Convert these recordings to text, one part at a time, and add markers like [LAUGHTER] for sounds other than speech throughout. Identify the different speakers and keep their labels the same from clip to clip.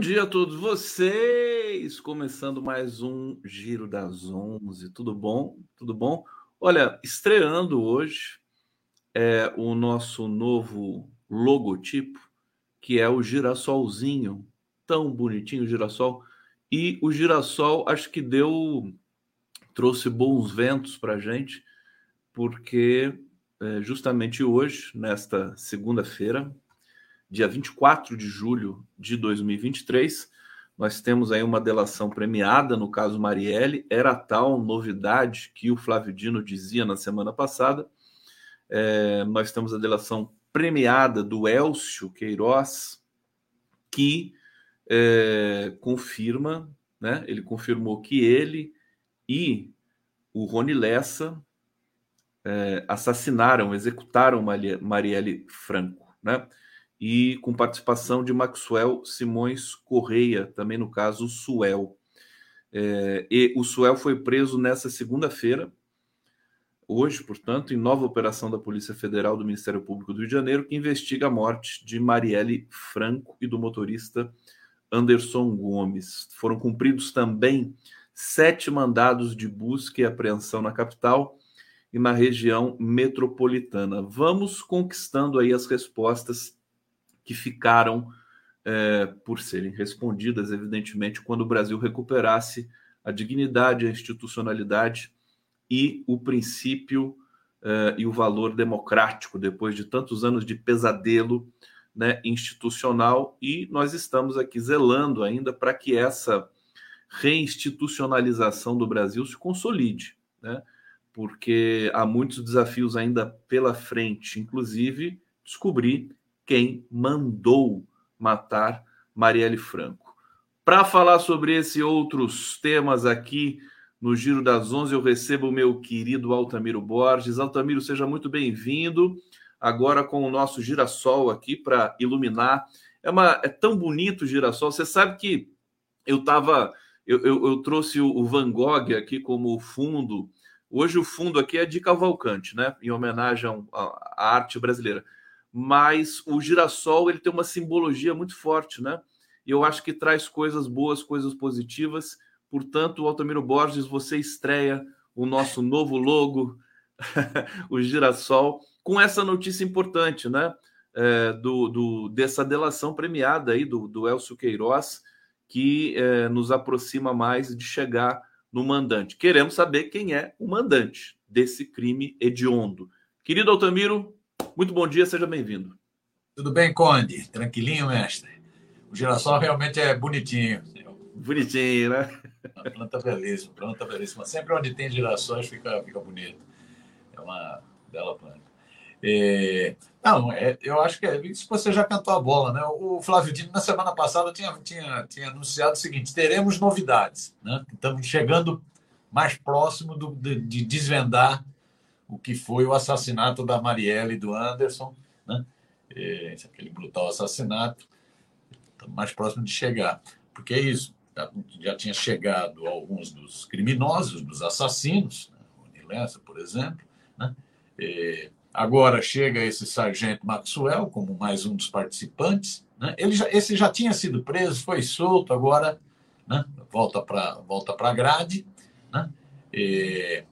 Speaker 1: Dia a todos vocês! Começando mais um Giro das Onze. Tudo bom? Tudo bom? Olha, estreando hoje é o nosso novo logotipo, que é o girassolzinho, tão bonitinho o girassol. E o girassol acho que deu trouxe bons ventos para gente, porque é, justamente hoje, nesta segunda-feira, dia 24 de julho de 2023. Nós temos aí uma delação premiada no caso Marielle. Era tal novidade que o Flávio Dino dizia na semana passada. É, nós temos a delação premiada do Elcio Queiroz, que é, confirma, né? Ele confirmou que ele e o Rony Lessa é, assassinaram, executaram Marielle Franco, né? E com participação de Maxwell Simões Correia, também no caso Suel. É, e o Suel foi preso nessa segunda-feira, hoje, portanto, em nova operação da Polícia Federal do Ministério Público do Rio de Janeiro, que investiga a morte de Marielle Franco e do motorista Anderson Gomes. Foram cumpridos também sete mandados de busca e apreensão na capital e na região metropolitana. Vamos conquistando aí as respostas que ficaram é, por serem respondidas, evidentemente, quando o Brasil recuperasse a dignidade, a institucionalidade e o princípio é, e o valor democrático, depois de tantos anos de pesadelo né, institucional. E nós estamos aqui zelando ainda para que essa reinstitucionalização do Brasil se consolide, né? porque há muitos desafios ainda pela frente, inclusive descobrir quem mandou matar Marielle Franco. Para falar sobre esse e outros temas aqui no Giro das Onze, eu recebo o meu querido Altamiro Borges. Altamiro, seja muito bem-vindo. Agora com o nosso girassol aqui para iluminar. É, uma, é tão bonito o girassol. Você sabe que eu estava. Eu, eu, eu, trouxe o Van Gogh aqui como fundo. Hoje o fundo aqui é de Cavalcante, né? Em homenagem à arte brasileira mas o girassol ele tem uma simbologia muito forte, né? Eu acho que traz coisas boas, coisas positivas. Portanto, Altamiro Borges, você estreia o nosso novo logo, [LAUGHS] o girassol, com essa notícia importante, né? É, do, do, dessa delação premiada aí do, do Elcio Queiroz, que é, nos aproxima mais de chegar no mandante. Queremos saber quem é o mandante desse crime hediondo. Querido Altamiro, muito bom dia, seja bem-vindo.
Speaker 2: Tudo bem, Conde? Tranquilinho, mestre? O girassol realmente é bonitinho.
Speaker 1: Bonitinho, né?
Speaker 2: Uma planta belíssima, planta belíssima. Sempre onde tem girassóis fica, fica bonito. É uma bela planta. É... Não, é, eu acho que é isso você já cantou a bola, né? O Flávio Dino, na semana passada, tinha, tinha, tinha anunciado o seguinte: teremos novidades, né? Estamos chegando mais próximo do, de, de desvendar o que foi o assassinato da Marielle e do Anderson, né? É, aquele brutal assassinato, estamos mais próximo de chegar. Porque é isso, já tinha chegado alguns dos criminosos, dos assassinos, né? o Lessa, por exemplo, né? É, agora chega esse sargento Maxwell como mais um dos participantes, né? Ele já, esse já tinha sido preso, foi solto, agora né? volta para volta a grade, né? É,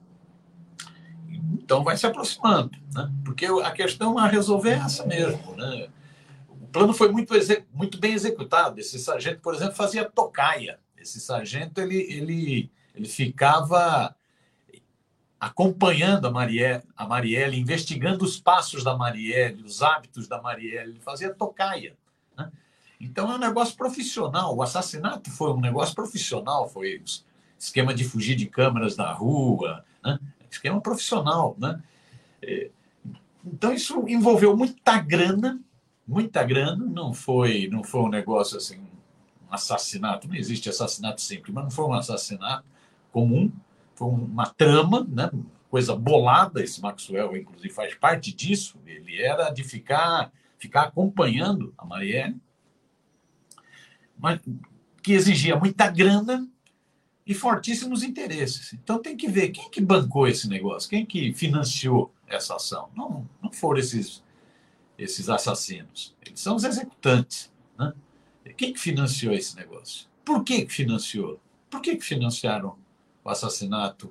Speaker 2: então vai se aproximando, né? porque a questão a resolver é essa mesmo. Né? O plano foi muito, muito bem executado. Esse sargento, por exemplo, fazia tocaia. Esse sargento ele, ele, ele ficava acompanhando a Marielle, a Marielle, investigando os passos da Marielle, os hábitos da Marielle, ele fazia tocaia. Né? Então é um negócio profissional. O assassinato foi um negócio profissional, foi esquema de fugir de câmeras na rua, né? Esquema profissional, né? É, então isso envolveu muita grana, muita grana, não foi, não foi um negócio assim, um assassinato, não existe assassinato sempre, mas não foi um assassinato comum, foi uma trama, né? coisa bolada, esse Maxwell inclusive faz parte disso, ele era de ficar, ficar acompanhando a Marielle, mas que exigia muita grana e fortíssimos interesses. Então tem que ver quem que bancou esse negócio, quem que financiou essa ação. Não, não foram esses, esses assassinos, eles são os executantes. Né? Quem que financiou esse negócio? Por que, que financiou? Por que, que financiaram o assassinato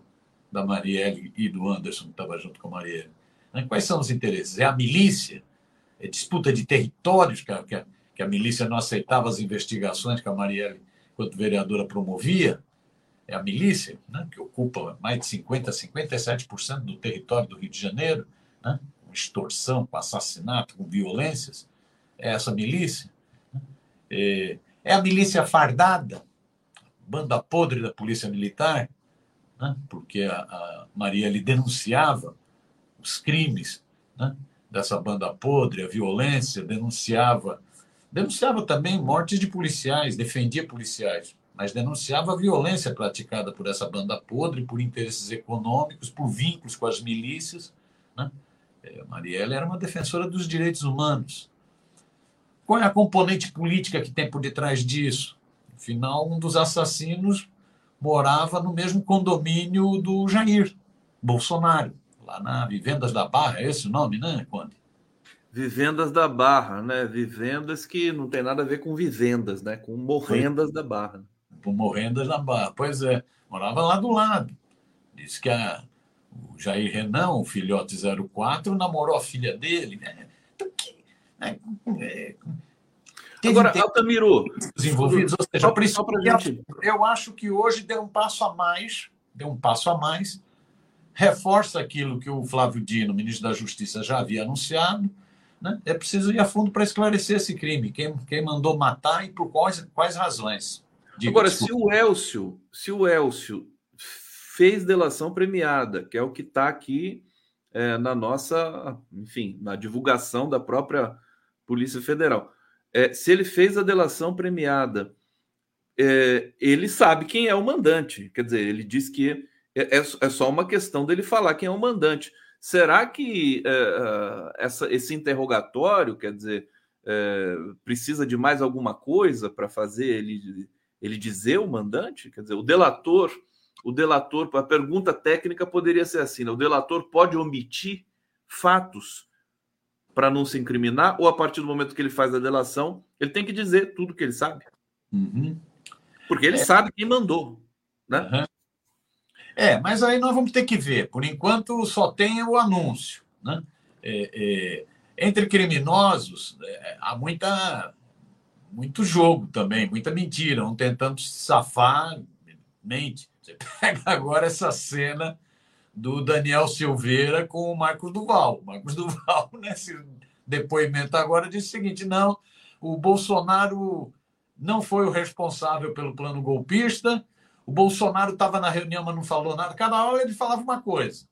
Speaker 2: da Marielle e do Anderson, que estava junto com a Marielle? Né? Quais são os interesses? É a milícia? É disputa de territórios que a, que a, milícia não aceitava as investigações que a Marielle, enquanto vereadora, promovia? É a milícia, né? que ocupa mais de 50%, 57% do território do Rio de Janeiro, né? com extorsão, com assassinato, com violências. É essa milícia? Né? É, é a milícia fardada, banda podre da polícia militar, né? porque a, a Marielle denunciava os crimes né? dessa banda podre, a violência, denunciava, denunciava também mortes de policiais, defendia policiais, mas denunciava a violência praticada por essa banda podre, por interesses econômicos, por vínculos com as milícias. Né? É, Marielle era uma defensora dos direitos humanos. Qual é a componente política que tem por detrás disso? Afinal, um dos assassinos morava no mesmo condomínio do Jair Bolsonaro lá na Vivendas da Barra, é esse o nome, né, Conde?
Speaker 1: Vivendas da Barra, né? Vivendas que não tem nada a ver com vivendas, né? Com morrendas da Barra.
Speaker 2: Com morrendas da Barra, pois é. Morava lá do lado. Diz que a, o Jair Renan, o filhote 04, namorou a filha dele. Né? Então, que, né?
Speaker 1: É, Agora, Altamiro.
Speaker 2: Desenvolvidos, ou seja, por isso, gente... eu acho que hoje deu um passo a mais, deu um passo a mais reforça aquilo que o Flávio Dino, ministro da Justiça, já havia anunciado. Né? É preciso ir a fundo para esclarecer esse crime, quem, quem mandou matar e por quais, quais razões.
Speaker 1: Diga, Agora, desculpa. se o Elcio, se o Elcio fez delação premiada, que é o que está aqui é, na nossa, enfim, na divulgação da própria Polícia Federal. É, se ele fez a delação premiada, é, ele sabe quem é o mandante. Quer dizer, ele diz que é, é, é só uma questão dele falar quem é o mandante. Será que é, essa, esse interrogatório, quer dizer, precisa de mais alguma coisa para fazer ele, ele dizer o mandante? Quer dizer, o delator, o delator, a pergunta técnica poderia ser assim: né? o delator pode omitir fatos para não se incriminar, ou a partir do momento que ele faz a delação, ele tem que dizer tudo que ele sabe. Uhum. Porque ele é. sabe quem mandou. Né? Uhum.
Speaker 2: É, mas aí nós vamos ter que ver. Por enquanto, só tem o anúncio. Né? É, é, entre criminosos, é, há muita, muito jogo também, muita mentira, um tentando se safar, mente. Você [LAUGHS] pega agora essa cena do Daniel Silveira com o Marcos Duval. O Marcos [LAUGHS] Duval, nesse depoimento agora, disse o seguinte: não, o Bolsonaro não foi o responsável pelo plano golpista o Bolsonaro estava na reunião, mas não falou nada. Cada hora ele falava uma coisa.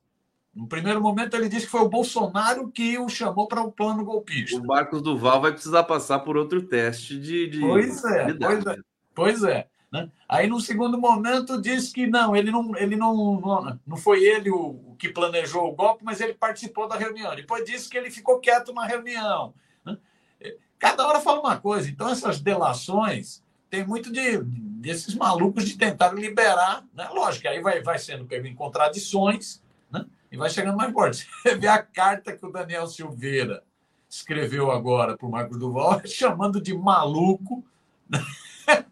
Speaker 2: No primeiro momento, ele disse que foi o Bolsonaro que o chamou para o plano golpista.
Speaker 1: O Marcos Duval vai precisar passar por outro teste de. de
Speaker 2: pois é, pois é. Pois é. Né? Aí, no segundo momento, disse que não, ele não, ele não, não, não foi ele o, que planejou o golpe, mas ele participou da reunião. Depois disse que ele ficou quieto na reunião. Né? Cada hora fala uma coisa. Então, essas delações tem muito de, desses malucos de tentar liberar, né? Lógico, aí vai, vai sendo pego em contradições? E vai chegando mais forte. [LAUGHS] Você vê a carta que o Daniel Silveira escreveu agora para o Marcos Duval, [LAUGHS] chamando de maluco, né? [LAUGHS]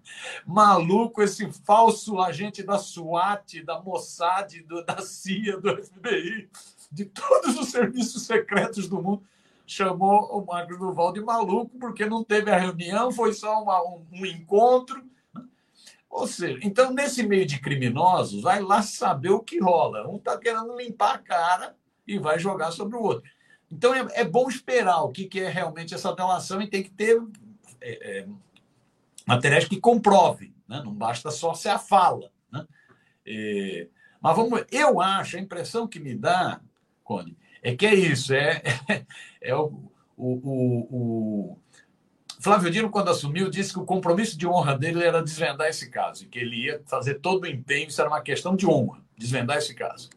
Speaker 2: maluco, esse falso agente da SWAT, da Mossad, do, da CIA, do FBI, de todos os serviços secretos do mundo chamou o Marcos Duval de maluco porque não teve a reunião, foi só uma, um, um, encontro. Ou seja, então, nesse meio de criminosos, vai lá saber o que rola. Um está querendo limpar a cara e vai jogar sobre o outro. Então, é, é bom esperar o que, que, é realmente essa delação e tem que ter é, é, materiais que comprovem. Né? Não basta só ser a fala. Né? É, mas vamos, eu acho, a impressão que me dá, Conde, é que é isso, é, [LAUGHS] é, o, o, o, Flávio Dino, quando assumiu, disse que o compromisso de honra dele era desvendar esse caso, e que ele ia fazer todo o empenho, isso era uma questão de honra, desvendar esse caso.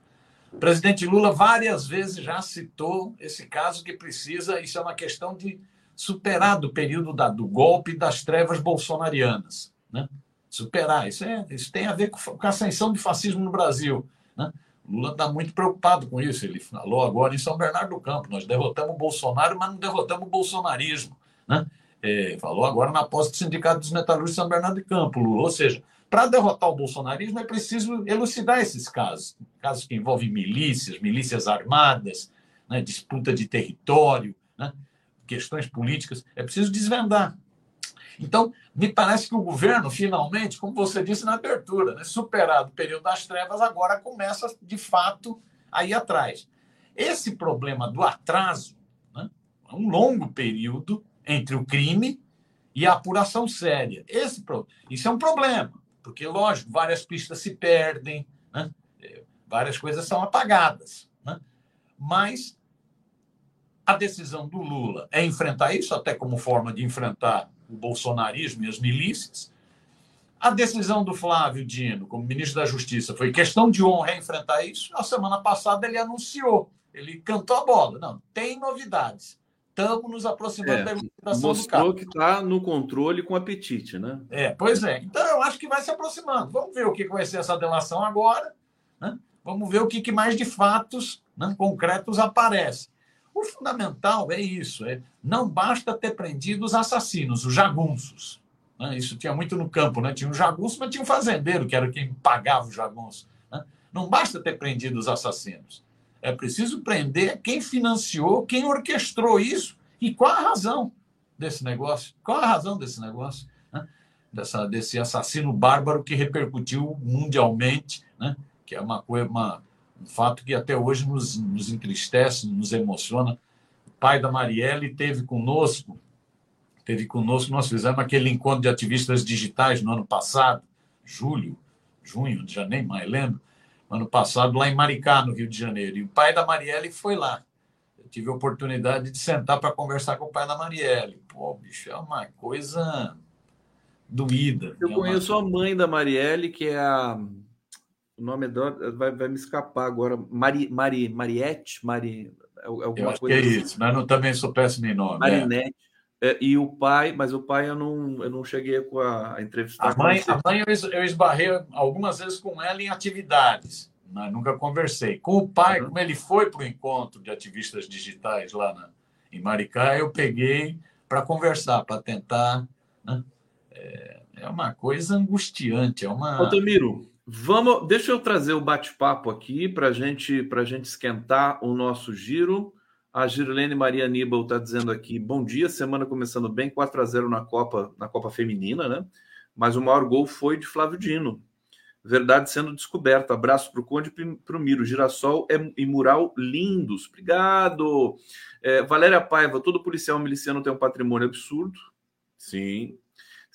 Speaker 2: O presidente Lula várias vezes já citou esse caso que precisa, isso é uma questão de superar do período da, do golpe das trevas bolsonarianas. Né? Superar, isso, é, isso tem a ver com, com a ascensão do fascismo no Brasil. Né? Lula está muito preocupado com isso. Ele falou agora em São Bernardo do Campo: nós derrotamos o Bolsonaro, mas não derrotamos o bolsonarismo. Né? É, falou agora na posse do Sindicato dos Metalúrgicos de São Bernardo de Campo, Lula. Ou seja, para derrotar o bolsonarismo é preciso elucidar esses casos, casos que envolvem milícias, milícias armadas, né, disputa de território, né, questões políticas. É preciso desvendar. Então, me parece que o governo, finalmente, como você disse na abertura, né, superado o período das trevas, agora começa, de fato, a ir atrás. Esse problema do atraso, né, é um longo período entre o crime e a apuração séria. Esse, isso é um problema, porque, lógico, várias pistas se perdem, né, várias coisas são apagadas. Né, mas a decisão do Lula é enfrentar isso, até como forma de enfrentar o bolsonarismo e as milícias. A decisão do Flávio Dino, como ministro da Justiça, foi questão de honra enfrentar isso. Na semana passada ele anunciou, ele cantou a bola. Não, tem novidades. Estamos nos aproximando é, da
Speaker 1: implementação Mostrou que está no controle com apetite, né?
Speaker 2: É, pois é. Então eu acho que vai se aproximando. Vamos ver o que vai ser essa delação agora. Né? Vamos ver o que mais de fatos né, concretos aparece. O fundamental é isso: é, não basta ter prendido os assassinos, os jagunços. Né? Isso tinha muito no campo, né? tinha um jagunço, mas tinha um fazendeiro, que era quem pagava o jagunço. Né? Não basta ter prendido os assassinos. É preciso prender quem financiou, quem orquestrou isso e qual a razão desse negócio. Qual a razão desse negócio? Né? Dessa, desse assassino bárbaro que repercutiu mundialmente, né? que é uma uma, um fato que até hoje nos, nos entristece, nos emociona. O pai da Marielle teve conosco, teve conosco, nós fizemos aquele encontro de ativistas digitais no ano passado, julho, junho, já nem mais lembro, ano passado, lá em Maricá, no Rio de Janeiro. E o pai da Marielle foi lá. Eu tive a oportunidade de sentar para conversar com o pai da Marielle. Pô, bicho, é uma coisa doída.
Speaker 1: Eu
Speaker 2: é
Speaker 1: conheço uma... a mãe da Marielle, que é a o nome dela vai, vai me escapar agora. Mari, Mari, Mariette? Mari,
Speaker 2: é alguma eu acho coisa que é assim. isso, mas não, também sou péssimo em nome.
Speaker 1: É. Marinette. É. É, e o pai, mas o pai eu não, eu não cheguei com a, a entrevistar.
Speaker 2: A mãe, a mãe eu, eu esbarrei algumas vezes com ela em atividades, mas nunca conversei. Com o pai, uhum. como ele foi para o encontro de ativistas digitais lá na, em Maricá, eu peguei para conversar, para tentar. Né? É, é, uma coisa angustiante. É uma...
Speaker 1: Otamiro, Vamos, deixa eu trazer o bate-papo aqui para gente, a gente esquentar o nosso giro. A Girlene Maria Aníbal está dizendo aqui: bom dia, semana começando bem, 4 a 0 na Copa, na Copa Feminina, né? Mas o maior gol foi de Flávio Dino. Verdade sendo descoberta. Abraço para o Conde e para o Miro. Girassol é, e mural lindos. Obrigado. É, Valéria Paiva, todo policial miliciano tem um patrimônio absurdo. Sim,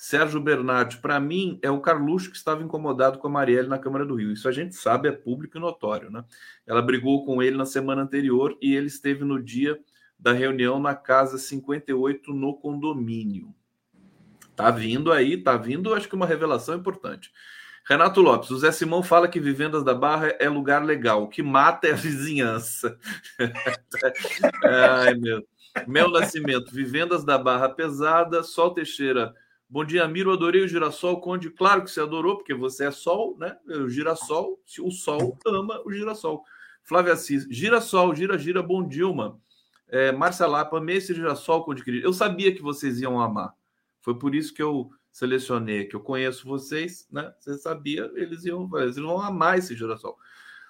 Speaker 1: Sérgio Bernardi, para mim, é o Carluxo que estava incomodado com a Marielle na Câmara do Rio. Isso a gente sabe, é público e notório, né? Ela brigou com ele na semana anterior e ele esteve no dia da reunião na casa 58 no condomínio. Tá vindo aí, tá vindo, acho que uma revelação importante. Renato Lopes, o Zé Simão fala que Vivendas da Barra é lugar legal, o que mata é a vizinhança. [LAUGHS] Ai, meu. Mel Nascimento, Vivendas da Barra pesada, Sol Teixeira, Bom dia, Miro. Adorei o girassol. Conde, claro que você adorou, porque você é sol, né? O girassol, o sol ama o girassol. Flávia Assis, girassol, gira, gira, bom Dilma. É, Marcia Lapa, amei esse girassol, Conde querido. Eu sabia que vocês iam amar. Foi por isso que eu selecionei, que eu conheço vocês, né? Você sabia, eles iam, eles vão amar esse girassol.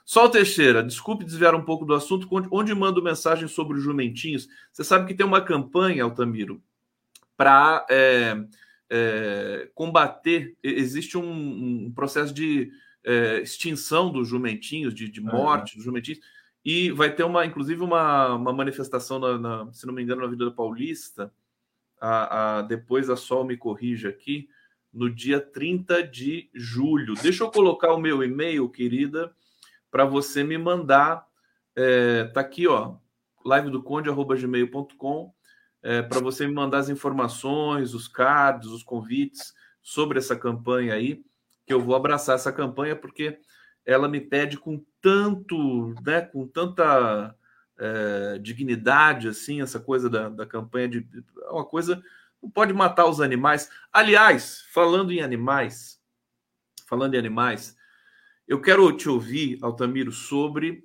Speaker 1: Sol Teixeira, desculpe desviar um pouco do assunto, onde mando mensagem sobre os jumentinhos. Você sabe que tem uma campanha, Altamiro, para. É, é, combater, existe um, um processo de é, extinção dos jumentinhos, de, de morte uhum. dos jumentinhos, e vai ter uma, inclusive, uma, uma manifestação, na, na, se não me engano, na Avenida Paulista, a, a, depois a Sol me corrija aqui, no dia 30 de julho. Deixa eu colocar o meu e-mail, querida, para você me mandar. É, tá aqui, ó, live do conde.gmail.com é, para você me mandar as informações, os cards, os convites sobre essa campanha aí, que eu vou abraçar essa campanha porque ela me pede com tanto, né, com tanta é, dignidade, assim, essa coisa da, da campanha de é uma coisa não pode matar os animais. Aliás, falando em animais, falando em animais, eu quero te ouvir, Altamiro, sobre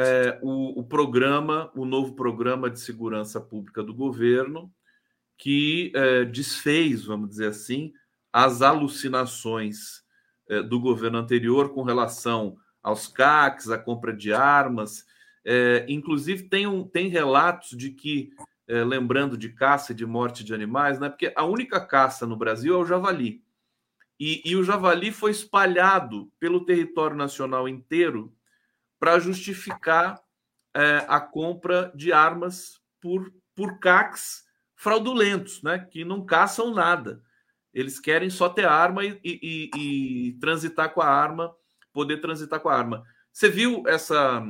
Speaker 1: é, o, o, programa, o novo programa de segurança pública do governo, que é, desfez, vamos dizer assim, as alucinações é, do governo anterior com relação aos CACs, a compra de armas. É, inclusive, tem, um, tem relatos de que, é, lembrando de caça e de morte de animais, né, porque a única caça no Brasil é o javali. E, e o javali foi espalhado pelo território nacional inteiro para justificar é, a compra de armas por, por CACs fraudulentos, né, que não caçam nada. Eles querem só ter arma e, e, e, transitar com a arma, poder transitar com a arma. Você viu essa,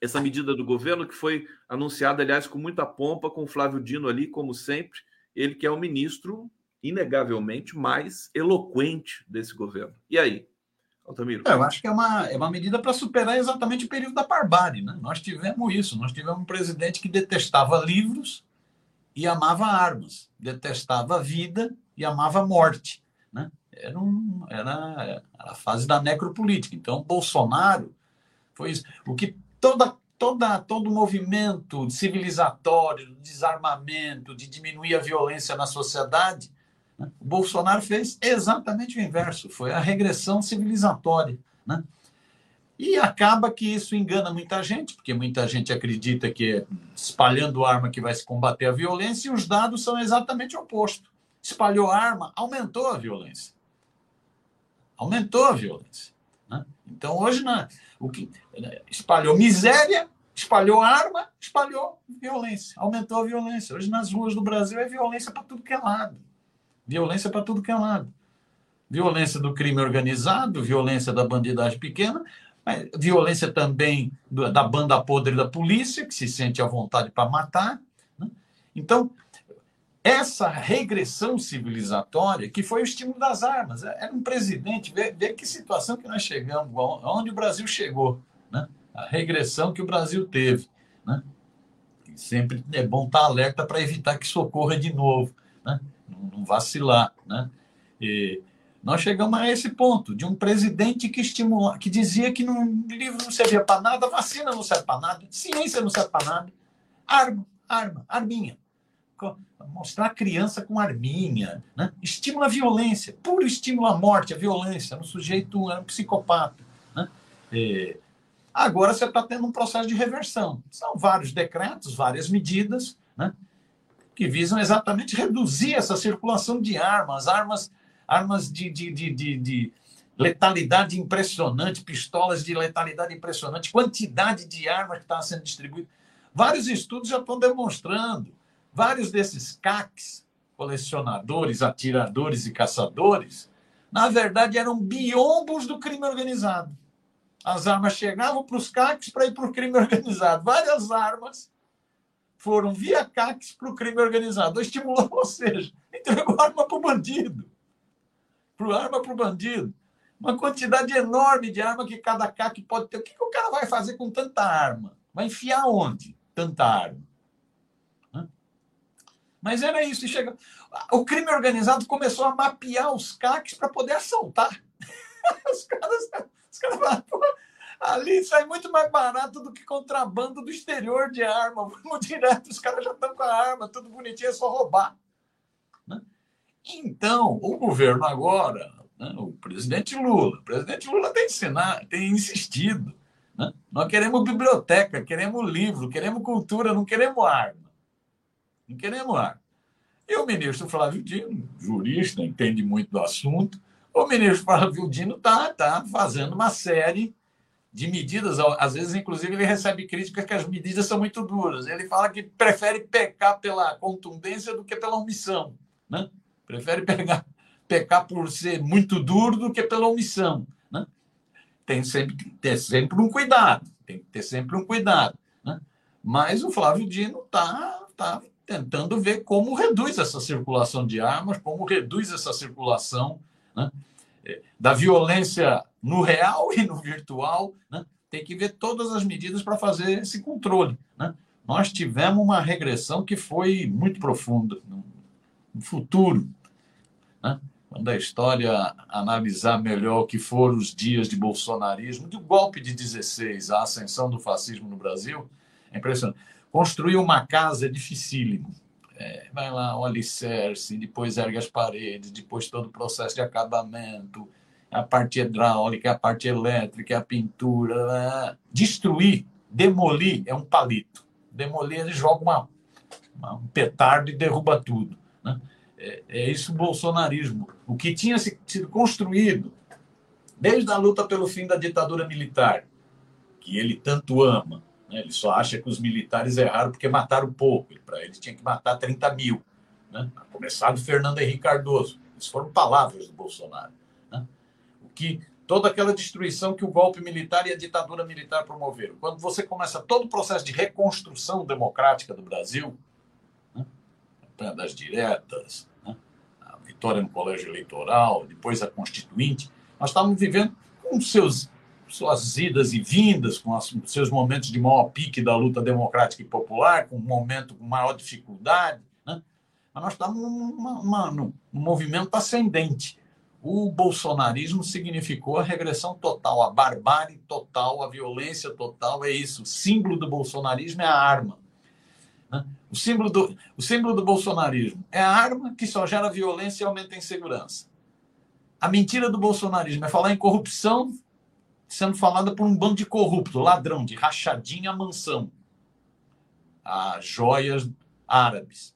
Speaker 1: essa medida do governo que foi anunciada, aliás, com muita pompa, com o Flávio Dino ali, como sempre, ele que é o ministro, inegavelmente, mais eloquente desse governo. E aí?
Speaker 2: Altamiro? É, eu acho que é uma, é uma medida para superar exatamente o período da barbárie. Né? Nós tivemos isso. Nós tivemos um presidente que detestava livros e amava armas, detestava a vida e amava a morte. Né? Era, um, era a fase da necropolítica. Então, Bolsonaro foi isso. O que toda, toda, todo movimento civilizatório, de desarmamento, de diminuir a violência na sociedade, né? o Bolsonaro fez exatamente o inverso. Foi a regressão civilizatória. Né? E acaba que isso engana muita gente, porque muita gente acredita que é espalhando arma que vai se combater a violência, e os dados são exatamente o oposto espalhou arma, aumentou a violência. Aumentou a violência. Né? Então, hoje, né, o que né, espalhou miséria, espalhou arma, espalhou violência, aumentou a violência. Hoje, nas ruas do Brasil, é violência para tudo que é lado. Violência para tudo que é lado. Violência do crime organizado, violência da bandidagem pequena, violência também da banda podre da polícia, que se sente à vontade para matar. Né? Então, essa regressão civilizatória, que foi o estímulo das armas. É, era um presidente, vê, vê que situação que nós chegamos, onde o Brasil chegou, né? a regressão que o Brasil teve. Né? Sempre é bom estar alerta para evitar que socorra de novo, né? Não, não vacilar. Né? E nós chegamos a esse ponto de um presidente que estimula, que dizia que no livro não servia para nada, vacina não serve para nada, ciência não serve para nada, arma, arma, arminha mostrar a criança com arminha, né? estimula a violência, puro estímulo à morte, à violência, no sujeito é um psicopata. Né? É, agora você está tendo um processo de reversão. São vários decretos, várias medidas, né? Que visam exatamente reduzir essa circulação de armas, armas, armas de, de, de, de, de letalidade impressionante, pistolas de letalidade impressionante, quantidade de armas que está sendo distribuída. Vários estudos já estão demonstrando Vários desses CACs, colecionadores, atiradores e caçadores, na verdade eram biombos do crime organizado. As armas chegavam para os CACs para ir para o crime [LAUGHS] organizado. Várias armas foram via CACs para o crime organizado. Estimulou, [LAUGHS] ou seja, entregou arma para o bandido. Para arma para o bandido. Uma quantidade enorme de arma que cada CAC pode ter. O que, que o cara vai fazer com tanta arma? Vai enfiar onde tanta arma? Mas era isso. Chega... O crime organizado começou a mapear os CACs para poder assaltar. [LAUGHS] os caras, os caras falaram, ali sai muito mais barato do que contrabando do exterior de arma. [LAUGHS] Vamos direto, os caras já estão com a arma, tudo bonitinho, é só roubar. Né? Então, o governo agora, né, o presidente Lula, o presidente Lula tem, ensinar, tem insistido. Né? Nós queremos biblioteca, queremos livro, queremos cultura, não queremos arma. Não queremos ar. E o ministro Flávio Dino, jurista, entende muito do assunto, o ministro Flávio Dino está tá fazendo uma série de medidas, às vezes, inclusive, ele recebe críticas que as medidas são muito duras. Ele fala que prefere pecar pela contundência do que pela omissão. Né? Prefere pegar, pecar por ser muito duro do que pela omissão. Né? Tem sempre que ter sempre um cuidado, tem que ter sempre um cuidado. Né? Mas o Flávio Dino está tá tentando ver como reduz essa circulação de armas, como reduz essa circulação né, da violência no real e no virtual. Né, tem que ver todas as medidas para fazer esse controle. Né. Nós tivemos uma regressão que foi muito profunda no futuro. Né. Quando a história analisar melhor o que foram os dias de bolsonarismo, do golpe de 16, a ascensão do fascismo no Brasil, é impressionante Construir uma casa é dificílimo. É, vai lá o alicerce, depois ergue as paredes, depois todo o processo de acabamento, a parte hidráulica, a parte elétrica, a pintura. Destruir, demolir é um palito. Demolir, ele joga uma, uma, um petardo e derruba tudo. Né? É, é isso o bolsonarismo. O que tinha sido construído desde a luta pelo fim da ditadura militar, que ele tanto ama, né? ele só acha que os militares erraram porque mataram pouco. Para ele tinha que matar 30 mil. Né? Fernando Henrique Cardoso. Isso foram palavras do Bolsonaro. Né? O que toda aquela destruição que o golpe militar e a ditadura militar promoveram. Quando você começa todo o processo de reconstrução democrática do Brasil, né? das diretas, né? a vitória no colégio eleitoral, depois a constituinte, nós estávamos vivendo com seus, suas idas e vindas, com seus momentos de maior pique da luta democrática e popular, com um momento com maior dificuldade. Né? Mas nós estávamos numa, num movimento ascendente. O bolsonarismo significou a regressão total, a barbárie total, a violência total. É isso. O símbolo do bolsonarismo é a arma. Né? O símbolo do, o símbolo do bolsonarismo é a arma que só gera violência e aumenta a insegurança. A mentira do bolsonarismo é falar em corrupção sendo falada por um bando de corrupto, ladrão, de rachadinha à mansão, a joias árabes.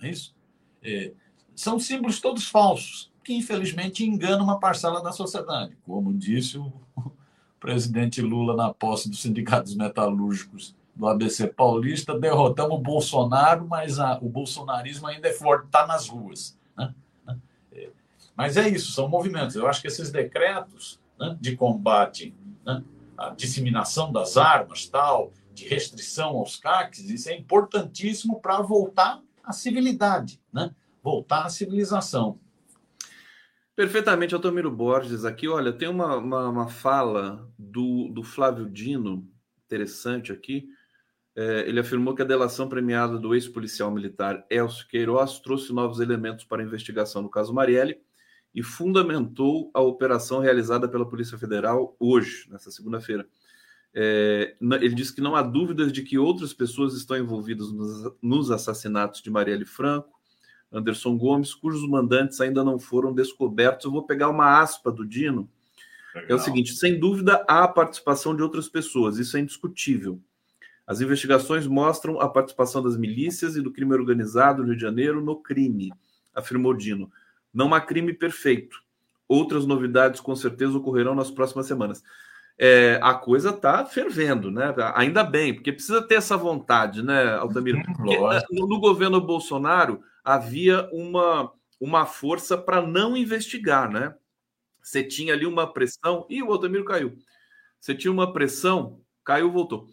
Speaker 2: É isso? É, são símbolos todos falsos, que infelizmente enganam uma parcela da sociedade. Como disse o [LAUGHS] presidente Lula na posse dos sindicatos metalúrgicos do ABC Paulista, derrotamos o Bolsonaro, mas a, o bolsonarismo ainda é forte, está nas ruas. Né? Mas é isso, são movimentos. Eu acho que esses decretos né, de combate né, à disseminação das armas, tal, de restrição aos CACs, isso é importantíssimo para voltar à civilidade, né? voltar à civilização.
Speaker 1: Perfeitamente, Altomiro Borges aqui. Olha, tem uma, uma, uma fala do, do Flávio Dino, interessante aqui. É, ele afirmou que a delação premiada do ex-policial militar Elcio Queiroz trouxe novos elementos para a investigação no caso Marielle e fundamentou a operação realizada pela Polícia Federal hoje, nessa segunda-feira. É, ele disse que não há dúvidas de que outras pessoas estão envolvidas nos, nos assassinatos de Marielle Franco, Anderson Gomes, cujos mandantes ainda não foram descobertos. Eu vou pegar uma aspa do Dino. Legal. É o seguinte: sem dúvida há a participação de outras pessoas, isso é indiscutível. As investigações mostram a participação das milícias e do crime organizado no Rio de Janeiro no crime, afirmou Dino. Não há crime perfeito. Outras novidades com certeza ocorrerão nas próximas semanas. É, a coisa está fervendo, né? Ainda bem, porque precisa ter essa vontade, né, Altamiro? Uhum, porque, eh, no governo Bolsonaro havia uma, uma força para não investigar, né? Você tinha ali uma pressão, e o Altamiro caiu. Você tinha uma pressão, caiu, voltou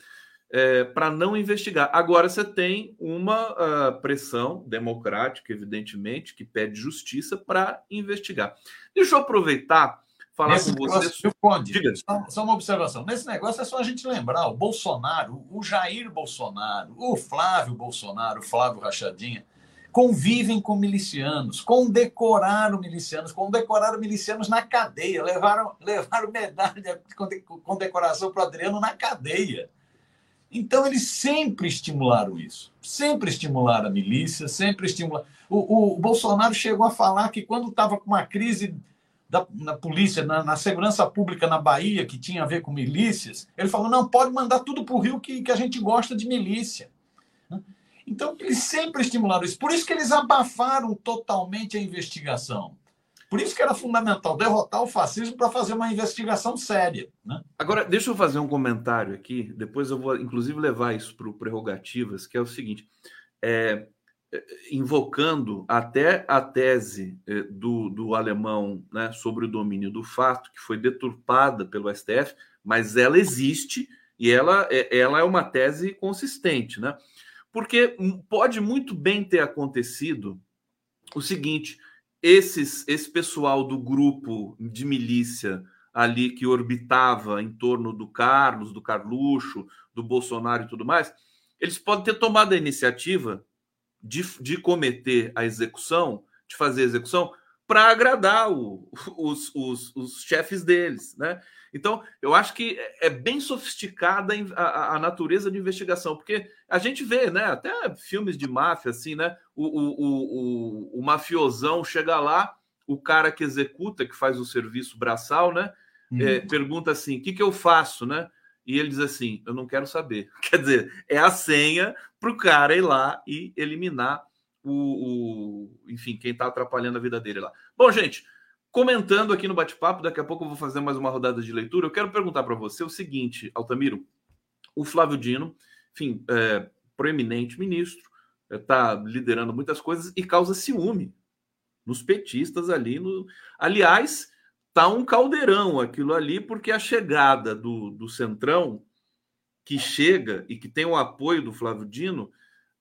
Speaker 1: é, para não investigar. Agora você tem uma uh, pressão democrática, evidentemente, que pede justiça para investigar. Deixa eu aproveitar falar Nesse com você.
Speaker 2: Negócio, Conde, Diga. Só, só, uma observação. Nesse negócio é só a gente lembrar: o Bolsonaro, o Jair Bolsonaro, o Flávio Bolsonaro, o Flávio Rachadinha, convivem com milicianos, condecoraram milicianos, condecoraram milicianos na cadeia, levaram, levaram medalha de condecoração para o Adriano na cadeia. Então, eles sempre estimularam isso. Sempre estimularam a milícia, sempre estimularam. O, o Bolsonaro chegou a falar que quando estava com uma crise da, na polícia, na, na, segurança pública na Bahia, que tinha a ver com milícias, ele falou: não, pode mandar tudo para o Rio que, que a gente gosta de milícia. Então, eles sempre estimularam isso. Por isso que eles abafaram totalmente a investigação. Por isso que era fundamental derrotar o fascismo para fazer uma investigação séria. Né?
Speaker 1: Agora, deixa eu fazer um comentário aqui, depois eu vou, inclusive, levar isso para o Prerrogativas, que é o seguinte: é, é, invocando até a tese é, do, do alemão né, sobre o domínio do fato, que foi deturpada pelo STF, mas ela existe e ela, é, ela é uma tese consistente, né? Porque pode muito bem ter acontecido o seguinte esses, esse pessoal do grupo de milícia ali que orbitava em torno do Carlos, do Carluxo, do Bolsonaro e tudo mais, eles podem ter tomado a iniciativa de, de cometer a execução, de fazer a execução, para agradar o, [LAUGHS] os, os, os, chefes deles, né? Então, eu acho que é, é bem sofisticada a, a, natureza de investigação, porque a gente vê, né? Até filmes de máfia, assim, né? O, o, o, o mafiosão chega lá, o cara que executa, que faz o serviço braçal, né? Uhum. É, pergunta assim: o que, que eu faço, né? E ele diz assim: eu não quero saber. [LAUGHS] Quer dizer, é a senha para o cara ir lá e eliminar o, o enfim, quem está atrapalhando a vida dele lá. Bom, gente, comentando aqui no bate-papo, daqui a pouco eu vou fazer mais uma rodada de leitura. Eu quero perguntar para você o seguinte, Altamiro: o Flávio Dino, enfim, é, proeminente ministro, está é, liderando muitas coisas e causa ciúme nos petistas ali. No... Aliás, tá um caldeirão aquilo ali, porque a chegada do, do Centrão, que chega e que tem o apoio do Flávio Dino,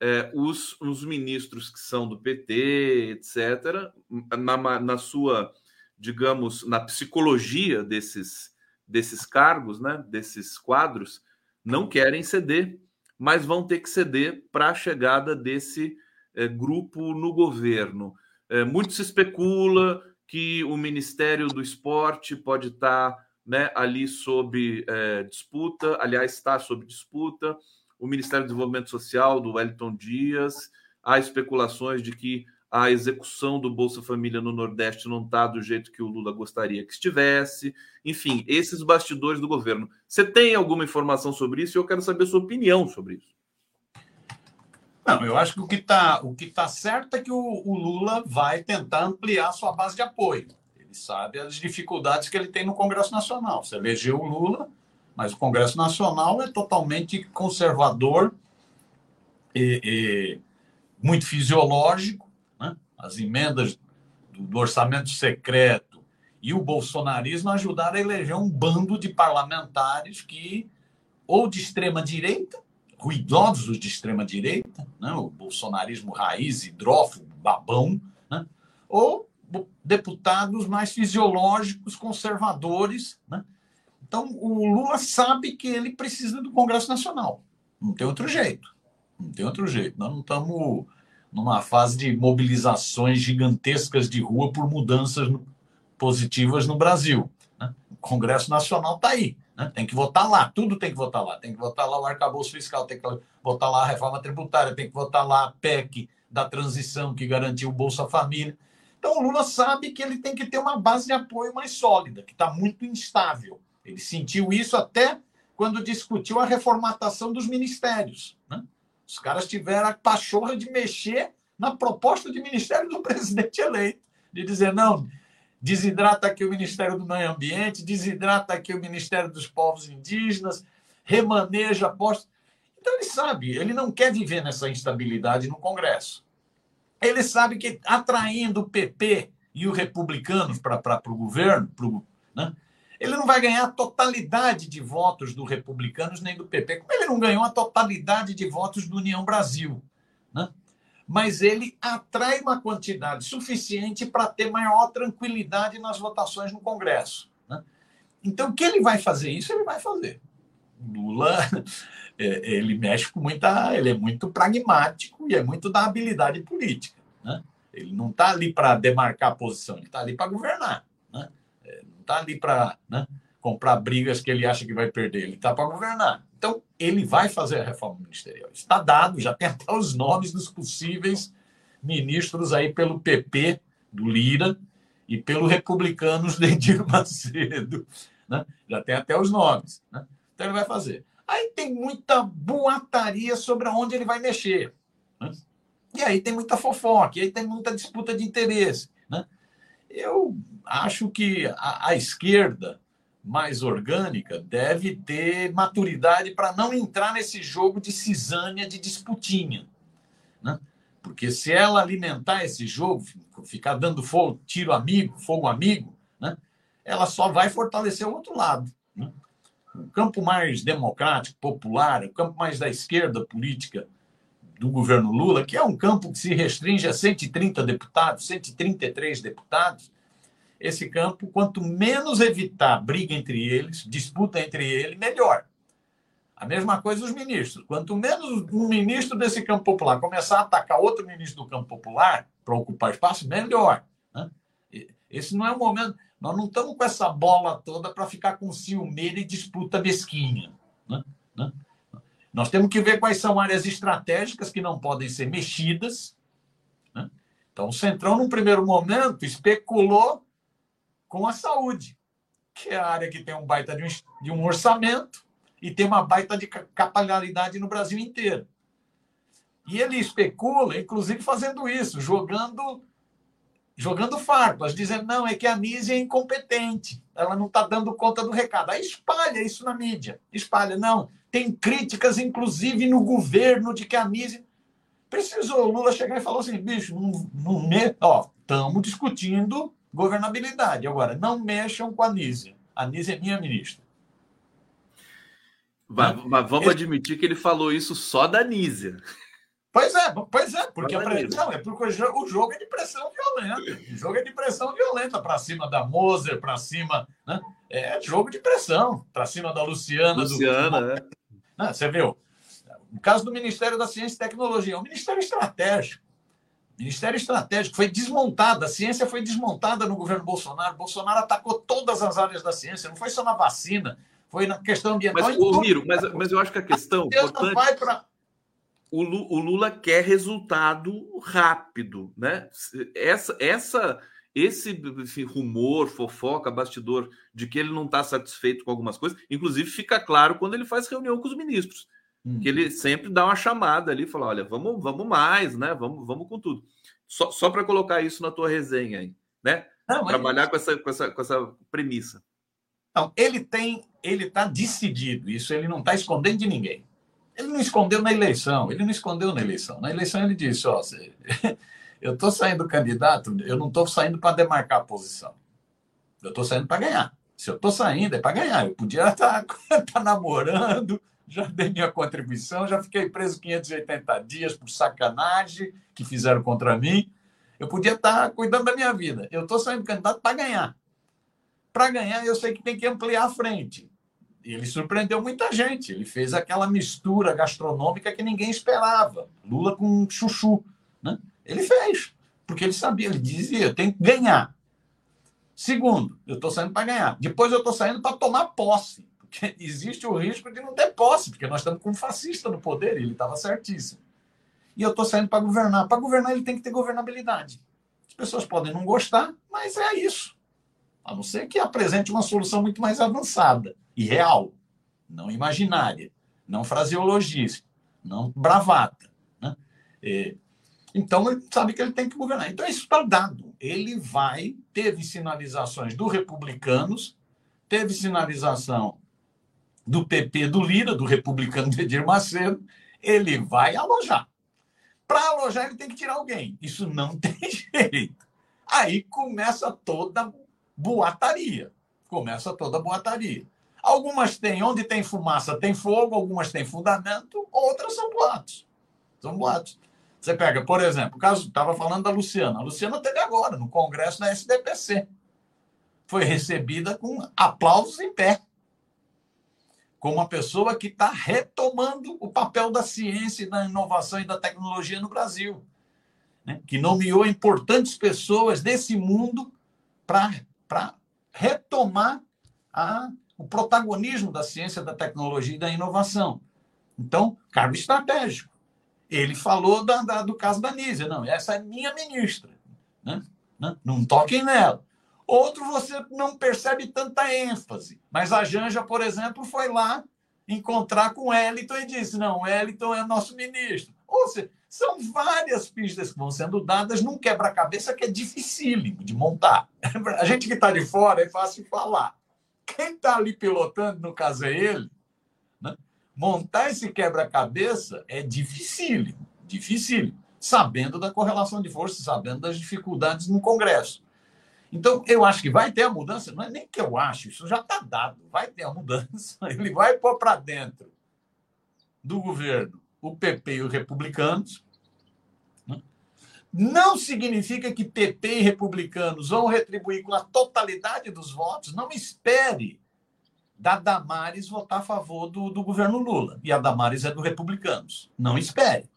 Speaker 1: é, os, os ministros que são do PT, etc., na, na sua, digamos, na psicologia desses, desses cargos, né, desses quadros, não querem ceder, mas vão ter que ceder para a chegada desse é, grupo no governo. É, muito se especula que o Ministério do Esporte pode estar né, ali sob é, disputa, aliás, está sob disputa o Ministério do Desenvolvimento Social, do Wellington Dias. Há especulações de que a execução do Bolsa Família no Nordeste não está do jeito que o Lula gostaria que estivesse. Enfim, esses bastidores do governo. Você tem alguma informação sobre isso? Eu quero saber sua opinião sobre isso.
Speaker 2: Não, eu acho que o que está tá certo é que o, o Lula vai tentar ampliar sua base de apoio. Ele sabe as dificuldades que ele tem no Congresso Nacional. Você elegeu o Lula, mas o Congresso Nacional é totalmente conservador e, e muito fisiológico. As emendas do, do orçamento secreto e o bolsonarismo ajudaram a eleger um bando de parlamentares que, ou de extrema direita, ruidosos de extrema direita, né? o bolsonarismo raiz, hidrófobo, babão, né? ou deputados mais fisiológicos, conservadores, né? Então, o Lula sabe que ele precisa do Congresso Nacional. Não tem outro jeito. Não tem outro jeito. Nós não estamos numa fase de mobilizações gigantescas de rua por mudanças positivas no Brasil. Né? O Congresso Nacional está aí. Né? Tem que votar lá. Tudo tem que votar lá. Tem que votar lá o arcabouço fiscal, tem que votar lá a reforma tributária, tem que votar lá a PEC da transição que garantiu o Bolsa Família. Então, o Lula sabe que ele tem que ter uma base de apoio mais sólida, que está muito instável. Ele sentiu isso até quando discutiu a reformatação dos ministérios. Né? Os caras tiveram a pachorra de mexer na proposta de ministério do [LAUGHS] presidente eleito, de dizer, não, desidrata aqui o Ministério do Meio Ambiente, desidrata aqui o Ministério dos Povos Indígenas, remaneja postos. Então ele sabe, ele não quer viver nessa instabilidade no Congresso. Ele sabe que atraindo o PP e os republicanos para o governo, pro, né, ele não vai ganhar a totalidade de votos do Republicanos nem do PP, como ele não ganhou a totalidade de votos do União Brasil. Né? Mas ele atrai uma quantidade suficiente para ter maior tranquilidade nas votações no Congresso. Né? Então, que ele vai fazer isso, ele vai fazer. Lula, [LAUGHS] é, ele mexe com muita. Ele é muito pragmático e é muito da habilidade política. Né? Ele não está ali para demarcar a posição, ele está ali para governar está ali para né, comprar brigas que ele acha que vai perder, ele está para governar. Então, ele vai fazer a reforma ministerial. Está dado, já tem até os nomes dos possíveis ministros aí pelo PP, do Lira, e pelo Republicanos [LAUGHS] de Edir Macedo. Né? Já tem até os nomes. Né? Então, ele vai fazer. Aí tem muita boataria sobre aonde ele vai mexer. Né? E aí tem muita fofoca, aí tem muita disputa de interesse. Né? Eu acho que a, a esquerda mais orgânica deve ter maturidade para não entrar nesse jogo de cisânia, de disputinha. Né? Porque se ela alimentar esse jogo, ficar dando fogo, tiro amigo, fogo amigo, né? ela só vai fortalecer o outro lado. Né? O campo mais democrático, popular, o campo mais da esquerda política do governo Lula, que é um campo que se restringe a 130 deputados, 133 deputados, esse campo, quanto menos evitar briga entre eles, disputa entre eles, melhor. A mesma coisa os ministros. Quanto menos um ministro desse campo popular começar a atacar outro ministro do campo popular para ocupar espaço, melhor. Né? Esse não é o momento. Nós não estamos com essa bola toda para ficar com ciumeira e disputa mesquinha. Né? Né? Nós temos que ver quais são áreas estratégicas que não podem ser mexidas. Né? Então, o Centrão, num primeiro momento, especulou com a saúde, que é a área que tem um baita de um, de um orçamento e tem uma baita de capilaridade no Brasil inteiro. E ele especula, inclusive fazendo isso, jogando jogando farpas, dizendo não, é que a Nise é incompetente, ela não está dando conta do recado. Aí espalha isso na mídia, espalha, não. Tem críticas, inclusive, no governo de que a Nise. Precisou o Lula chegar e falar assim, bicho, não, não me... ó, estamos discutindo governabilidade. Agora, não mexam com a Nise. A Nise é minha ministra.
Speaker 1: Mas, mas vamos Esse... admitir que ele falou isso só da Nízia.
Speaker 2: Pois é, pois é, porque a pressão é porque o jogo é de pressão violenta. O jogo é de pressão violenta para cima da Moser, para cima. Né? É jogo de pressão, para cima da Luciana.
Speaker 1: Luciana, do... é.
Speaker 2: Né? Você viu? No caso do Ministério da Ciência e Tecnologia, é um ministério estratégico. Ministério estratégico foi desmontado, a ciência foi desmontada no governo Bolsonaro. Bolsonaro atacou todas as áreas da ciência, não foi só na vacina, foi na questão ambiental.
Speaker 1: Mas, ô, Miro, mas, mas eu acho que a questão. A importante... vai para o Lula quer resultado rápido, né? Essa, essa, esse rumor, fofoca, bastidor de que ele não está satisfeito com algumas coisas, inclusive fica claro quando ele faz reunião com os ministros, hum. que ele sempre dá uma chamada ali, fala, olha, vamos, vamos mais, né? Vamos, vamos com tudo. Só, só para colocar isso na tua resenha aí, né? Não, Trabalhar com essa, com essa, com essa premissa.
Speaker 2: Não, ele tem, ele está decidido. Isso ele não está escondendo de ninguém. Ele não escondeu na eleição, ele não escondeu na eleição. Na eleição ele disse: Ó, [LAUGHS] eu estou saindo candidato, eu não estou saindo para demarcar a posição. Eu estou saindo para ganhar. Se eu estou saindo, é para ganhar. Eu podia [LAUGHS] estar tá, namorando, já dei minha contribuição, já fiquei preso 580 dias por sacanagem que fizeram contra mim. Eu podia estar tá cuidando da minha vida. Eu estou saindo candidato para ganhar. Para ganhar, eu sei que tem que ampliar a frente ele surpreendeu muita gente. Ele fez aquela mistura gastronômica que ninguém esperava. Lula com chuchu. Né? Ele fez, porque ele sabia, ele dizia: eu tenho que ganhar. Segundo, eu estou saindo para ganhar. Depois eu estou saindo para tomar posse, porque [LAUGHS] existe o risco de não ter posse, porque nós estamos com um fascista no poder, e ele estava certíssimo. E eu estou saindo para governar. Para governar, ele tem que ter governabilidade. As pessoas podem não gostar, mas é isso. A não ser que apresente uma solução muito mais avançada real, não imaginária, não fraseologista, não bravata. Né? É, então, ele sabe que ele tem que governar. Então, isso está dado. Ele vai, teve sinalizações do Republicanos, teve sinalização do PP do Lira, do republicano de [LAUGHS] Edir Macedo, ele vai alojar. Para alojar, ele tem que tirar alguém. Isso não [LAUGHS] tem jeito. Aí começa toda boataria. Começa toda boataria. Algumas têm, onde tem fumaça tem fogo, algumas têm fundamento, outras são boatos. São boatos. Você pega, por exemplo, o caso, estava falando da Luciana. A Luciana teve agora, no Congresso da SDPC. Foi recebida com aplausos em pé. Como uma pessoa que está retomando o papel da ciência, da inovação e da tecnologia no Brasil. Né? Que nomeou importantes pessoas desse mundo para retomar a o protagonismo da ciência, da tecnologia e da inovação. Então, cargo estratégico. Ele falou da, da, do caso da Nízia. Não, essa é minha ministra. Né? Não, não toquem nela. Outro você não percebe tanta ênfase. Mas a Janja, por exemplo, foi lá encontrar com o Eliton e disse: não, o Eliton é nosso ministro. Ou seja, são várias pistas que vão sendo dadas num quebra-cabeça que é dificílimo de montar. [LAUGHS] A gente que está de fora é fácil falar. Quem está ali pilotando, no caso é ele, né? montar esse quebra-cabeça é dificílimo, dificílimo, sabendo da correlação de forças, sabendo das dificuldades no Congresso. Então, eu acho que vai ter a mudança, não é nem que eu acho, isso já está dado, vai ter a mudança, [LAUGHS] ele vai pôr para dentro do governo o PP e os republicanos, não significa que PP e republicanos vão retribuir com a totalidade dos votos. Não espere da Damares votar a favor do, do governo Lula. E a Damares é do republicanos. Não espere.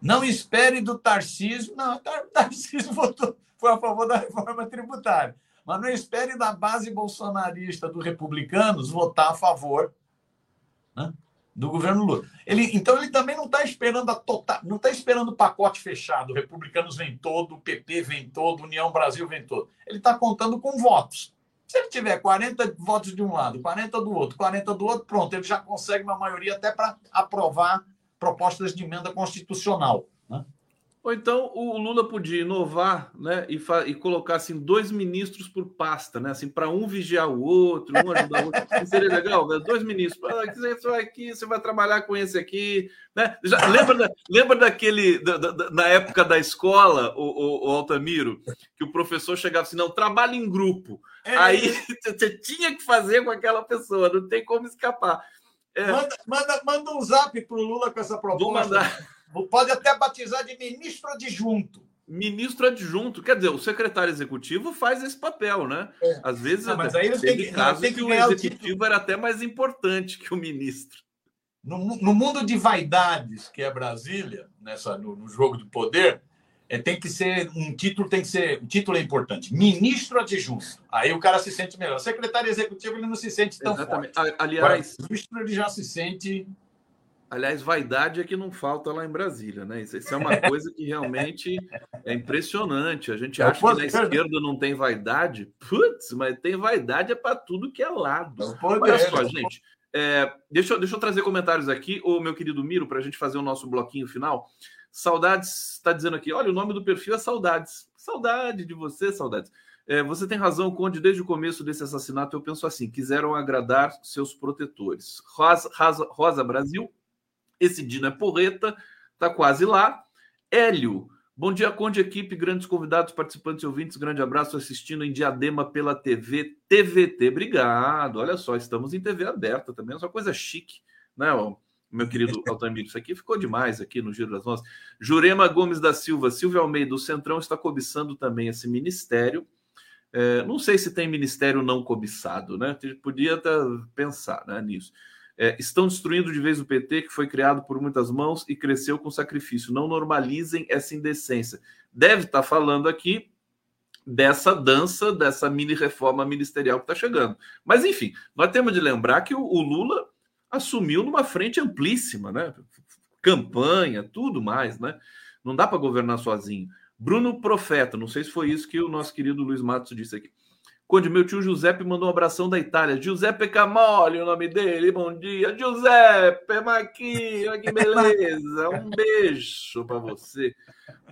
Speaker 2: Não espere do Tarcísio. Não, o [LAUGHS] Tarcísio votou, foi a favor da reforma tributária. Mas não espere da base bolsonarista dos republicanos votar a favor né, do governo Lula. Ele, então ele também não está esperando a total, não está esperando o pacote fechado. Republicanos vem todo, PP vem todo, União Brasil vem todo. Ele está contando com votos. Se ele tiver 40 votos de um lado, 40 do outro, 40 do outro, pronto, ele já consegue uma maioria até para aprovar propostas de emenda constitucional. Né?
Speaker 1: Ou então o Lula podia inovar né, e, e colocar assim, dois ministros por pasta, né? Assim, para um vigiar o outro, um ajudar o outro. seria legal, né? dois ministros. Ah, você vai aqui, você vai trabalhar com esse aqui. Né? Já, lembra, da, lembra daquele, da, da, na época da escola, o, o, o, Altamiro, que o professor chegava assim, não, trabalha em grupo. É. Aí [LAUGHS] você tinha que fazer com aquela pessoa, não tem como escapar.
Speaker 2: É. Manda, manda, manda um zap para o Lula com essa proposta. Vou mandar. Pode até batizar de ministro adjunto.
Speaker 1: Ministro adjunto, quer dizer, o secretário executivo faz esse papel, né? É. Às vezes,
Speaker 2: não, mas aí ele tem que,
Speaker 1: caso
Speaker 2: tem que,
Speaker 1: que o executivo o era até mais importante que o ministro.
Speaker 2: No, no mundo de vaidades, que é Brasília, nessa, no, no jogo do poder, é, tem que ser um título tem que ser um título é importante ministro adjunto aí o cara se sente melhor secretário executivo ele não se sente tão Exatamente. forte
Speaker 1: aliás
Speaker 2: Agora, ministro ele já se sente
Speaker 1: Aliás, vaidade é que não falta lá em Brasília, né? Isso, isso é uma [LAUGHS] coisa que realmente é impressionante. A gente é acha que na esquerda não tem vaidade. Putz, mas tem vaidade é para tudo que é lado. É Olha só, gente. É, deixa, deixa eu trazer comentários aqui, o meu querido Miro, para a gente fazer o nosso bloquinho final. Saudades está dizendo aqui: olha, o nome do perfil é Saudades. Saudade de você, Saudades. É, você tem razão, Conde, desde o começo desse assassinato eu penso assim: quiseram agradar seus protetores. Rosa, Rosa, Rosa Brasil esse Dino é porreta, tá quase lá. Hélio, bom dia, Conde, equipe, grandes convidados, participantes e ouvintes. Grande abraço assistindo em Diadema pela TV TVT. Obrigado. Olha só, estamos em TV aberta também, é uma coisa chique, né? meu querido [LAUGHS] Altamiro, isso aqui ficou demais aqui no Giro das Nossas. Jurema Gomes da Silva, Silvia Almeida, o Centrão está cobiçando também esse ministério. É, não sei se tem ministério não cobiçado, né? Podia até pensar né, nisso. É, estão destruindo de vez o PT, que foi criado por muitas mãos e cresceu com sacrifício. Não normalizem essa indecência. Deve estar falando aqui dessa dança, dessa mini reforma ministerial que está chegando. Mas, enfim, nós temos de lembrar que o, o Lula assumiu numa frente amplíssima, né? Campanha, tudo mais, né? Não dá para governar sozinho. Bruno Profeta, não sei se foi isso que o nosso querido Luiz Matos disse aqui. Quando meu tio Giuseppe mandou um abração da Itália. Giuseppe Camoli, o nome dele. Bom dia, Giuseppe Maquinha, que beleza. Um beijo para você.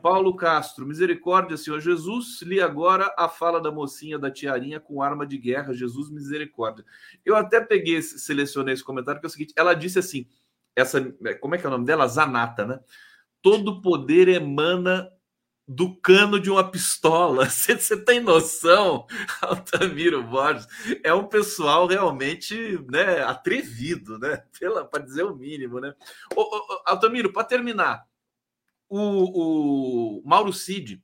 Speaker 1: Paulo Castro, misericórdia, Senhor Jesus. Li agora a fala da mocinha da tiarinha com arma de guerra. Jesus, misericórdia. Eu até peguei, selecionei esse comentário, que é o seguinte: ela disse assim, essa, como é que é o nome dela? Zanata, né? Todo poder emana do cano de uma pistola. [LAUGHS] Você tem noção, [LAUGHS] Altamiro Borges? É um pessoal realmente né, atrevido, né? Para dizer o mínimo, né? Ô, ô, Altamiro, para terminar, o, o Mauro Cid,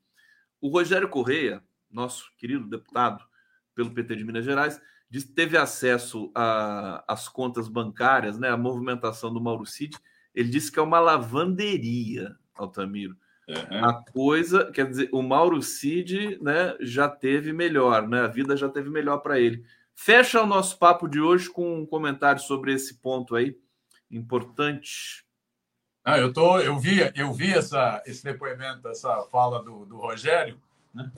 Speaker 1: o Rogério Correia, nosso querido deputado pelo PT de Minas Gerais, disse que teve acesso às contas bancárias, né? A movimentação do Mauro Cid. Ele disse que é uma lavanderia, Altamiro Uhum. A coisa, quer dizer, o Mauro Cid né, já teve melhor, né? A vida já teve melhor para ele. Fecha o nosso papo de hoje com um comentário sobre esse ponto aí, importante.
Speaker 2: Ah, eu, tô, eu vi, eu vi essa, esse depoimento, essa fala do, do Rogério, né?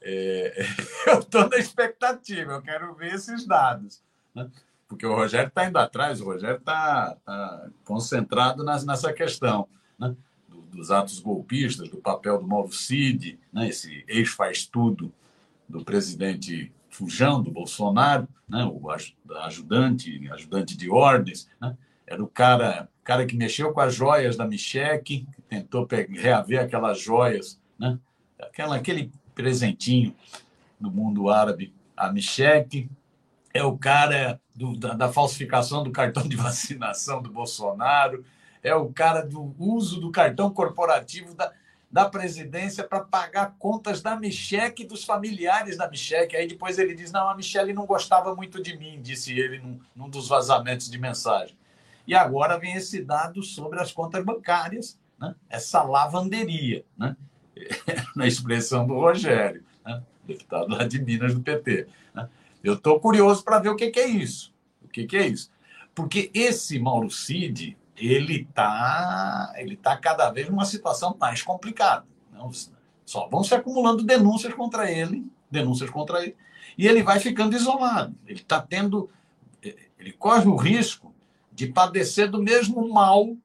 Speaker 2: É, [LAUGHS] eu estou na expectativa, eu quero ver esses dados. Né? Porque o Rogério está indo atrás, o Rogério está tá concentrado nas, nessa questão. Né? Dos atos golpistas, do papel do Mauro Cid, né, esse ex-faz-tudo do presidente Fujão, do Bolsonaro, né, o ajudante, ajudante de ordens, né, era o cara, cara que mexeu com as joias da Micheque, que tentou reaver aquelas joias, né, aquela, aquele presentinho do mundo árabe, a Micheque, é o cara do, da, da falsificação do cartão de vacinação do Bolsonaro, é o cara do uso do cartão corporativo da, da presidência para pagar contas da Micheque e dos familiares da Micheque. Aí depois ele diz: não, a Michelle não gostava muito de mim, disse ele num, num dos vazamentos de mensagem. E agora vem esse dado sobre as contas bancárias né? essa lavanderia, né? [LAUGHS] na expressão do Rogério, né? deputado lá de Minas do PT. Né? Eu estou curioso para ver o que, que, é isso. O que, que é isso? Porque esse Mauro Cid, ele está ele tá cada vez numa situação mais complicada. Não, só vão se acumulando denúncias contra ele, denúncias contra ele, e ele vai ficando isolado. Ele está tendo, ele corre o risco de padecer do mesmo mal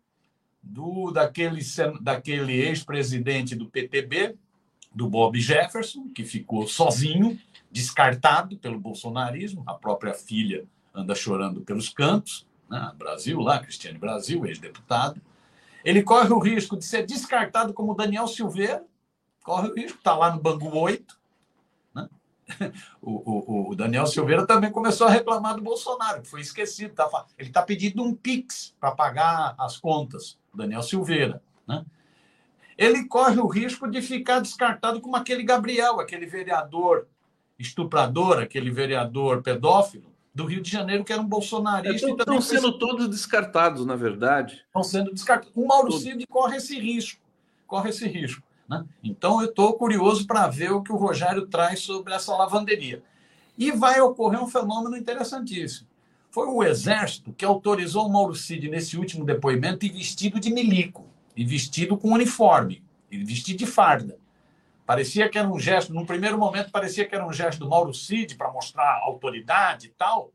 Speaker 2: do daquele, daquele ex-presidente do PTB, do Bob Jefferson, que ficou sozinho, descartado pelo bolsonarismo, a própria filha anda chorando pelos cantos, né? Brasil lá, Cristiane Brasil, ex-deputado. Ele corre o risco de ser descartado como Daniel Silveira, corre o risco, está lá no Bangu 8. Né? [LAUGHS] O, o, o, Daniel Silveira também começou a reclamar do Bolsonaro, que foi esquecido. Tá, ele está pedindo um PIX para pagar as contas, Daniel Silveira. Né? Ele corre o risco de ficar descartado como aquele Gabriel, aquele vereador estuprador, aquele vereador pedófilo do Rio de Janeiro, que era um bolsonarista.
Speaker 1: É, estão sendo todos descartados, na verdade.
Speaker 2: Estão sendo descartados. O Mauro Cid corre esse risco. Corre esse risco. Né? Então, eu estou curioso para ver o que o Rogério traz sobre essa lavanderia. E vai ocorrer um fenômeno interessantíssimo. Foi o Exército que autorizou o Mauro Cid, nesse último depoimento, e vestido de milico, e vestido com uniforme, e vestido de farda. Parecia que era um gesto, num primeiro momento, parecia que era um gesto do Mauro Cid para mostrar autoridade e tal,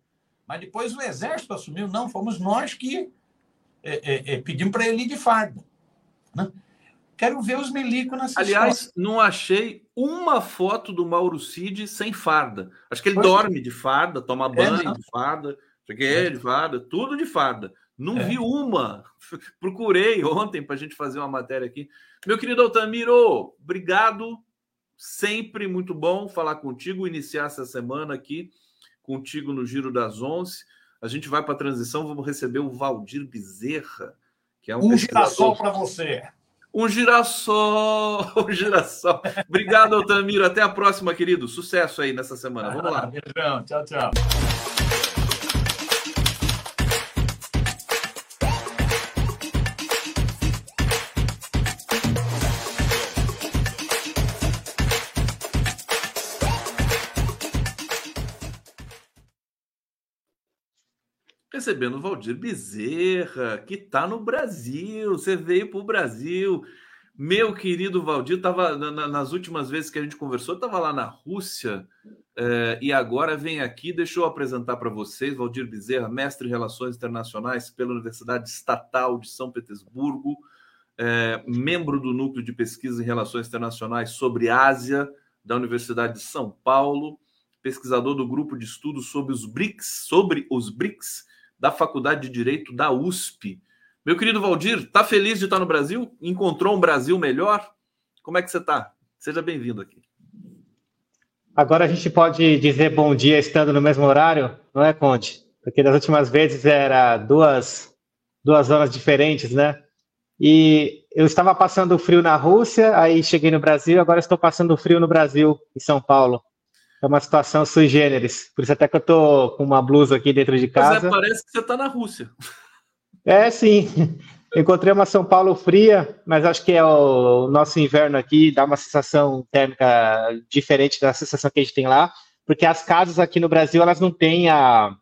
Speaker 2: mas depois o Exército assumiu, não, fomos nós que é, é, é, pedimos para ele ir de farda. Né? Quero ver os milicos nessa
Speaker 1: Aliás, história. não achei uma foto do Mauro Cid sem farda. Acho que ele pois dorme é. de farda, toma é, banho de farda, cheguei é. de farda, tudo de farda. Não vi uma. [LAUGHS] Procurei ontem para a gente fazer uma matéria aqui. Meu querido Altamiro, obrigado. Sempre muito bom falar contigo, iniciar essa semana aqui contigo no Giro das Onze. A gente vai para a transição, vamos receber o Valdir Bezerra,
Speaker 2: que é um, um girassol para você.
Speaker 1: Um girassol, [LAUGHS] um girassol. Obrigado, Altamiro. Até a próxima, querido. Sucesso aí nessa semana. Vamos lá.
Speaker 2: Beijão. Tchau, tchau.
Speaker 1: Recebendo o Valdir Bezerra, que está no Brasil. Você veio para o Brasil. Meu querido Valdir, estava na, nas últimas vezes que a gente conversou, estava lá na Rússia é, e agora vem aqui. Deixa eu apresentar para vocês, Valdir Bezerra, mestre em Relações Internacionais pela Universidade Estatal de São Petersburgo, é, membro do Núcleo de Pesquisa em Relações Internacionais sobre Ásia da Universidade de São Paulo, pesquisador do grupo de estudos sobre os BRICS, sobre os BRICS da Faculdade de Direito da USP. Meu querido Valdir, tá feliz de estar no Brasil? Encontrou um Brasil melhor? Como é que você está? Seja bem-vindo aqui.
Speaker 3: Agora a gente pode dizer bom dia estando no mesmo horário, não é, Conte? Porque das últimas vezes era duas, duas zonas diferentes, né? E eu estava passando frio na Rússia, aí cheguei no Brasil, agora estou passando frio no Brasil, em São Paulo. É uma situação sui generis. Por isso até que eu tô com uma blusa aqui dentro de casa. Mas é,
Speaker 1: parece que você está na Rússia.
Speaker 3: É, sim. [LAUGHS] Encontrei uma São Paulo fria, mas acho que é o nosso inverno aqui, dá uma sensação térmica diferente da sensação que a gente tem lá, porque as casas aqui no Brasil, elas não têm a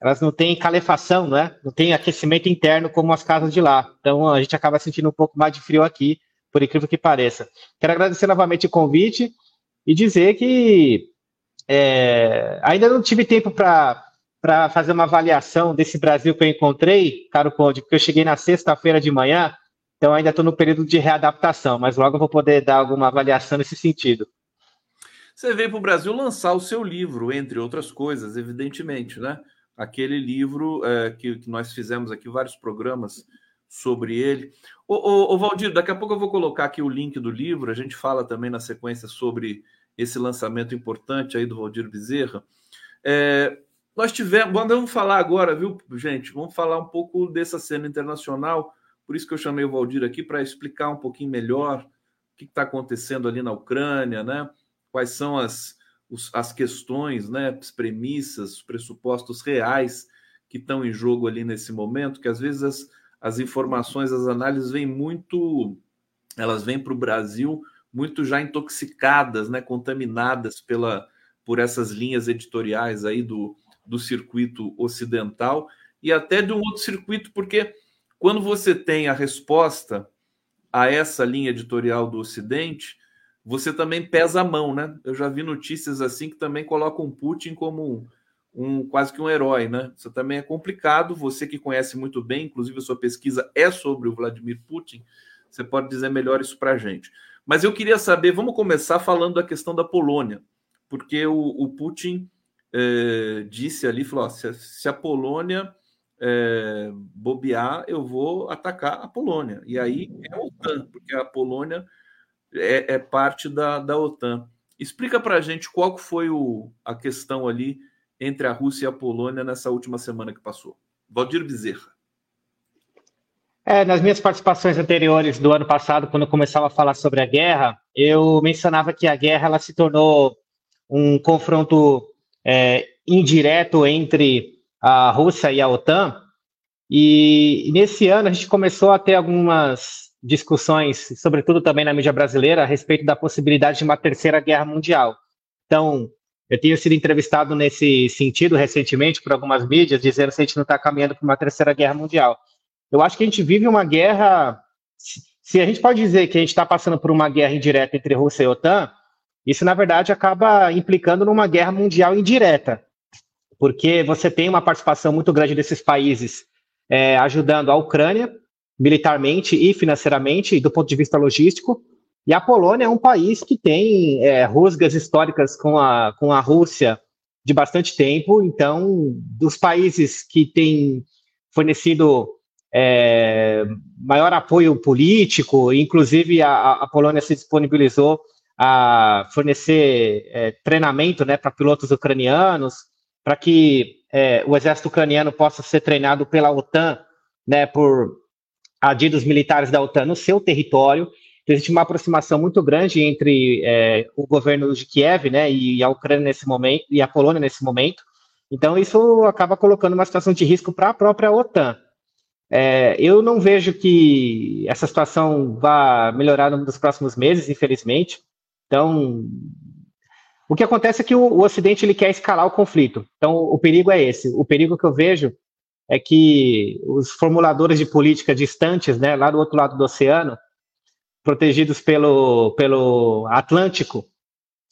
Speaker 3: elas não têm calefação, né? Não tem aquecimento interno como as casas de lá. Então a gente acaba sentindo um pouco mais de frio aqui, por incrível que pareça. Quero agradecer novamente o convite e dizer que é, ainda não tive tempo para fazer uma avaliação desse Brasil que eu encontrei, caro Conde, porque eu cheguei na sexta-feira de manhã, então ainda estou no período de readaptação, mas logo eu vou poder dar alguma avaliação nesse sentido.
Speaker 1: Você veio para o Brasil lançar o seu livro, entre outras coisas, evidentemente, né? Aquele livro é, que, que, nós fizemos aqui vários programas sobre ele. Ô, Valdir, daqui a pouco eu vou colocar aqui o link do livro, a gente fala também na sequência sobre esse lançamento importante aí do Valdir Bezerra. É, nós tivemos, vamos falar agora, viu, gente? Vamos falar um pouco dessa cena internacional. Por isso que eu chamei o Valdir aqui para explicar um pouquinho melhor o que está acontecendo ali na Ucrânia, né? Quais são as, os, as questões, né? As premissas, os pressupostos reais que estão em jogo ali nesse momento, que às vezes as, as informações, as análises vêm muito, elas vêm para o Brasil muito já intoxicadas, né, contaminadas pela, por essas linhas editoriais aí do, do circuito ocidental e até de um outro circuito, porque quando você tem a resposta a essa linha editorial do Ocidente, você também pesa a mão, né? Eu já vi notícias assim que também colocam Putin como um, um quase que um herói, né? Isso também é complicado. Você que conhece muito bem, inclusive a sua pesquisa é sobre o Vladimir Putin, você pode dizer melhor isso para a gente. Mas eu queria saber, vamos começar falando da questão da Polônia, porque o, o Putin é, disse ali, falou: ó, se, se, a Polônia é, bobear, eu vou atacar a Polônia. E aí é a OTAN, porque a Polônia é, é parte da, da OTAN. Explica para a gente qual foi o, a questão ali entre a Rússia e a Polônia nessa última semana que passou. Valdir Bezerra.
Speaker 3: É, nas minhas participações anteriores do ano passado, quando eu começava a falar sobre a guerra, eu mencionava que a guerra ela se tornou um confronto é, indireto entre a Rússia e a OTAN. E, nesse ano a gente começou a ter algumas discussões, sobretudo também na mídia brasileira, a respeito da possibilidade de uma terceira guerra mundial. Então, eu tenho sido entrevistado nesse sentido recentemente por algumas mídias, dizendo que a gente não está caminhando para uma terceira guerra mundial. Eu acho que a gente vive uma guerra. Se a gente pode dizer que a gente está passando por uma guerra indireta entre Rússia e OTAN, isso na verdade acaba implicando numa guerra mundial indireta, porque você tem uma participação muito grande desses países é, ajudando a Ucrânia militarmente e financeiramente, do ponto de vista logístico, e a Polônia é um país que tem é, rusgas históricas com a, com a Rússia de bastante tempo, então, dos países que têm fornecido é, maior apoio político, inclusive a, a, Polônia se disponibilizou a fornecer é, treinamento né, para pilotos ucranianos, para que é, o exército ucraniano possa ser treinado pela OTAN, né, por adidos militares da OTAN no seu território. Então, existe uma aproximação muito grande entre é, o governo de Kiev né, e a Ucrânia nesse momento, e a Polônia nesse momento. Então, isso acaba colocando uma situação de risco para a própria OTAN. É, eu não vejo que essa situação vá melhorar nos próximos meses, infelizmente. Então, o que acontece é que o, o, Ocidente ele quer escalar o conflito. Então, o perigo é esse. O perigo que eu vejo é que os formuladores de política distantes, né, lá do outro lado do oceano, protegidos pelo, pelo Atlântico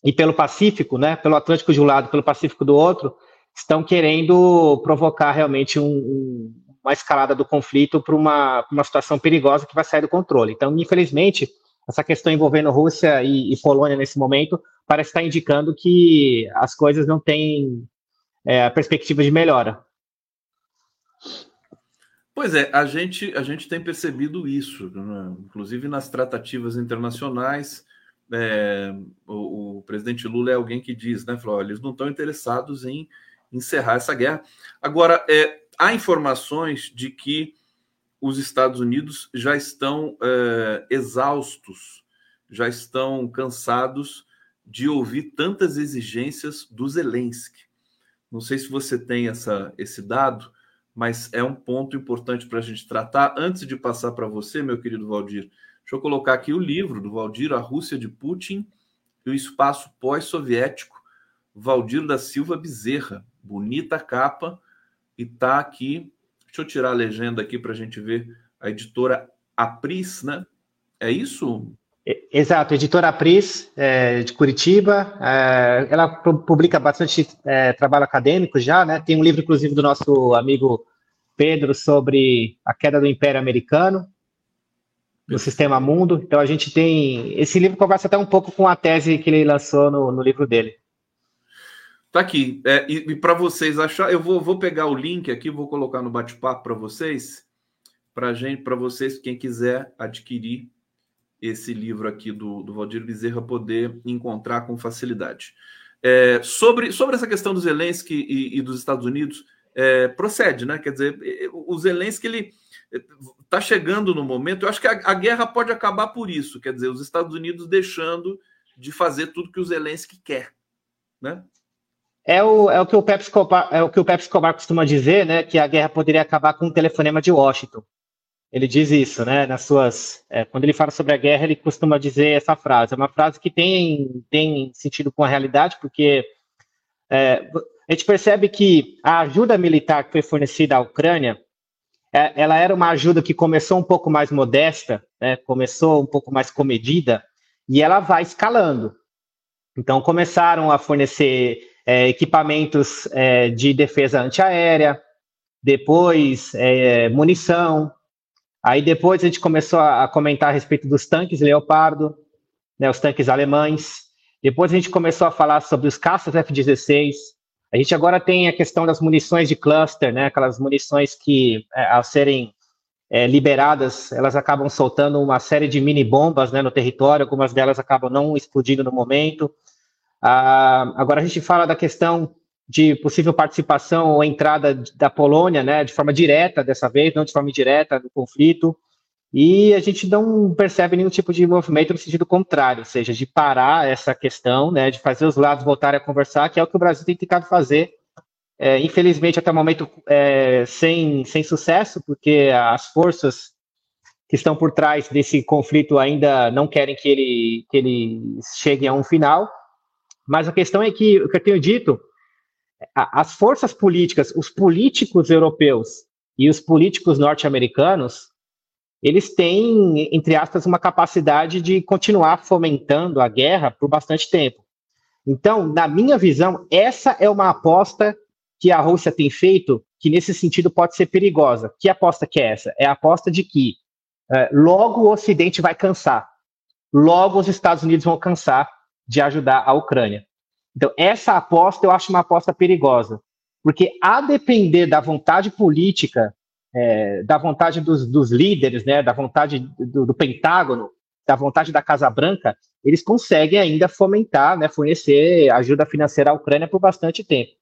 Speaker 3: e pelo Pacífico, né, pelo Atlântico de um lado, pelo Pacífico do outro, estão querendo provocar realmente um, um uma escalada do conflito para uma, uma situação perigosa que vai sair do controle. Então, infelizmente, essa questão envolvendo Rússia e, e Polônia nesse momento parece estar indicando que as coisas não têm é, perspectiva de melhora.
Speaker 1: Pois é, a gente, a gente tem percebido isso, né? inclusive nas tratativas internacionais. É, o, o, presidente Lula é alguém que diz, né, falou, eles não estão interessados em encerrar essa guerra. Agora, é, há informações de que os Estados Unidos já estão é, exaustos, já estão cansados de ouvir tantas exigências do Zelensky. Não sei se você tem essa, esse dado, mas é um ponto importante para a gente tratar. Antes de passar para você, meu querido Valdir, deixa eu colocar aqui o livro do Valdir, A Rússia de Putin e o Espaço Pós-Soviético, Valdir da Silva Bezerra. Bonita capa e tá aqui. Deixa eu tirar a legenda aqui para a gente ver a editora Apris, né? É isso?
Speaker 3: Exato, editora Apris, é, de Curitiba. É, ela publica bastante é, trabalho acadêmico já, né? Tem um livro, inclusive, do nosso amigo Pedro sobre a queda do Império Americano no sistema mundo. Então a gente tem. Esse livro conversa até um pouco com a tese que ele lançou no, no livro dele.
Speaker 1: Tá aqui. É, e, e para vocês achar, eu vou, vou pegar o link aqui, vou colocar no bate-papo para vocês, para gente, para vocês, quem quiser adquirir esse livro aqui do, do Valdir Bezerra, poder encontrar com facilidade. É, sobre, sobre essa questão do Zelensky e, e dos Estados Unidos, é, procede, né? Quer dizer, o Zelensky ele está chegando no momento. Eu acho que a, a, guerra pode acabar por isso, quer dizer, os Estados Unidos deixando de fazer tudo que o Zelensky quer, né?
Speaker 3: É o, é o que o Pepsi Escobar, é o que o Escobar costuma dizer, né? Que a guerra poderia acabar com um telefonema de Washington. ele diz isso, né? Nas suas, é, quando ele fala sobre a guerra, ele costuma dizer essa frase. É uma frase que tem tem sentido com a realidade, porque é, a gente percebe que a ajuda militar que foi fornecida à Ucrânia, é, ela era uma ajuda que começou um pouco mais modesta, né? Começou um pouco mais comedida e ela vai escalando. Então começaram a fornecer é, equipamentos é, de defesa antiaérea, depois é, munição, Aí depois a gente começou a, comentar a respeito dos tanques Leopardo, né, os tanques alemães. Depois a gente começou a falar sobre os caças F-16. A gente agora tem a questão das munições de cluster, né, aquelas munições que, é, ao serem é, liberadas, elas acabam soltando uma série de mini bombas né, no território, algumas delas acabam não explodindo no momento. Ah, agora a gente fala da questão de possível participação ou entrada da Polônia, né, de forma direta dessa vez, não de forma indireta no conflito, e a gente não percebe nenhum tipo de movimento no sentido contrário, ou seja, de parar essa questão, né, de fazer os lados voltarem a conversar, que é o que o Brasil tem tentado fazer, é, infelizmente até o momento é, sem, sem sucesso, porque as forças que estão por trás desse conflito ainda não querem que ele, que ele chegue a um final, mas a questão é que, o que eu tenho dito, as forças políticas, os políticos europeus e os políticos norte-americanos, eles têm, entre aspas, uma capacidade de continuar fomentando a guerra por bastante tempo. Então, na minha visão, essa é uma aposta que a Rússia tem feito que, nesse sentido, pode ser perigosa. Que aposta que é essa? É a aposta de que é, logo o Ocidente vai cansar, logo os Estados Unidos vão cansar de ajudar a Ucrânia. Então, essa aposta eu acho uma aposta perigosa, porque a depender da vontade política, é, da vontade dos, dos, líderes, né, da vontade do, do, Pentágono, da vontade da Casa Branca, eles conseguem ainda fomentar, né, fornecer ajuda financeira à Ucrânia por bastante tempo.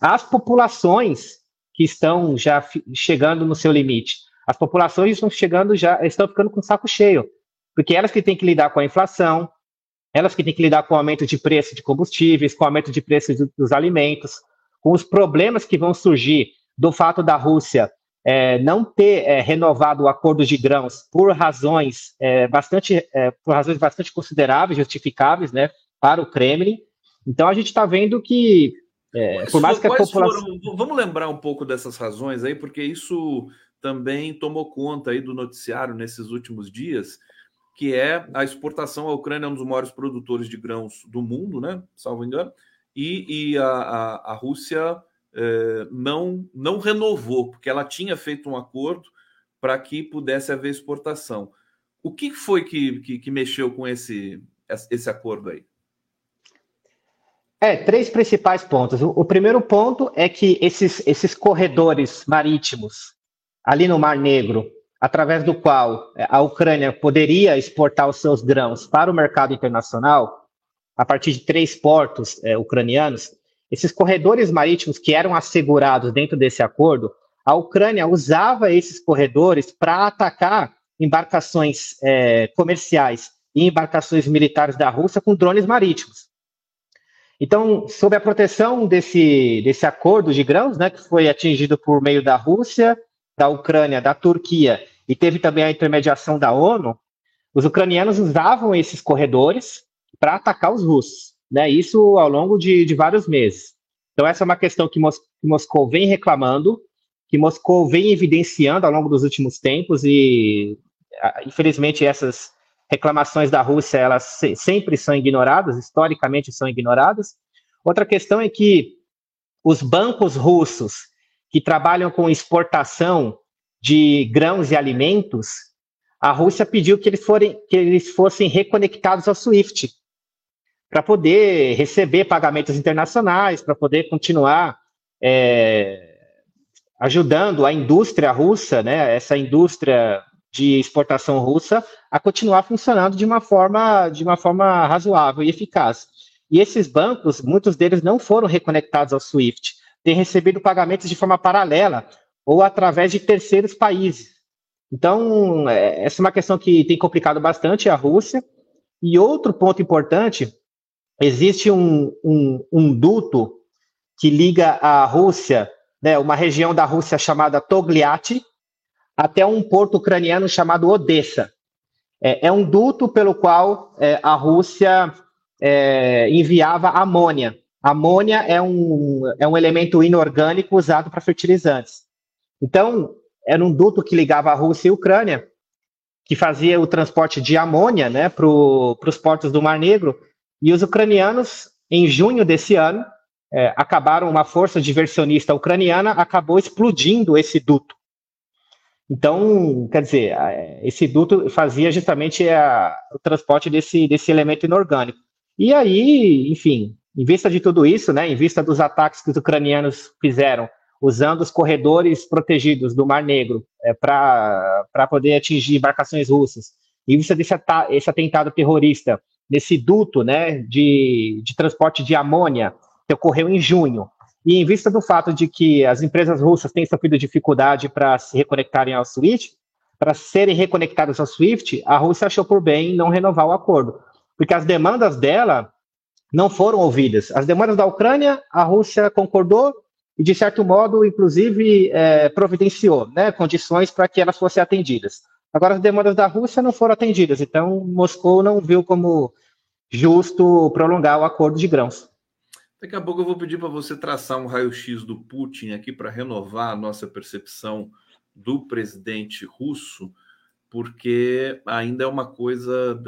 Speaker 3: As populações que estão já chegando no seu limite, as populações estão chegando já, estão ficando com o saco cheio, porque elas que têm que lidar com a inflação, elas que têm que lidar com o aumento de preço de combustíveis, com o aumento de preço dos alimentos, com os problemas que vão surgir do fato da Rússia é, não ter é, renovado o acordo de grãos por razões é, bastante é, por razões bastante consideráveis, justificáveis, né, para o Kremlin. Então a gente está vendo que
Speaker 1: é, por mais que a população foram, vamos lembrar um pouco dessas razões aí, porque isso também tomou conta aí do noticiário nesses últimos dias que é a exportação. A Ucrânia é um dos maiores produtores de grãos do mundo, né? Salvo engano, e, e a, a, a, Rússia é, não, não renovou, porque ela tinha feito um acordo para que pudesse haver exportação. O que foi que, que, que mexeu com esse, esse acordo aí?
Speaker 3: É, três principais pontos. O, o, primeiro ponto é que esses, esses corredores marítimos ali no Mar Negro, através do qual é, a Ucrânia poderia exportar os seus grãos para o mercado internacional, a partir de três portos é, ucranianos, esses corredores marítimos que eram assegurados dentro desse acordo, a Ucrânia usava esses corredores para atacar embarcações é, comerciais e embarcações militares da Rússia com drones marítimos. Então, sob a proteção desse, desse acordo de grãos, né, que foi atingido por meio da Rússia, da Ucrânia, da Turquia e teve também a intermediação da ONU, os ucranianos usavam esses corredores para atacar os russos, né? Isso ao longo de, de vários meses. Então essa é uma questão que, Mos que Moscou vem reclamando, que Moscou vem evidenciando ao longo dos últimos tempos e infelizmente essas reclamações da Rússia elas se sempre são ignoradas, historicamente são ignoradas. Outra questão é que os bancos russos que trabalham com exportação de grãos e alimentos, a Rússia pediu que eles, forem, que eles fossem reconectados ao SWIFT, para poder receber pagamentos internacionais, para poder continuar é, ajudando a indústria russa, né, essa indústria de exportação russa, a continuar funcionando de uma forma, de uma forma razoável e eficaz. E esses bancos, muitos deles não foram reconectados ao SWIFT, têm recebido pagamentos de forma paralela, ou através de terceiros países. Então, é, essa é uma questão que tem complicado bastante a Rússia. E outro ponto importante, existe um, um, um duto que liga a Rússia, né, uma região da Rússia chamada Togliatti, até um porto ucraniano chamado Odessa. É, é um duto pelo qual é, a Rússia é, enviava amônia. Amônia é um, é um elemento inorgânico usado para fertilizantes. Então, era um duto que ligava a Rússia e a Ucrânia, que fazia o transporte de amônia né, para os portos do Mar Negro, e os ucranianos, em junho desse ano, é, acabaram, uma força diversionista ucraniana acabou explodindo esse duto. Então, quer dizer, esse duto fazia justamente a, o transporte desse, desse elemento inorgânico. E aí, enfim, em vista de tudo isso, né, em vista dos ataques que os ucranianos fizeram, usando os corredores protegidos do Mar Negro é, para poder atingir embarcações russas, em vista desse esse atentado terrorista, nesse duto né, de, de transporte de amônia, que ocorreu em junho, e em vista do fato de que as empresas russas têm sofrido dificuldade para se reconectarem ao SWIFT, para serem reconectadas ao SWIFT, a Rússia achou por bem não renovar o acordo, porque as demandas dela não foram ouvidas. As demandas da Ucrânia, a Rússia concordou e, de certo modo, inclusive, é, providenciou né, condições para que elas fossem atendidas. Agora, as demandas da Rússia não foram atendidas, então Moscou não viu como justo prolongar o acordo de grãos.
Speaker 1: Daqui a pouco eu vou pedir para você traçar um raio-x do Putin aqui para renovar a nossa percepção do presidente russo, porque ainda é uma coisa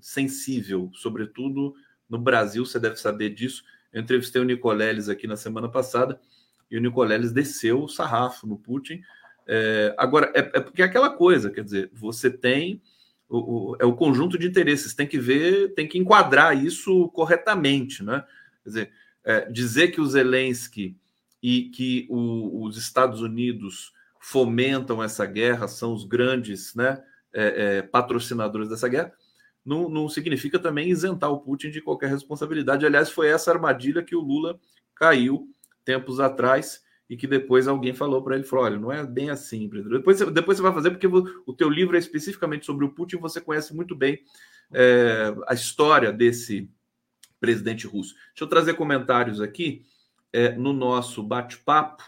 Speaker 1: sensível, sobretudo no Brasil, você deve saber disso. Eu entrevistei o Nicoleles aqui na semana passada e o Nicoleles desceu o sarrafo no Putin. É, agora, é, é, porque é aquela coisa, quer dizer, você tem o, o, é o conjunto de interesses, tem que ver, tem que enquadrar isso corretamente, né? Quer dizer, é, dizer que o Zelensky e que o, os Estados Unidos fomentam essa guerra, são os grandes né, é, é, patrocinadores dessa guerra, não, não, significa também isentar o Putin de qualquer responsabilidade. Aliás, foi essa armadilha que o Lula caiu tempos atrás e que depois alguém falou para ele, falou, olha, não é bem assim, depois, depois você vai fazer, porque o teu livro é especificamente sobre o Putin, você conhece muito bem é, a história desse, presidente russo. Deixa eu trazer comentários aqui é, no nosso bate-papo.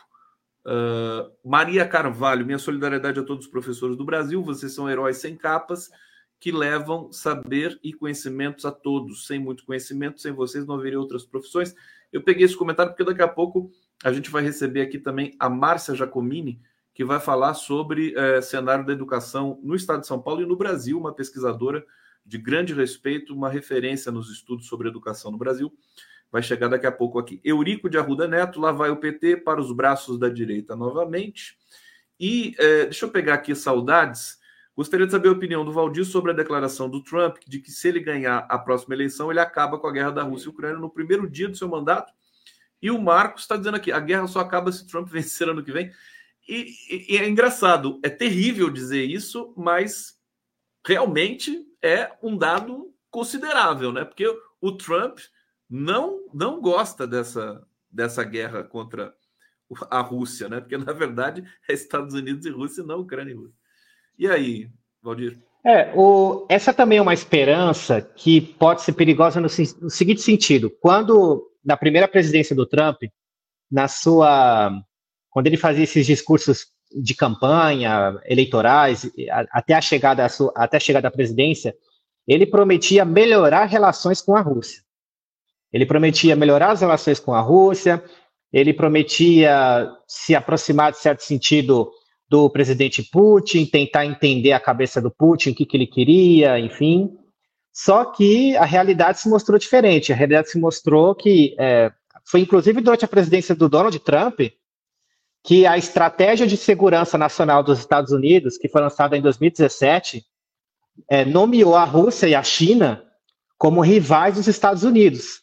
Speaker 1: Uh, Maria Carvalho, minha solidariedade a todos os professores do Brasil. Vocês são heróis sem capas que levam saber e conhecimentos a todos. Sem muito conhecimento, sem vocês não haveria outras profissões. Eu peguei esse comentário porque daqui a pouco a gente vai receber aqui também a Márcia Jacomini, que vai falar sobre é, cenário da educação no estado de São Paulo e no Brasil, uma pesquisadora de grande respeito, uma referência nos estudos sobre educação no Brasil. Vai chegar daqui a pouco aqui. Eurico de Arruda Neto, lá vai o PT para os braços da direita novamente. E é, deixa eu pegar aqui saudades. Gostaria de saber a opinião do Valdir sobre a declaração do Trump de que se ele ganhar a próxima eleição, ele acaba com a guerra da Rússia e Ucrânia no primeiro dia do seu mandato. E o Marcos está dizendo aqui: a guerra só acaba se Trump [LAUGHS] vencer ano que vem. E, e, e é engraçado, é terrível dizer isso, mas realmente é um dado considerável, né? Porque o Trump não não gosta dessa, dessa guerra contra a Rússia, né? Porque na verdade é Estados Unidos e Rússia, não Ucrânia e Rússia. E aí, Valdir?
Speaker 3: É, o, essa também é uma esperança que pode ser perigosa no, no seguinte sentido: quando na primeira presidência do Trump, na sua quando ele fazia esses discursos de campanha, eleitorais, até a chegada, até a chegada à presidência, ele prometia melhorar relações com a Rússia. Ele prometia melhorar as relações com a Rússia, ele prometia se aproximar, de certo sentido, do presidente Putin, tentar entender a cabeça do Putin, o que, que ele queria, enfim. Só que a realidade se mostrou diferente. A realidade se mostrou que, é, foi inclusive durante a presidência do Donald Trump, que a estratégia de segurança nacional dos Estados Unidos, que foi lançada em 2017, é, nomeou a Rússia e a China como rivais dos Estados Unidos,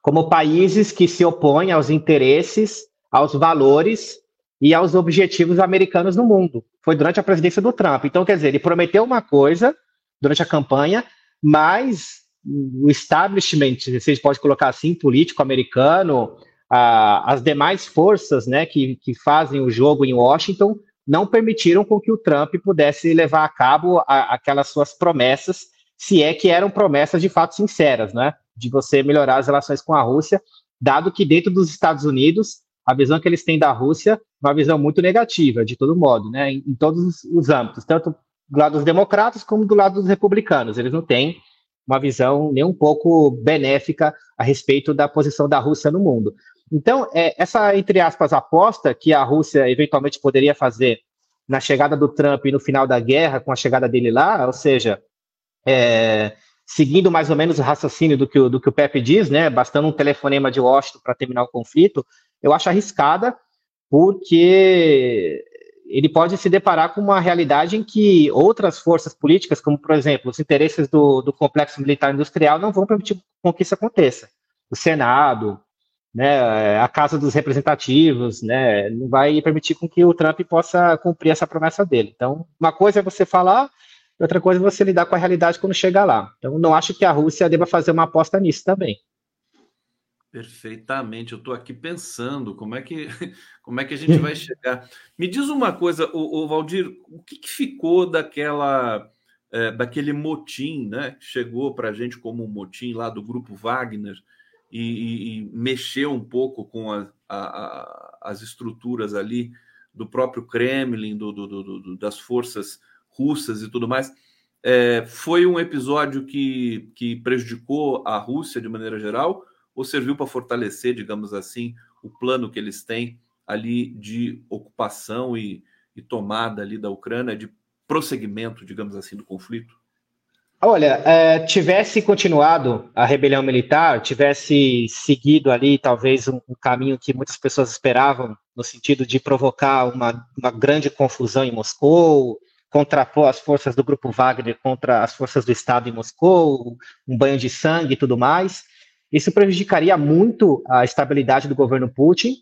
Speaker 3: como países que se opõem aos interesses, aos valores e aos objetivos americanos no mundo. Foi durante a presidência do Trump. Então, quer dizer, ele prometeu uma coisa durante a campanha, mas o establishment, se pode colocar assim, político americano, a, as demais forças né, que, que fazem o jogo em Washington não permitiram com que o Trump pudesse levar a cabo a, aquelas suas promessas, se é que eram promessas de fato sinceras, né, de você melhorar as relações com a Rússia, dado que dentro dos Estados Unidos a visão que eles têm da Rússia é uma visão muito negativa, de todo modo, né, em, em todos os âmbitos, tanto do lado dos democratas como do lado dos republicanos. Eles não têm uma visão nem um pouco benéfica a respeito da posição da Rússia no mundo. Então, é, essa, entre aspas, aposta que a Rússia eventualmente poderia fazer na chegada do Trump e no final da guerra, com a chegada dele lá, ou seja, é, seguindo mais ou menos o raciocínio do que o, do que o Pepe diz, né, bastando um telefonema de Washington para terminar o conflito, eu acho arriscada, porque ele pode se deparar com uma realidade em que outras forças políticas, como, por exemplo, os interesses do, do complexo militar industrial, não vão permitir com que isso aconteça. O Senado, né, a Casa dos Representativos, né, não vai permitir com que o Trump possa cumprir essa promessa dele. Então, uma coisa é você falar, outra coisa é você lidar com a realidade quando chegar lá. Então, não acho que a Rússia deva fazer uma aposta nisso também.
Speaker 1: Perfeitamente, eu estou aqui pensando como é que [LAUGHS] como é que a gente vai chegar. Me diz uma coisa, o, Valdir, o que, que ficou daquela é, daquele motim, né? Que chegou para a gente como um motim lá do grupo Wagner e, e, e mexeu um pouco com a, a, a, as estruturas ali do próprio Kremlin, do, do, do, das forças russas e tudo mais. É, foi um episódio que, que prejudicou a Rússia de maneira geral ou serviu para fortalecer, digamos assim, o plano que eles têm ali de ocupação e, e tomada ali da Ucrânia, de prosseguimento, digamos assim, do conflito?
Speaker 3: Olha, é, tivesse continuado a rebelião militar, tivesse seguido ali talvez um, um, caminho que muitas pessoas esperavam, no sentido de provocar uma, uma grande confusão em Moscou, contrapor as forças do grupo Wagner contra as forças do Estado em Moscou, um banho de sangue e tudo mais. Isso prejudicaria muito a estabilidade do governo Putin,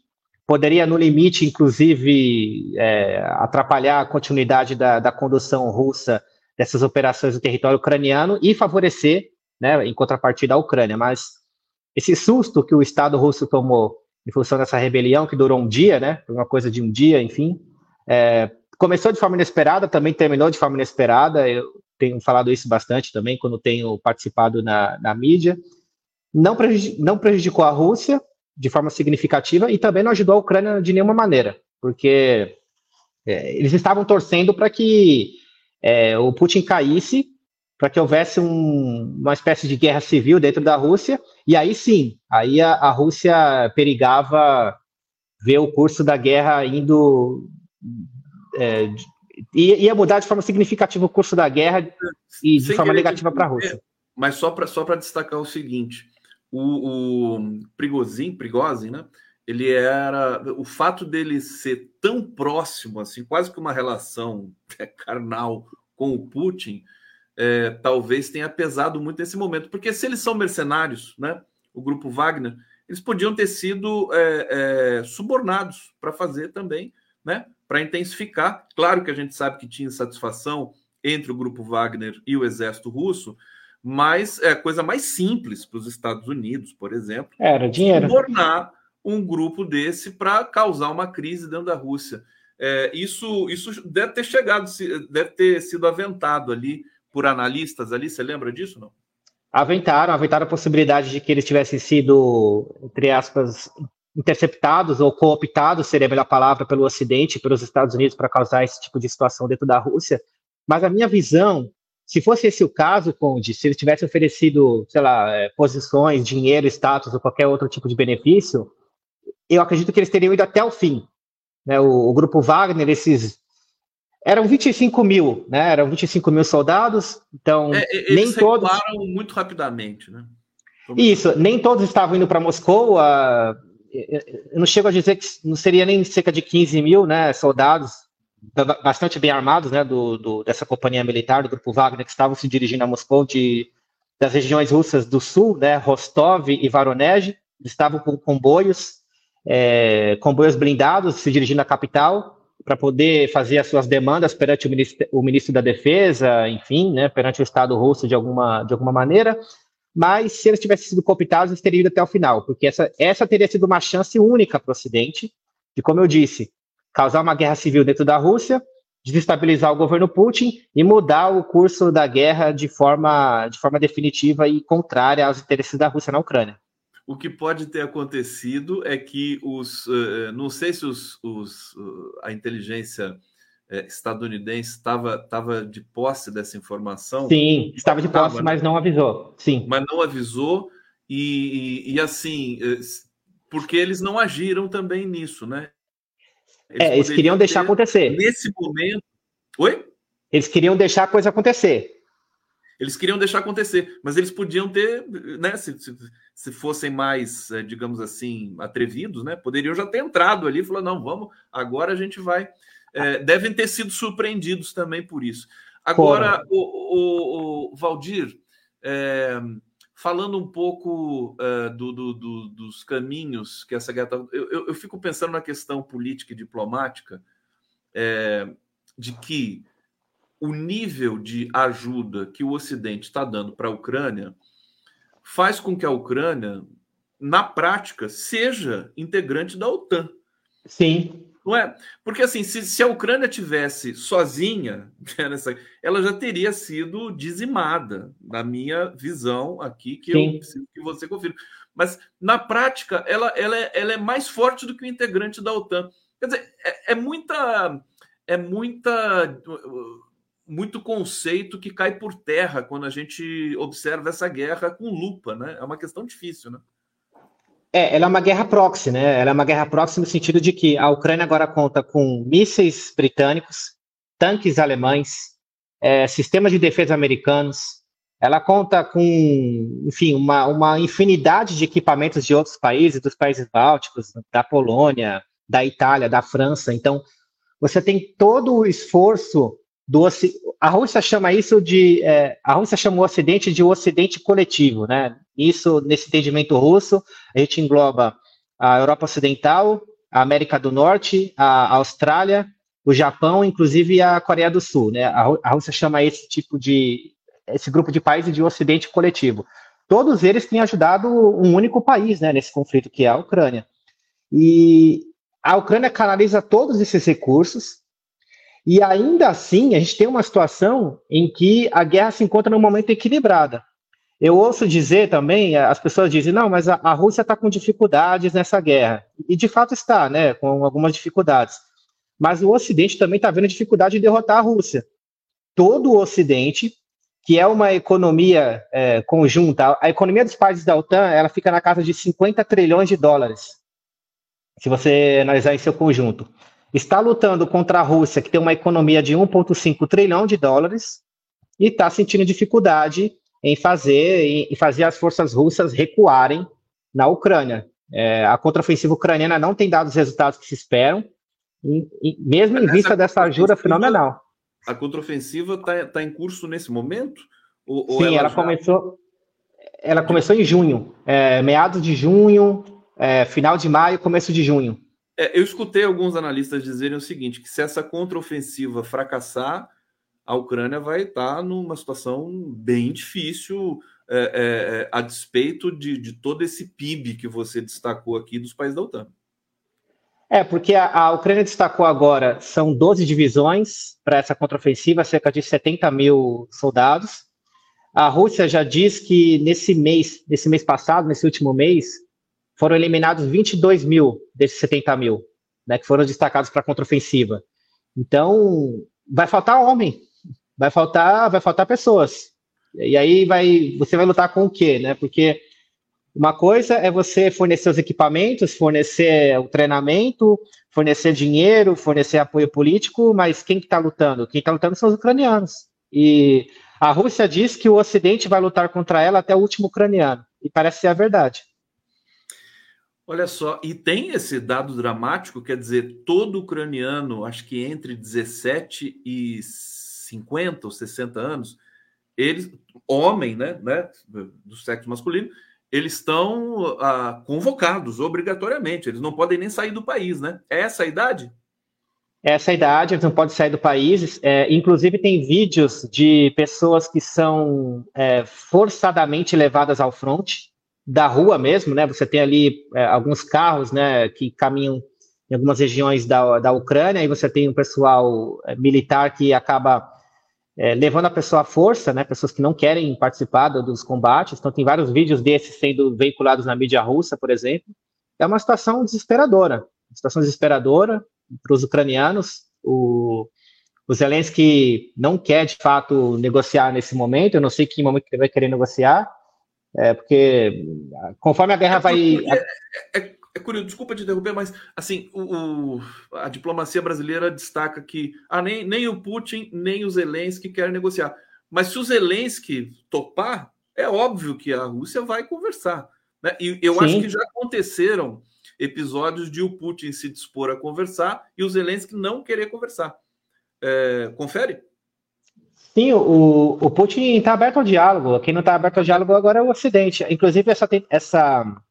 Speaker 3: poderia, no limite, inclusive, é, atrapalhar a continuidade da, da condução russa dessas operações no território ucraniano e favorecer, né, em contrapartida, a Ucrânia. Mas esse susto que o Estado russo tomou em função dessa rebelião, que durou um dia, né, uma coisa de um dia, enfim, é, começou de forma inesperada, também terminou de forma inesperada. Eu tenho falado isso bastante também quando tenho participado na, na mídia. Não, prejudicou, não prejudicou a Rússia de forma significativa e também não ajudou a Ucrânia de nenhuma maneira, porque é, eles estavam torcendo para que é, o Putin caísse para que houvesse um, uma espécie de guerra civil dentro da Rússia, e aí sim, aí a, a, Rússia perigava ver o curso da guerra indo. É, ia mudar de forma significativa o curso da guerra e de Sem forma negativa para a Rússia.
Speaker 1: Mas só para só destacar o seguinte: o, o Prigozhin, Prigozhin, né? ele era o fato dele ser tão próximo assim, quase que uma relação [LAUGHS] carnal com o Putin, é, talvez tenha pesado muito nesse momento, porque se eles são mercenários, né, o grupo Wagner, eles podiam ter sido é, é, subornados para fazer também, né, para intensificar. Claro que a gente sabe que tinha satisfação entre o grupo Wagner e o exército russo, mas é a coisa mais simples para os Estados Unidos, por exemplo,
Speaker 3: era dinheiro.
Speaker 1: Subornar um grupo desse para causar uma crise dentro da Rússia. É, isso, isso deve ter chegado, deve ter sido aventado ali por analistas ali. Você lembra disso, não?
Speaker 3: Aventaram, aventaram a possibilidade de que eles tivessem sido, entre aspas, interceptados ou cooptados, seria a melhor palavra, pelo Ocidente, pelos Estados Unidos, para causar esse tipo de situação dentro da Rússia. Mas a minha visão, se fosse esse o caso, Conde, se eles tivessem oferecido, sei lá, é, posições, dinheiro, status ou qualquer outro tipo de benefício, eu acredito que eles teriam ido até o fim. Né? O, o, grupo Wagner, esses. Eram 25 mil, né? Eram 25 mil soldados, então é, nem todos.
Speaker 1: muito rapidamente, né?
Speaker 3: Isso, nem todos estavam indo para Moscou. A... Eu não chego a dizer que não seria nem cerca de 15 mil né, soldados, bastante bem armados, né, do, do, dessa companhia militar, do grupo Wagner, que estavam se dirigindo a Moscou de, das regiões russas do sul, né, Rostov e Voronezh, estavam com comboios é, comboios blindados se dirigindo à capital para poder fazer as suas demandas perante o ministro, o ministro, da Defesa, enfim, né, perante o Estado russo de alguma, de alguma maneira. Mas se eles tivessem sido cooptados, eles teriam ido até o final, porque essa, essa teria sido uma chance única para o Ocidente de, como eu disse, causar uma guerra civil dentro da Rússia, desestabilizar o governo Putin e mudar o curso da guerra de forma, de forma definitiva e contrária aos interesses da Rússia na Ucrânia.
Speaker 1: o que pode ter acontecido é que os. Uh, não sei se os, os uh, a inteligência estadunidense estava, estava de posse dessa informação.
Speaker 3: Sim, estava de posse, mas não avisou. Sim.
Speaker 1: Mas não avisou, e, e, e assim, porque eles não agiram também nisso, né?
Speaker 3: Eles, é, eles queriam deixar acontecer.
Speaker 1: Nesse momento. Oi?
Speaker 3: Eles queriam deixar a coisa acontecer.
Speaker 1: Eles queriam deixar acontecer, mas eles podiam ter, né? Se, se, se fossem mais, eh, digamos assim, atrevidos, né? Poderiam já ter entrado ali e falar: não, vamos, agora a gente vai. É, devem ter sido surpreendidos também por isso. Agora, o, o, o, Valdir, é, falando um pouco é, do, do, do, dos caminhos que essa guerra. Tá, eu, eu, eu, fico pensando na questão política e diplomática, de que o nível de ajuda que o Ocidente está dando para a Ucrânia faz com que a Ucrânia, na prática, seja integrante da OTAN.
Speaker 3: Sim.
Speaker 1: Não é? Porque assim, se, se a Ucrânia tivesse sozinha, [LAUGHS] né, ela já teria sido dizimada, na minha visão aqui, que Sim. eu preciso que você confirme. Mas na prática, ela, ela, é, ela é mais forte do que o integrante da OTAN. Quer dizer, é, é muita. É muita muito conceito que cai por terra quando a gente observa essa guerra com lupa, né? É uma questão difícil, né?
Speaker 3: É, ela é uma guerra proxy, né? Ela é uma guerra proxy no sentido de que a Ucrânia agora conta com mísseis britânicos, tanques alemães, é, sistemas de defesa americanos. Ela conta com, enfim, uma, uma infinidade de equipamentos de outros países, dos países bálticos, da Polônia, da Itália, da França. Então, você tem todo o esforço do a Rússia chama isso de é, a Rússia chama o Ocidente de o Ocidente coletivo, né? Isso nesse entendimento russo a gente engloba a Europa Ocidental, a América do Norte, a Austrália, o Japão, inclusive a Coreia do Sul, né? A, a Rússia chama esse tipo de esse grupo de países de Ocidente coletivo. Todos eles têm ajudado um único país, né? Nesse conflito que é a Ucrânia. E a Ucrânia canaliza todos esses recursos e ainda assim, a gente tem uma situação em que a guerra se encontra num momento equilibrada. Eu ouço dizer também, as pessoas dizem, não, mas a, Rússia está com dificuldades nessa guerra. E de fato está, né, com algumas dificuldades. Mas o Ocidente também está vendo dificuldade em derrotar a Rússia. Todo o Ocidente, que é uma economia é, conjunta, a economia dos países da OTAN, ela fica na casa de 50 trilhões de dólares, se você analisar em seu conjunto está lutando contra a Rússia, que tem uma economia de 1,5 trilhão de dólares, e está sentindo dificuldade em fazer, em fazer as forças russas recuarem na Ucrânia. É, a contraofensiva ucraniana não tem dado os resultados que se esperam, e, e mesmo em vista dessa ajuda fenomenal.
Speaker 1: A contraofensiva está tá em curso nesse momento?
Speaker 3: Ou, ou Sim, ela, ela já... começou. Ela começou em junho, é, meados de junho, é, final de maio, começo de junho.
Speaker 1: É, eu escutei alguns analistas dizerem o seguinte: que se essa contraofensiva fracassar, a Ucrânia vai estar numa situação bem difícil, é, é, é a despeito de, de, todo esse PIB que você destacou aqui dos países da OTAN.
Speaker 3: É, porque a, a Ucrânia destacou agora, são 12 divisões para essa contraofensiva, cerca de 70 mil soldados. A Rússia já diz que nesse mês, nesse mês passado, nesse último mês, foram eliminados 22 mil desses 70 mil, né, que foram destacados para a contraofensiva. Então, vai faltar homem, vai faltar, vai faltar pessoas. E aí vai, você vai lutar com o quê, né? Porque uma coisa é você fornecer os equipamentos, fornecer o treinamento, fornecer dinheiro, fornecer apoio político, mas quem está lutando? Quem está lutando são os ucranianos. E a Rússia diz que o Ocidente vai lutar contra ela até o último ucraniano. E parece ser a verdade.
Speaker 1: Olha só, e tem esse dado dramático, quer dizer, todo ucraniano, acho que entre 17 e 50 ou 60 anos, eles, homem, né, né do sexo masculino, eles estão ah, convocados obrigatoriamente, eles não podem nem sair do país, né? É essa a idade?
Speaker 3: Essa idade, eles não podem sair do país. É, inclusive, tem vídeos de pessoas que são é, forçadamente levadas ao fronte da rua mesmo, né? Você tem ali é, alguns carros, né, que caminham em algumas regiões da, da Ucrânia, e você tem um pessoal é, militar que acaba é, levando a pessoa à força, né, pessoas que não querem participar dos combates. Então, tem vários vídeos desses sendo veiculados na mídia russa, por exemplo. É uma situação desesperadora, uma situação desesperadora para os ucranianos. O, o Zelensky não quer, de fato, negociar nesse momento. Eu não sei que momento ele vai querer negociar, é, porque conforme a guerra é vai.
Speaker 1: É, é, é, curioso, desculpa te interromper, mas assim, o, o, a diplomacia brasileira destaca que ah, nem, nem o Putin, nem o Zelensky querem negociar. Mas se o Zelensky topar, é óbvio que a Rússia vai conversar. Né? E eu Sim. acho que já aconteceram episódios de o Putin se dispor a conversar e o Zelensky não querer conversar. É, confere?
Speaker 3: Sim, o, o Putin está aberto ao diálogo. Quem não está aberto ao diálogo agora é o Ocidente. Inclusive, essa, essa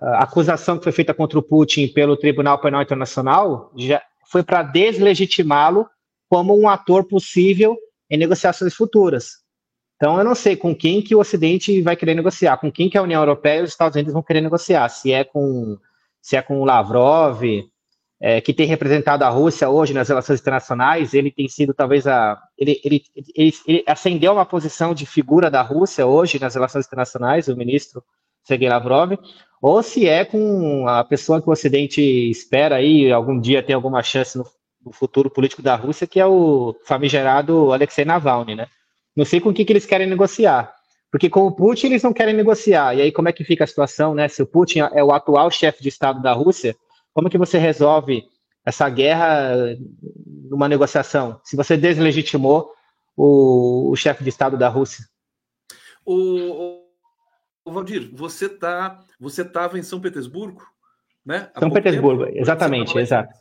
Speaker 3: acusação que foi feita contra o Putin pelo Tribunal Penal Internacional já foi para deslegitimá-lo como um ator possível em negociações futuras. Então, eu não sei com quem que o Ocidente vai querer negociar, com quem que a União Europeia e os Estados Unidos vão querer negociar. Se é com, se é com o Lavrov, é, que tem representado a Rússia hoje nas relações internacionais, ele tem sido talvez a. Ele, ele, ele, ele acendeu uma posição de figura da Rússia hoje nas relações internacionais, o ministro Sergei Lavrov, ou se é com a pessoa que o Ocidente espera aí algum dia ter alguma chance no, no futuro político da Rússia, que é o famigerado Alexei Navalny, né? Não sei com o que, que eles querem negociar. Porque com o Putin eles não querem negociar. E aí como é que fica a situação, né? Se o Putin é o atual chefe de Estado da Rússia, como que você resolve essa guerra numa negociação? Se você deslegitimou o, o chefe de Estado da Rússia.
Speaker 1: O, o Valdir, você tá, você estava em São Petersburgo, né?
Speaker 3: Há São Petersburgo, tempo, exatamente, exato.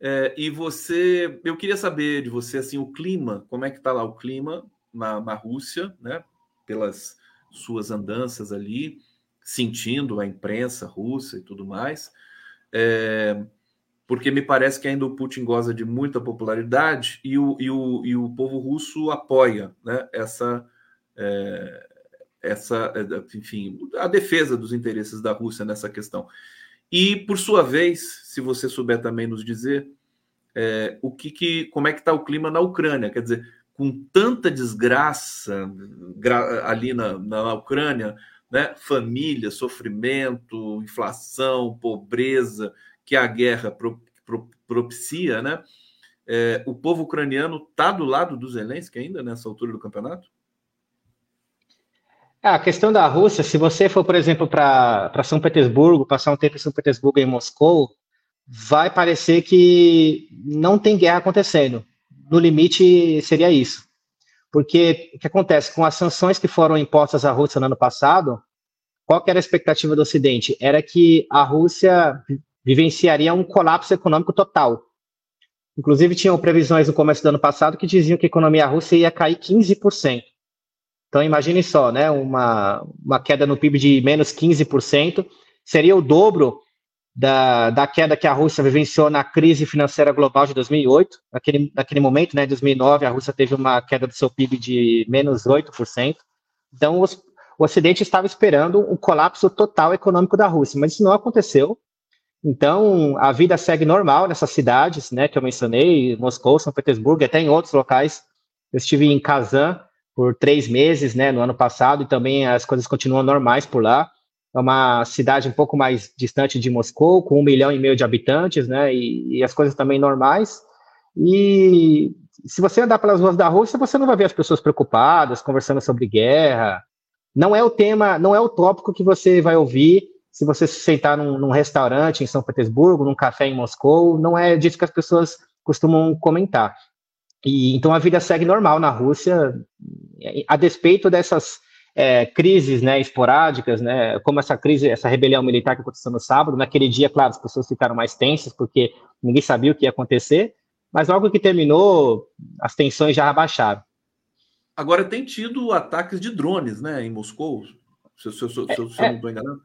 Speaker 1: É, e você, eu queria saber de você assim o clima, como é que está lá o clima na, na Rússia, né? Pelas suas andanças ali, sentindo a imprensa russa e tudo mais é, porque me parece que ainda o Putin goza de muita popularidade e o, e o, e o povo russo apoia né, essa, é, essa, é, enfim, a defesa dos interesses da Rússia nessa questão. E, por sua vez, se você souber também nos dizer é, o que, que como é que está o clima na Ucrânia, quer dizer, com tanta desgraça ali na, na Ucrânia, né? família, sofrimento, inflação, pobreza que a guerra pro, pro, propicia, né? É, o povo ucraniano está do lado do Zelensky ainda nessa altura do campeonato?
Speaker 3: É, a questão da Rússia, se você for, por exemplo, para São Petersburgo, passar um tempo em São Petersburgo e em Moscou, vai parecer que não tem guerra acontecendo. No limite, seria isso. Porque o que acontece com as sanções que foram impostas à Rússia no ano passado, qual era a expectativa do Ocidente? Era que a Rússia vivenciaria um colapso econômico total. Inclusive, tinham previsões no começo do ano passado que diziam que a economia russa ia cair 15%. Então, imagine só, né, uma, uma queda no PIB de menos 15%, seria o dobro da, da queda que a Rússia vivenciou na crise financeira global de 2008. Naquele, naquele momento, né, em 2009, a Rússia teve uma queda do seu PIB de menos 8%. Então, os, o Ocidente estava esperando um colapso total econômico da Rússia, mas isso não aconteceu. Então, a vida segue normal nessas cidades, né, que eu mencionei, Moscou, São Petersburgo, até em outros locais. Eu estive em Kazan por três meses, né, no ano passado, e também as coisas continuam normais por lá é uma cidade um pouco mais distante de Moscou, com um milhão e meio de habitantes, né? E, e, as coisas também normais. E se você andar pelas ruas da Rússia, você não vai ver as pessoas preocupadas, conversando sobre guerra. Não é o tema, não é o tópico que você vai ouvir se você se sentar num, num restaurante em São Petersburgo, num café em Moscou. Não é disso que as pessoas costumam comentar. E então a vida segue normal na Rússia, a despeito dessas é, crises né, esporádicas, né, como essa crise, essa rebelião militar que aconteceu no sábado. Naquele dia, claro, as pessoas ficaram mais tensas porque ninguém sabia o que ia acontecer, mas logo que terminou, as tensões já abaixaram.
Speaker 1: Agora, tem tido ataques de drones né, em Moscou, se, se, se, se eu não estou enganado.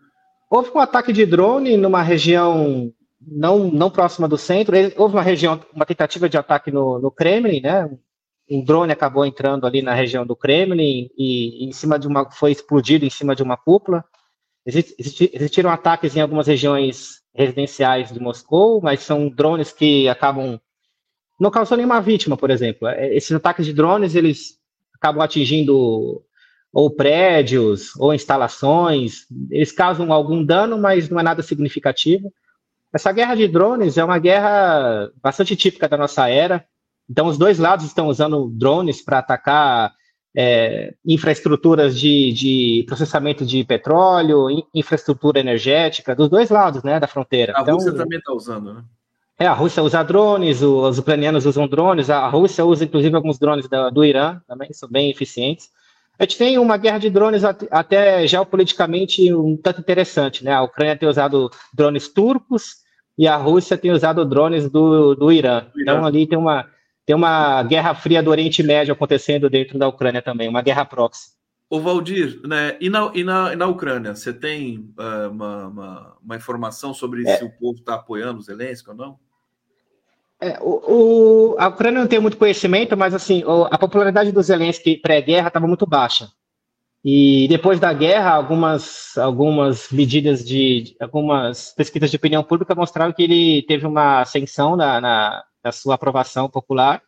Speaker 3: Houve um ataque de drone numa região não, não próxima do centro. Houve uma região, uma tentativa de ataque no, no Kremlin, né? Um drone acabou entrando ali na região do Kremlin e, em cima de uma foi explodido em cima de uma cúpula. Existiram ataques em algumas regiões residenciais de Moscou, mas são drones que acabam não causou nenhuma vítima, por exemplo. É, esses ataques de drones, eles acabam atingindo ou prédios, ou instalações, eles causam algum dano, mas não é nada significativo. Essa guerra de drones é uma guerra bastante típica da nossa era. Então, os dois lados estão usando drones para atacar é, infraestruturas de, de, processamento de petróleo, infraestrutura energética, dos dois lados né, da fronteira.
Speaker 1: A então, Rússia também está usando, né?
Speaker 3: É, a Rússia usa drones, os ucranianos usam drones, a Rússia usa inclusive alguns drones do, do Irã, também são bem eficientes. A gente tem uma guerra de drones até geopoliticamente um tanto interessante, né? A Ucrânia tem usado drones turcos e a Rússia tem usado drones do, do Irã. Então ali tem uma, tem uma guerra fria do Oriente Médio acontecendo dentro da Ucrânia também, uma guerra proxy.
Speaker 1: Ô Valdir, né, e, na, e na, na Ucrânia, você tem uh, uma, uma, uma, informação sobre é. se o povo está apoiando o Zelensky ou não?
Speaker 3: É, o, o, a Ucrânia não tem muito conhecimento, mas assim, a popularidade do Zelensky pré-guerra estava muito baixa. E depois da guerra, algumas, algumas medidas de. algumas pesquisas de opinião pública mostraram que ele teve uma ascensão na, na, na sua aprovação popular.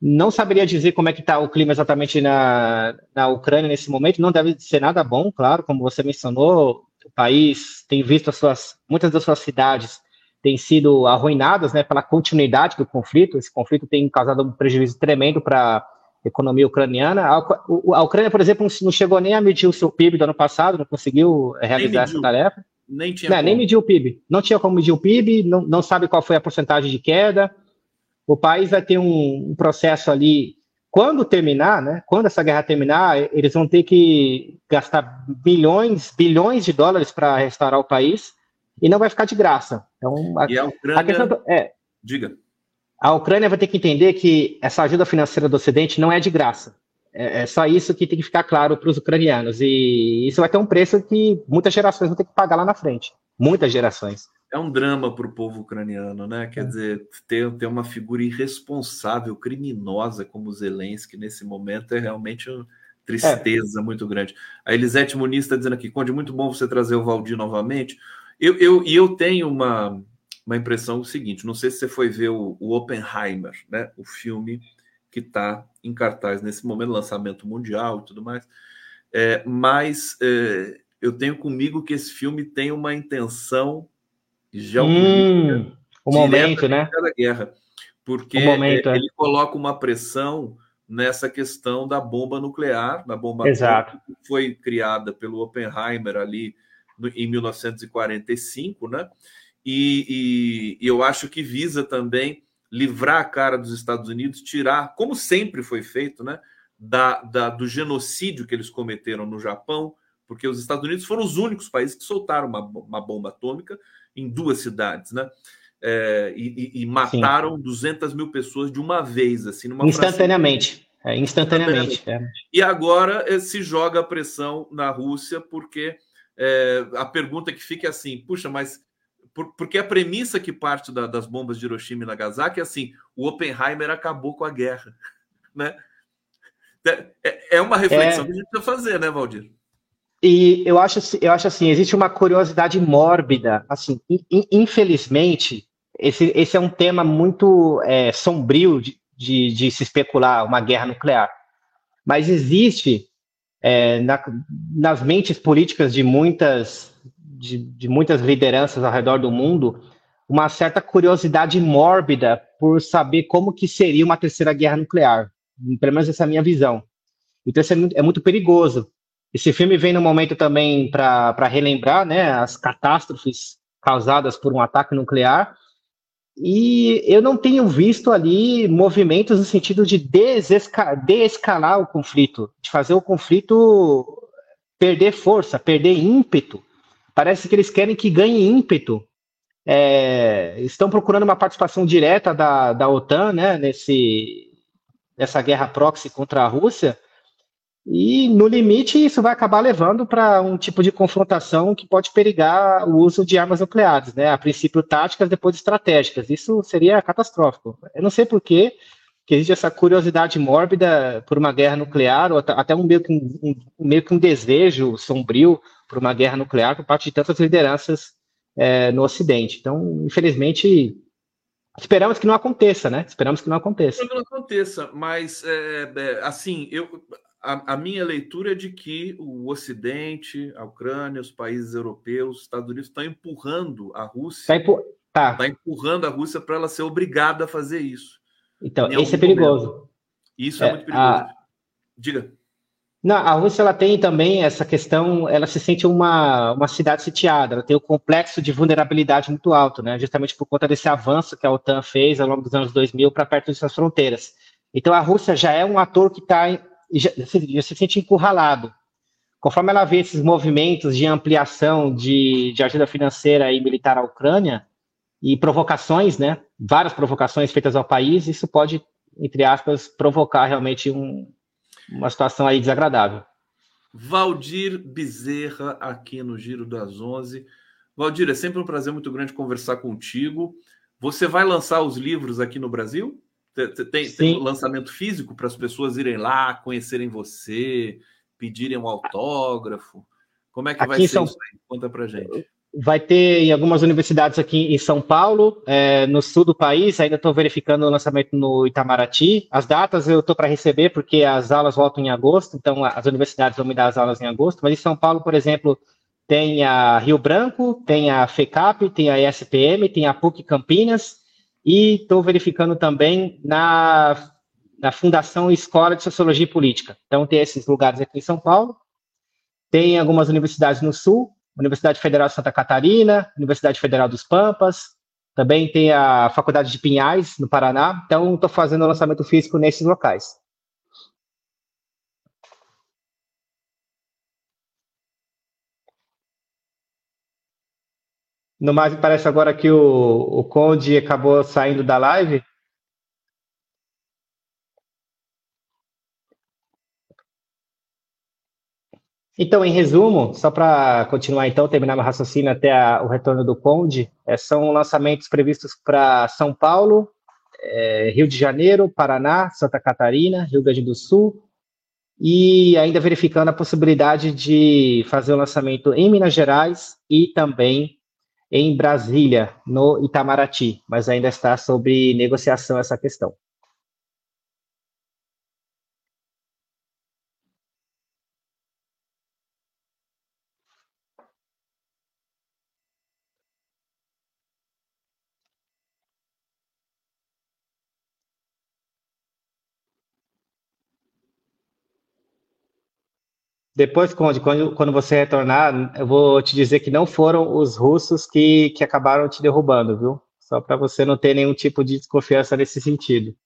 Speaker 3: Não saberia dizer como é que está o clima exatamente na, na Ucrânia nesse momento. Não deve ser nada bom, claro, como você mencionou. O país tem visto as suas, muitas das suas cidades têm sido arruinadas né, pela continuidade do conflito. Esse conflito tem causado um prejuízo tremendo para a economia ucraniana. A, a, Ucrânia, por exemplo, não chegou nem a medir o seu PIB do ano passado, não conseguiu realizar essa tarefa.
Speaker 1: Nem tinha não,
Speaker 3: nem mediu o PIB. Não tinha como medir o PIB, não, não sabe qual foi a porcentagem de queda. O país vai ter um, um processo ali. Quando terminar, né? Quando essa guerra terminar, eles vão ter que gastar bilhões, bilhões de dólares para restaurar o país e não vai ficar de graça.
Speaker 1: Então, a, e a Ucrânia... A questão, é, Diga.
Speaker 3: A Ucrânia vai ter que entender que essa ajuda financeira do Ocidente não é de graça. É, é só isso que tem que ficar claro para os ucranianos. E isso vai ter um preço que muitas gerações vão ter que pagar lá na frente. Muitas gerações.
Speaker 1: É um drama para o povo ucraniano, né? Quer é. dizer, ter, ter uma figura irresponsável, criminosa como Zelensky nesse momento é realmente uma tristeza é. muito grande. A Elisete Muniz está dizendo aqui, Conde, muito bom você trazer o Valdir novamente. Eu, eu, e eu tenho uma, uma impressão seguinte: não sei se você foi ver o, o Oppenheimer, né? O filme que está em cartaz nesse momento, lançamento mundial e tudo mais. É, mas é, eu tenho comigo que esse filme tem uma intenção
Speaker 3: geopolítica hum, o momento, né?
Speaker 1: da guerra, porque momento, é, ele coloca uma pressão nessa questão da bomba nuclear, da bomba
Speaker 3: Exato.
Speaker 1: que foi criada pelo Oppenheimer ali em 1945, né? E, e, e, eu acho que visa também livrar a cara dos Estados Unidos, tirar, como sempre foi feito, né? Da, da, do genocídio que eles cometeram no Japão, porque os Estados Unidos foram os únicos países que soltaram uma, uma bomba atômica em duas cidades, né? É, e, e, mataram Sim. 200 mil pessoas de uma vez, assim, numa
Speaker 3: instantaneamente. É, instantaneamente. É.
Speaker 1: E agora eh, se joga a pressão na Rússia, porque é, a pergunta que fica é assim: puxa, mas por, porque a premissa que parte da, das bombas de Hiroshima e Nagasaki é assim: o Oppenheimer acabou com a guerra, [LAUGHS] né? É, é, é uma reflexão é... que a gente precisa fazer, né, Valdir?
Speaker 3: E eu acho, eu acho assim, existe uma curiosidade mórbida, assim, infelizmente, esse, esse é um tema muito é, sombrio de, de, de, se especular uma guerra nuclear. Mas existe é, na, nas mentes políticas de muitas, de, de muitas lideranças ao redor do mundo uma certa curiosidade mórbida por saber como que seria uma terceira guerra nuclear. Pelo menos essa é a minha visão. Então isso é muito, é muito perigoso. Esse filme vem no momento também para relembrar né, as catástrofes causadas por um ataque nuclear e eu não tenho visto ali movimentos no sentido de desescalar o conflito, de fazer o conflito perder força, perder ímpeto. Parece que eles querem que ganhe ímpeto. É, estão procurando uma participação direta da, da OTAN né, nesse, nessa guerra proxy contra a Rússia, e, no limite, isso vai acabar levando para um tipo de confrontação que pode perigar o uso de armas nucleares, né? A princípio táticas, depois estratégicas. Isso seria catastrófico. Eu não sei por que existe essa curiosidade mórbida por uma guerra nuclear, ou até um meio que um, um, meio que um desejo sombrio por uma guerra nuclear por parte de tantas lideranças é, no Ocidente. Então, infelizmente, Esperamos que não aconteça, né? Esperamos que não aconteça.
Speaker 1: Que não aconteça, mas é, é, assim, eu, a, a, minha leitura é de que o Ocidente, a Ucrânia, os países europeus, os Estados Unidos estão empurrando a Rússia. Está
Speaker 3: empur... tá.
Speaker 1: tá empurrando a Rússia para ela ser obrigada a fazer isso.
Speaker 3: Então, isso é perigoso. Momento.
Speaker 1: Isso é, é muito perigoso. A... Diga.
Speaker 3: Não, a Rússia ela tem também essa questão, ela se sente uma, uma cidade sitiada, ela tem um complexo de vulnerabilidade muito alto, né? Justamente por conta desse avanço que a OTAN fez ao longo dos anos 2000 para perto de suas fronteiras. Então a Rússia já é um ator que está já, já, se sente encurralado. Conforme ela vê esses movimentos de ampliação de, de ajuda financeira e militar à Ucrânia e provocações, né? Várias provocações feitas ao país, isso pode, entre aspas, provocar realmente um, uma situação aí desagradável.
Speaker 1: Valdir Bezerra, aqui no Giro das Onze. Valdir, é sempre um prazer muito grande conversar contigo. Você vai lançar os livros aqui no Brasil? Tem, tem lançamento físico para as pessoas irem lá, conhecerem você, pedirem um autógrafo? Como é que aqui vai ser São... isso aí? Conta para gente
Speaker 3: vai ter em algumas universidades aqui em São Paulo, é, no sul do país, ainda estou verificando o lançamento no Itamaraty. As datas eu estou para receber, porque as aulas voltam em agosto, então as universidades vão me dar as aulas em agosto, mas em São Paulo, por exemplo, tem a Rio Branco, tem a FECAP, tem a ESPM, tem a PUC Campinas, e estou verificando também na, na Fundação Escola de Sociologia e Política. Então tem esses lugares aqui em São Paulo, tem algumas universidades no sul, Universidade Federal de Santa Catarina, Universidade Federal dos Pampas, também tem a Faculdade de Pinhais, no Paraná. Então, estou fazendo lançamento físico nesses locais. No mais, parece agora que o, o Conde acabou saindo da live. Então, em resumo, só para continuar então, terminar meu raciocínio até a, o retorno do Conde, é, são lançamentos previstos para São Paulo, é, Rio de Janeiro, Paraná, Santa Catarina, Rio Grande do Sul, e ainda verificando a possibilidade de fazer o lançamento em Minas Gerais e também em Brasília, no Itamaraty, mas ainda está sob negociação essa questão. Depois, Conde, quando, quando você retornar, eu vou te dizer que não foram os russos que, que acabaram te derrubando, viu? Só para você não ter nenhum tipo de desconfiança nesse sentido.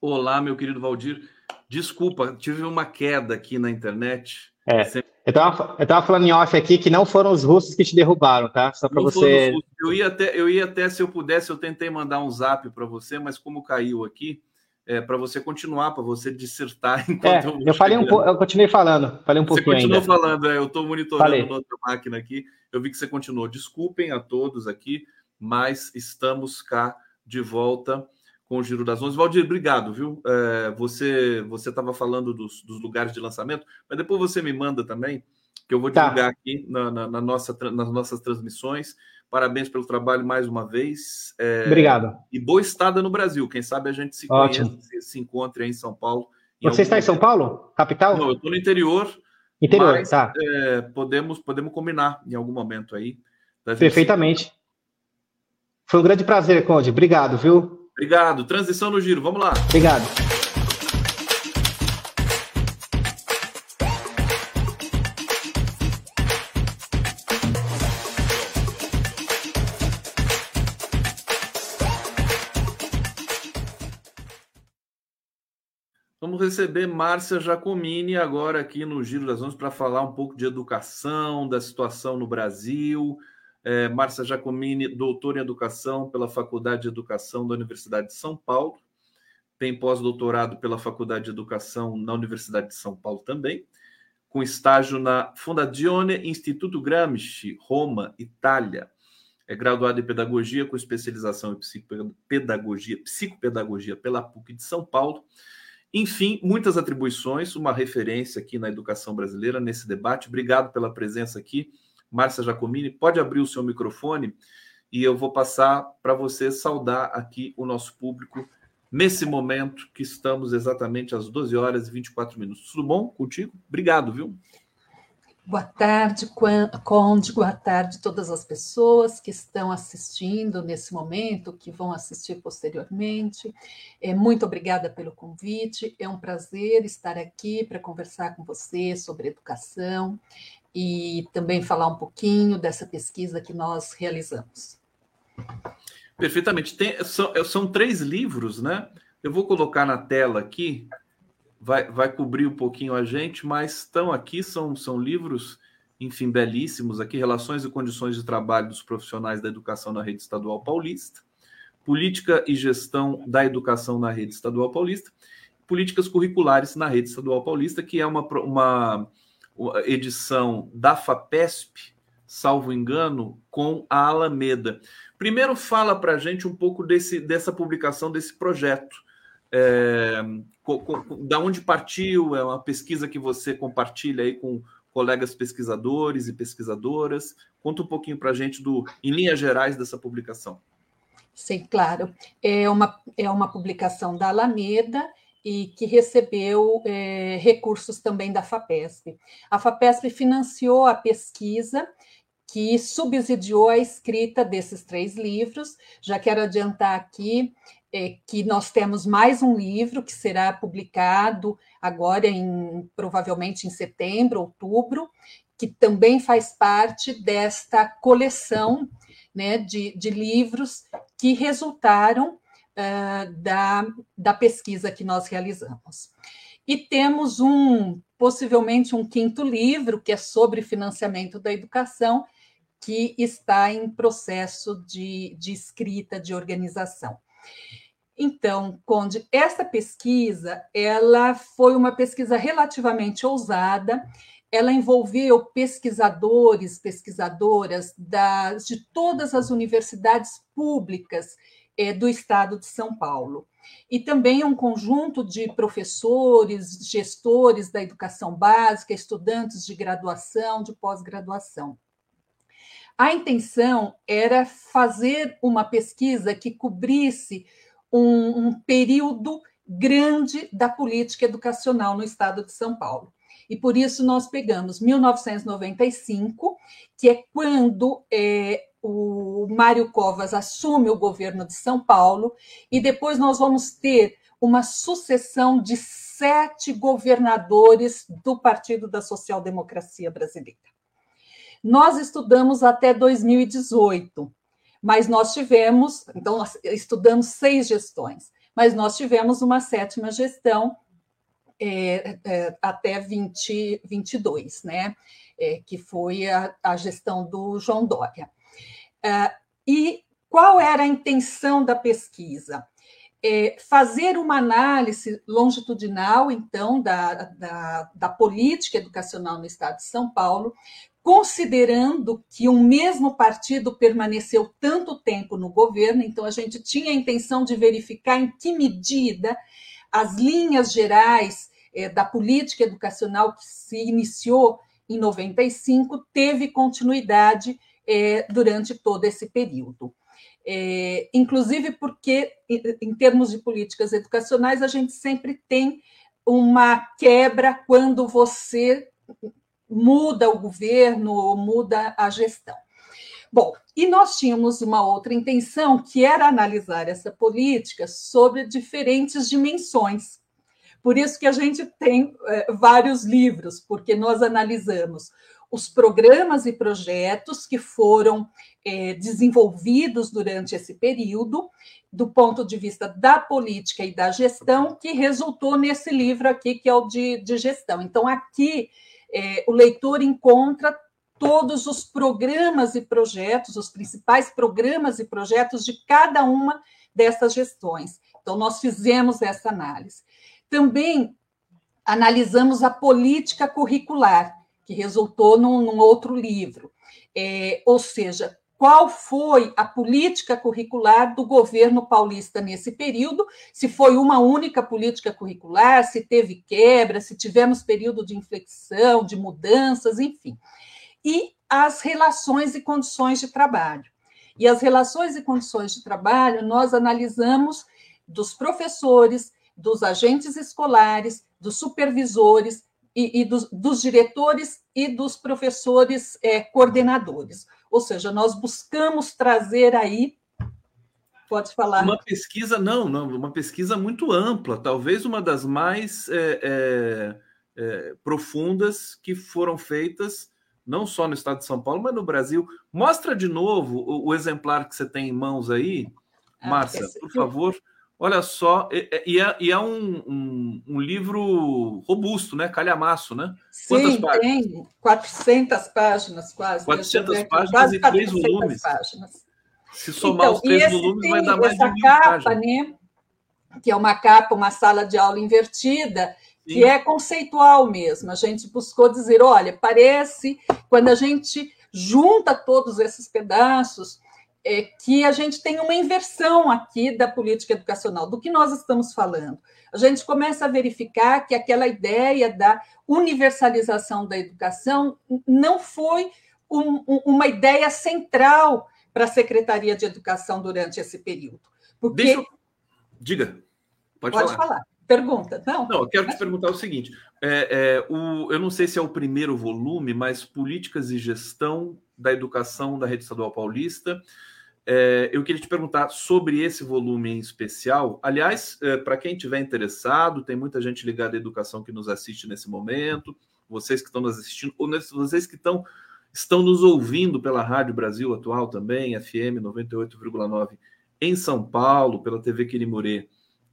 Speaker 1: Olá, meu querido Valdir. Desculpa, tive uma queda aqui na internet.
Speaker 3: É. Eu estava eu tava falando em off aqui que não foram os russos que te derrubaram, tá? Só para você.
Speaker 1: Eu ia, até, eu ia até, se eu pudesse, eu tentei mandar um zap para você, mas como caiu aqui, é, para você continuar, para você dissertar [LAUGHS]
Speaker 3: enquanto é, eu, eu falei um pouco, eu continuei falando, falei um pouquinho
Speaker 1: Você continuou
Speaker 3: ainda.
Speaker 1: falando, é, eu estou monitorando falei. outra máquina aqui, eu vi que você continuou. Desculpem a todos aqui, mas estamos cá de volta com o Giro das Onze. Valdir, obrigado, viu? É, você você estava falando dos, dos, lugares de lançamento, mas depois você me manda também, que eu vou tá. divulgar aqui na, na, na nossa, nas nossas transmissões. Parabéns pelo trabalho mais uma vez.
Speaker 3: É, Obrigado.
Speaker 1: E boa estada no Brasil. Quem sabe a gente se Ótimo. conhece, se encontre aí em São Paulo.
Speaker 3: Você está em São Paulo? Capital?
Speaker 1: Não, eu estou no interior.
Speaker 3: Interior, mas, tá.
Speaker 1: É, podemos, podemos combinar em algum momento aí.
Speaker 3: Perfeitamente. Se... Foi um grande prazer, Conde. Obrigado, viu?
Speaker 1: Obrigado. Transição no giro. Vamos lá.
Speaker 3: Obrigado.
Speaker 1: Receber Márcia Jacomini agora aqui no Giro das Onze para falar um pouco de educação, da situação no Brasil. É, Márcia Jacomini, doutora em educação pela Faculdade de Educação da Universidade de São Paulo, tem pós-doutorado pela Faculdade de Educação na Universidade de São Paulo também, com estágio na Fondazione Instituto Gramsci, Roma, Itália. É graduada em Pedagogia com especialização em psicopedagogia, psicopedagogia pela PUC de São Paulo enfim, muitas atribuições, uma referência aqui na educação brasileira nesse debate. Obrigado pela presença aqui. Márcia Jacomini, pode abrir o seu microfone e eu vou passar para você saudar aqui o nosso público nesse momento que estamos exatamente às 12 horas e 24 minutos. Tudo bom contigo? Obrigado, viu?
Speaker 4: Boa tarde, Conde, boa tarde a todas as pessoas que estão assistindo nesse momento, que vão assistir posteriormente. É, muito obrigada pelo convite, é um prazer estar aqui para conversar com você sobre educação e também falar um pouquinho dessa pesquisa que nós realizamos.
Speaker 1: Perfeitamente. Tem, são, são três livros, né? Eu vou colocar na tela aqui, vai, vai cobrir um pouquinho a gente, mas estão aqui, são, são livros, enfim, belíssimos aqui, Relações e Condições de Trabalho dos Profissionais da Educação na Rede Estadual Paulista, Política e Gestão da Educação na Rede Estadual Paulista, Políticas Curriculares na Rede Estadual Paulista, que é uma, uma edição da FAPESP, salvo engano, com a Alameda. Primeiro, fala para a gente um pouco desse, dessa publicação, desse projeto. É, da onde partiu? É uma pesquisa que você compartilha aí com colegas pesquisadores e pesquisadoras. Conta um pouquinho para a gente, do, em linhas gerais, dessa publicação.
Speaker 4: Sim, claro. É uma, é uma publicação da Alameda e que recebeu é, recursos também da FAPESP. A FAPESP financiou a pesquisa que subsidiou a escrita desses três livros. Já quero adiantar aqui é, que nós temos mais um livro que será publicado agora em provavelmente em setembro, outubro, que também faz parte desta coleção né, de, de livros que resultaram uh, da, da pesquisa que nós realizamos. E temos um, possivelmente, um quinto livro, que é sobre financiamento da educação, que está em processo de, de escrita, de organização. Então, Conde, essa pesquisa, ela foi uma pesquisa relativamente ousada, ela envolveu pesquisadores, pesquisadoras das, de todas as universidades públicas é, do estado de São Paulo. E também um conjunto de professores, gestores da educação básica, estudantes de graduação, de pós-graduação. A intenção era fazer uma pesquisa que cobrisse um, um período grande da política educacional no estado de São Paulo. E por isso nós pegamos 1995, que é quando é, o Mário Covas assume o governo de São Paulo, e depois nós vamos ter uma sucessão de sete governadores do Partido da Social Democracia Brasileira. Nós estudamos até 2018, mas nós tivemos, então, nós estudamos seis gestões, mas nós tivemos uma sétima gestão é, é, até 2022, né? É, que foi a, a, gestão do João Dória. É, e qual era a intenção da pesquisa? É, fazer uma análise longitudinal, então, da, da, da, política educacional no Estado de São Paulo, considerando que um mesmo partido permaneceu tanto tempo no governo, então a gente tinha a intenção de verificar em que medida as linhas gerais é, da política educacional que se iniciou em 95 teve continuidade é, durante todo esse período. É, inclusive porque, em termos de políticas educacionais, a gente sempre tem uma quebra quando você muda o governo ou muda a gestão. Bom, e nós tínhamos uma outra intenção, que era analisar essa política sobre diferentes dimensões. Por isso que a gente tem é, vários livros, porque nós analisamos os programas e projetos que foram é, desenvolvidos durante esse período, do ponto de vista da política e da gestão, que resultou nesse livro aqui, que é o de, de gestão. Então, aqui é, o leitor encontra todos os programas e projetos, os principais programas e projetos de cada uma dessas gestões. Então, nós fizemos essa análise. Também analisamos a política curricular, que resultou num, num outro livro. É, ou seja, qual foi a política curricular do governo paulista nesse período, se foi uma única política curricular, se teve quebra, se tivemos período de inflexão, de mudanças, enfim. E as relações e condições de trabalho. E as relações e condições de trabalho nós analisamos dos professores, dos agentes escolares, dos supervisores e, e dos, dos, diretores e dos professores é, coordenadores. Ou seja, nós buscamos trazer aí. Pode falar.
Speaker 1: Uma pesquisa, não, não, uma pesquisa muito ampla, talvez uma das mais é, é, é profundas que foram feitas, não só no estado de São Paulo, mas no Brasil. Mostra de novo o, o exemplar que você tem em mãos aí, ah, Márcia, por favor. Olha só, e, é, e é um, um, um, livro robusto, né? Calhamaço, né?
Speaker 4: Quantas Sim, páginas? tem 400 páginas quase.
Speaker 1: 400 páginas quase e três volumes. Páginas. Se somar então, os três volumes, tem, vai dar mais
Speaker 4: essa
Speaker 1: de
Speaker 4: capa, páginas. né? Que é uma capa, uma sala de aula invertida, Sim. que é conceitual mesmo. A gente buscou dizer, olha, parece quando a gente junta todos esses pedaços é que a gente tem uma inversão aqui da política educacional, do que nós estamos falando. A gente começa a verificar que aquela ideia da universalização da educação não foi um, um, uma ideia central para a Secretaria de Educação durante esse período.
Speaker 1: Porque... Deixa eu... Diga, pode,
Speaker 4: pode falar. falar. Pergunta, não?
Speaker 1: Não, eu quero te perguntar o seguinte: é, é, o, eu não sei se é o primeiro volume, mas Políticas e Gestão da Educação da Rede Estadual Paulista. É, eu queria te perguntar sobre esse volume em especial. Aliás, é, para quem tiver interessado, tem muita gente ligada à educação que nos assiste nesse momento, vocês que estão nos assistindo, ou vocês que estão, estão nos ouvindo pela Rádio Brasil Atual também, FM 98,9 em São Paulo, pela TV Quirimurê,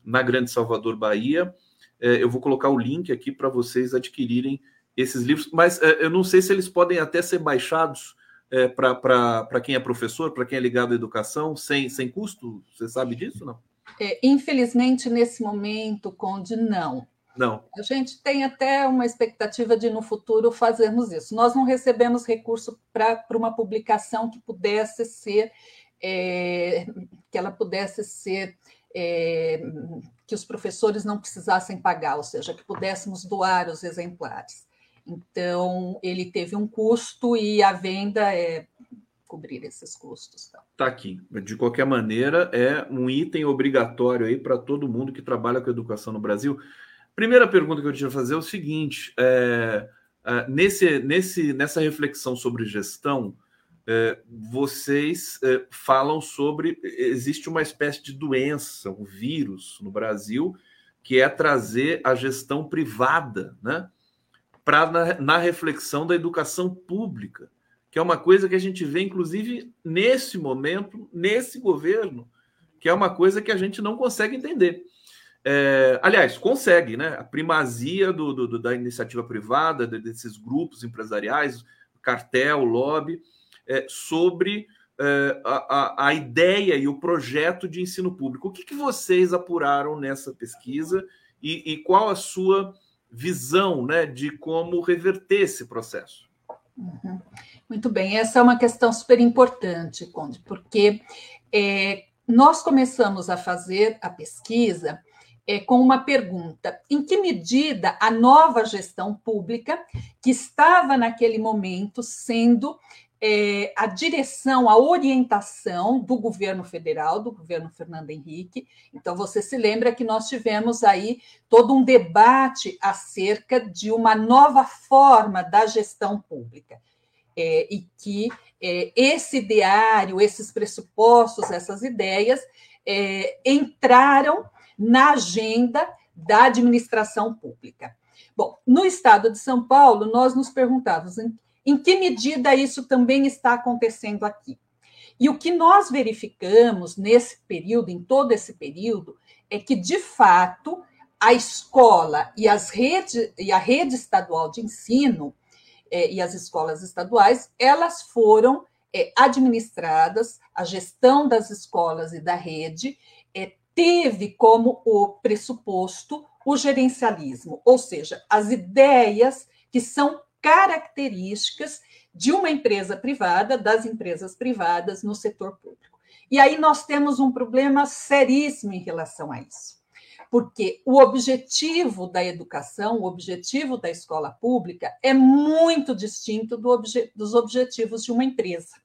Speaker 1: na Grande Salvador, Bahia. É, eu vou colocar o link aqui para vocês adquirirem esses livros, mas é, eu não sei se eles podem até ser baixados é, para quem é professor, para quem é ligado à educação, sem, sem custo? Você sabe disso, não?
Speaker 4: É, infelizmente, nesse momento, Conde, não.
Speaker 1: Não.
Speaker 4: A gente tem até uma expectativa de, no futuro, fazermos isso. Nós não recebemos recurso para uma publicação que pudesse ser, é, que ela pudesse ser, é, que os professores não precisassem pagar, ou seja, que pudéssemos doar os exemplares. Então, ele teve um custo e a venda é cobrir esses custos.
Speaker 1: Tá? tá aqui. De qualquer maneira, é um item obrigatório aí para todo mundo que trabalha com educação no Brasil. Primeira pergunta que eu tinha fazer é o seguinte: é, é, nesse, nesse, nessa reflexão sobre gestão, é, vocês é, falam sobre existe uma espécie de doença, um vírus no Brasil, que é trazer a gestão privada, né? Para na, na, reflexão da educação pública, que é uma coisa que a gente vê, inclusive, nesse momento, nesse governo, que é uma coisa que a gente não consegue entender. É, aliás, consegue, né? A primazia do, do, da iniciativa privada, desses grupos empresariais, cartel, lobby, é, sobre é, a, a, ideia e o projeto de ensino público. O que, que vocês apuraram nessa pesquisa e, e qual a sua visão né, de como reverter esse processo.
Speaker 4: Uhum. Muito bem, essa é uma questão super importante, Conde, porque é, nós começamos a fazer a pesquisa é, com uma pergunta: em que medida a nova gestão pública, que estava naquele momento sendo é, a direção, a orientação do governo federal, do governo Fernando Henrique. Então, você se lembra que nós tivemos aí todo um debate acerca de uma nova forma da gestão pública. É, e que é, esse ideário, esses pressupostos, essas ideias é, entraram na agenda da administração pública. Bom, no estado de São Paulo, nós nos perguntávamos em que medida isso também está acontecendo aqui? E o que nós verificamos nesse período, em todo esse período, é que, de fato, a escola e, as rede, e a rede estadual de ensino é, e as escolas estaduais, elas foram é, administradas, a gestão das escolas e da rede é, teve como o pressuposto o gerencialismo, ou seja, as ideias que são características de uma empresa privada, das empresas privadas no setor público. E aí nós temos um problema seríssimo em relação a isso. Porque o objetivo da educação, o objetivo da escola pública é muito distinto do obje dos objetivos de uma empresa.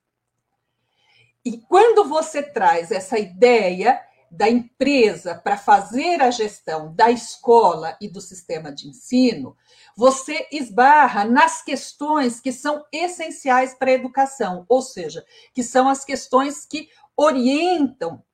Speaker 4: E quando você traz essa ideia da empresa para fazer a gestão da escola e do sistema de ensino, você esbarra nas questões que são essenciais para a educação, ou seja, que são as questões que orientam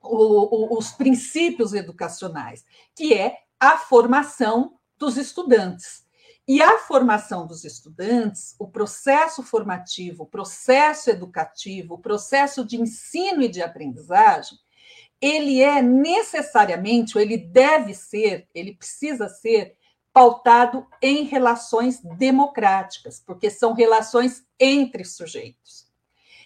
Speaker 4: o, o, os princípios educacionais, que é a formação dos estudantes. E a formação dos estudantes, o processo formativo, o processo educativo, o processo de ensino e de aprendizagem, ele é necessariamente, ou ele deve ser, ele precisa ser pautado em relações democráticas, porque são relações entre sujeitos.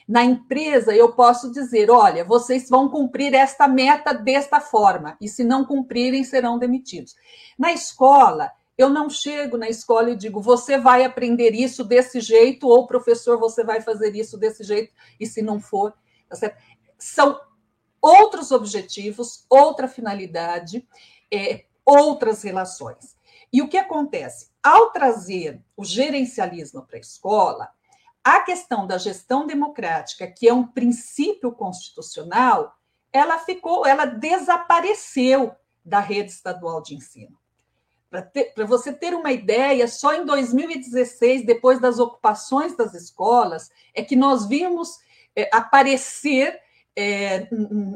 Speaker 4: Na empresa, eu posso dizer: olha, vocês vão cumprir esta meta desta forma, e se não cumprirem, serão demitidos. Na escola, eu não chego na escola e digo: você vai aprender isso desse jeito, ou professor, você vai fazer isso desse jeito, e se não for, tá são outros objetivos, outra finalidade, é, outras relações. E o que acontece? Ao trazer o gerencialismo para a escola, a questão da gestão democrática, que é um princípio constitucional, ela ficou, ela desapareceu da rede estadual de ensino. Para você ter uma ideia, só em 2016, depois das ocupações das escolas, é que nós vimos é, aparecer é,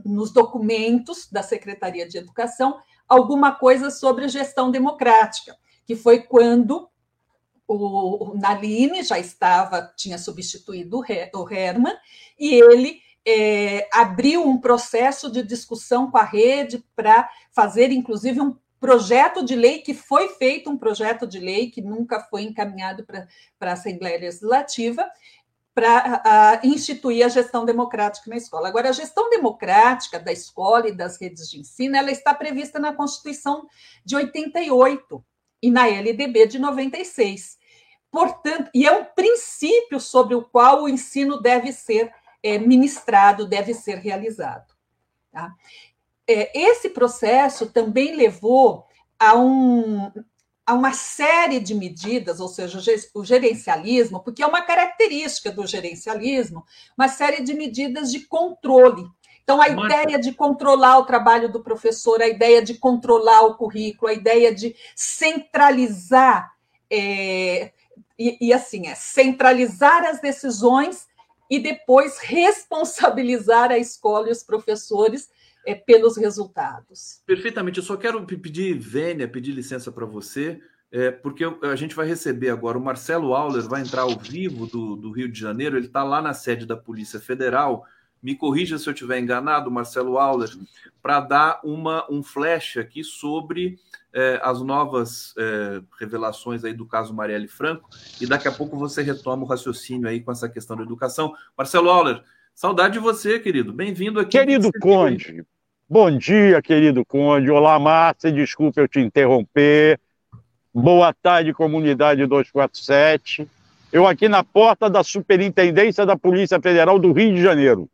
Speaker 4: nos documentos da Secretaria de Educação alguma coisa sobre gestão democrática, que foi quando o, o Naline já estava, tinha substituído o Herman, e ele é, abriu um processo de discussão com a rede para fazer, inclusive, um projeto de lei que foi feito, um projeto de lei que nunca foi encaminhado para a Assembleia Legislativa, para instituir a gestão democrática na escola. Agora, a gestão democrática da escola e das redes de ensino, ela está prevista na Constituição de 88 e na LDB de 96. Portanto, e é um princípio sobre o qual o ensino deve ser é, ministrado, deve ser realizado. Tá? É, esse processo também levou a um, a uma série de medidas, ou seja, o gerencialismo, porque é uma característica do gerencialismo, uma série de medidas de controle. Então, a ideia de controlar o trabalho do professor, a ideia de controlar o currículo, a ideia de centralizar, é, e, e assim, é centralizar as decisões e depois [LAUGHS] responsabilizar a escola e os professores é, pelos resultados.
Speaker 1: Perfeitamente. Eu só quero pedir, Vênia, pedir licença para você, é, porque a gente vai receber agora o Marcelo Auler, vai entrar ao vivo do, do Rio de Janeiro, ele está lá na sede da Polícia Federal. Me corrija se eu estiver enganado, Marcelo Auler, para dar uma, um flash aqui sobre é, as novas é, revelações aí do caso Marielle Franco, e daqui a pouco você retoma o raciocínio aí com essa questão da educação. Marcelo Auler, saudade de você, querido. Bem-vindo aqui.
Speaker 5: Querido Conde, Bom dia, querido Conde. Olá, Márcia. Desculpe eu te interromper. Boa tarde, comunidade 247. Eu aqui na porta da Superintendência da Polícia Federal do Rio de Janeiro,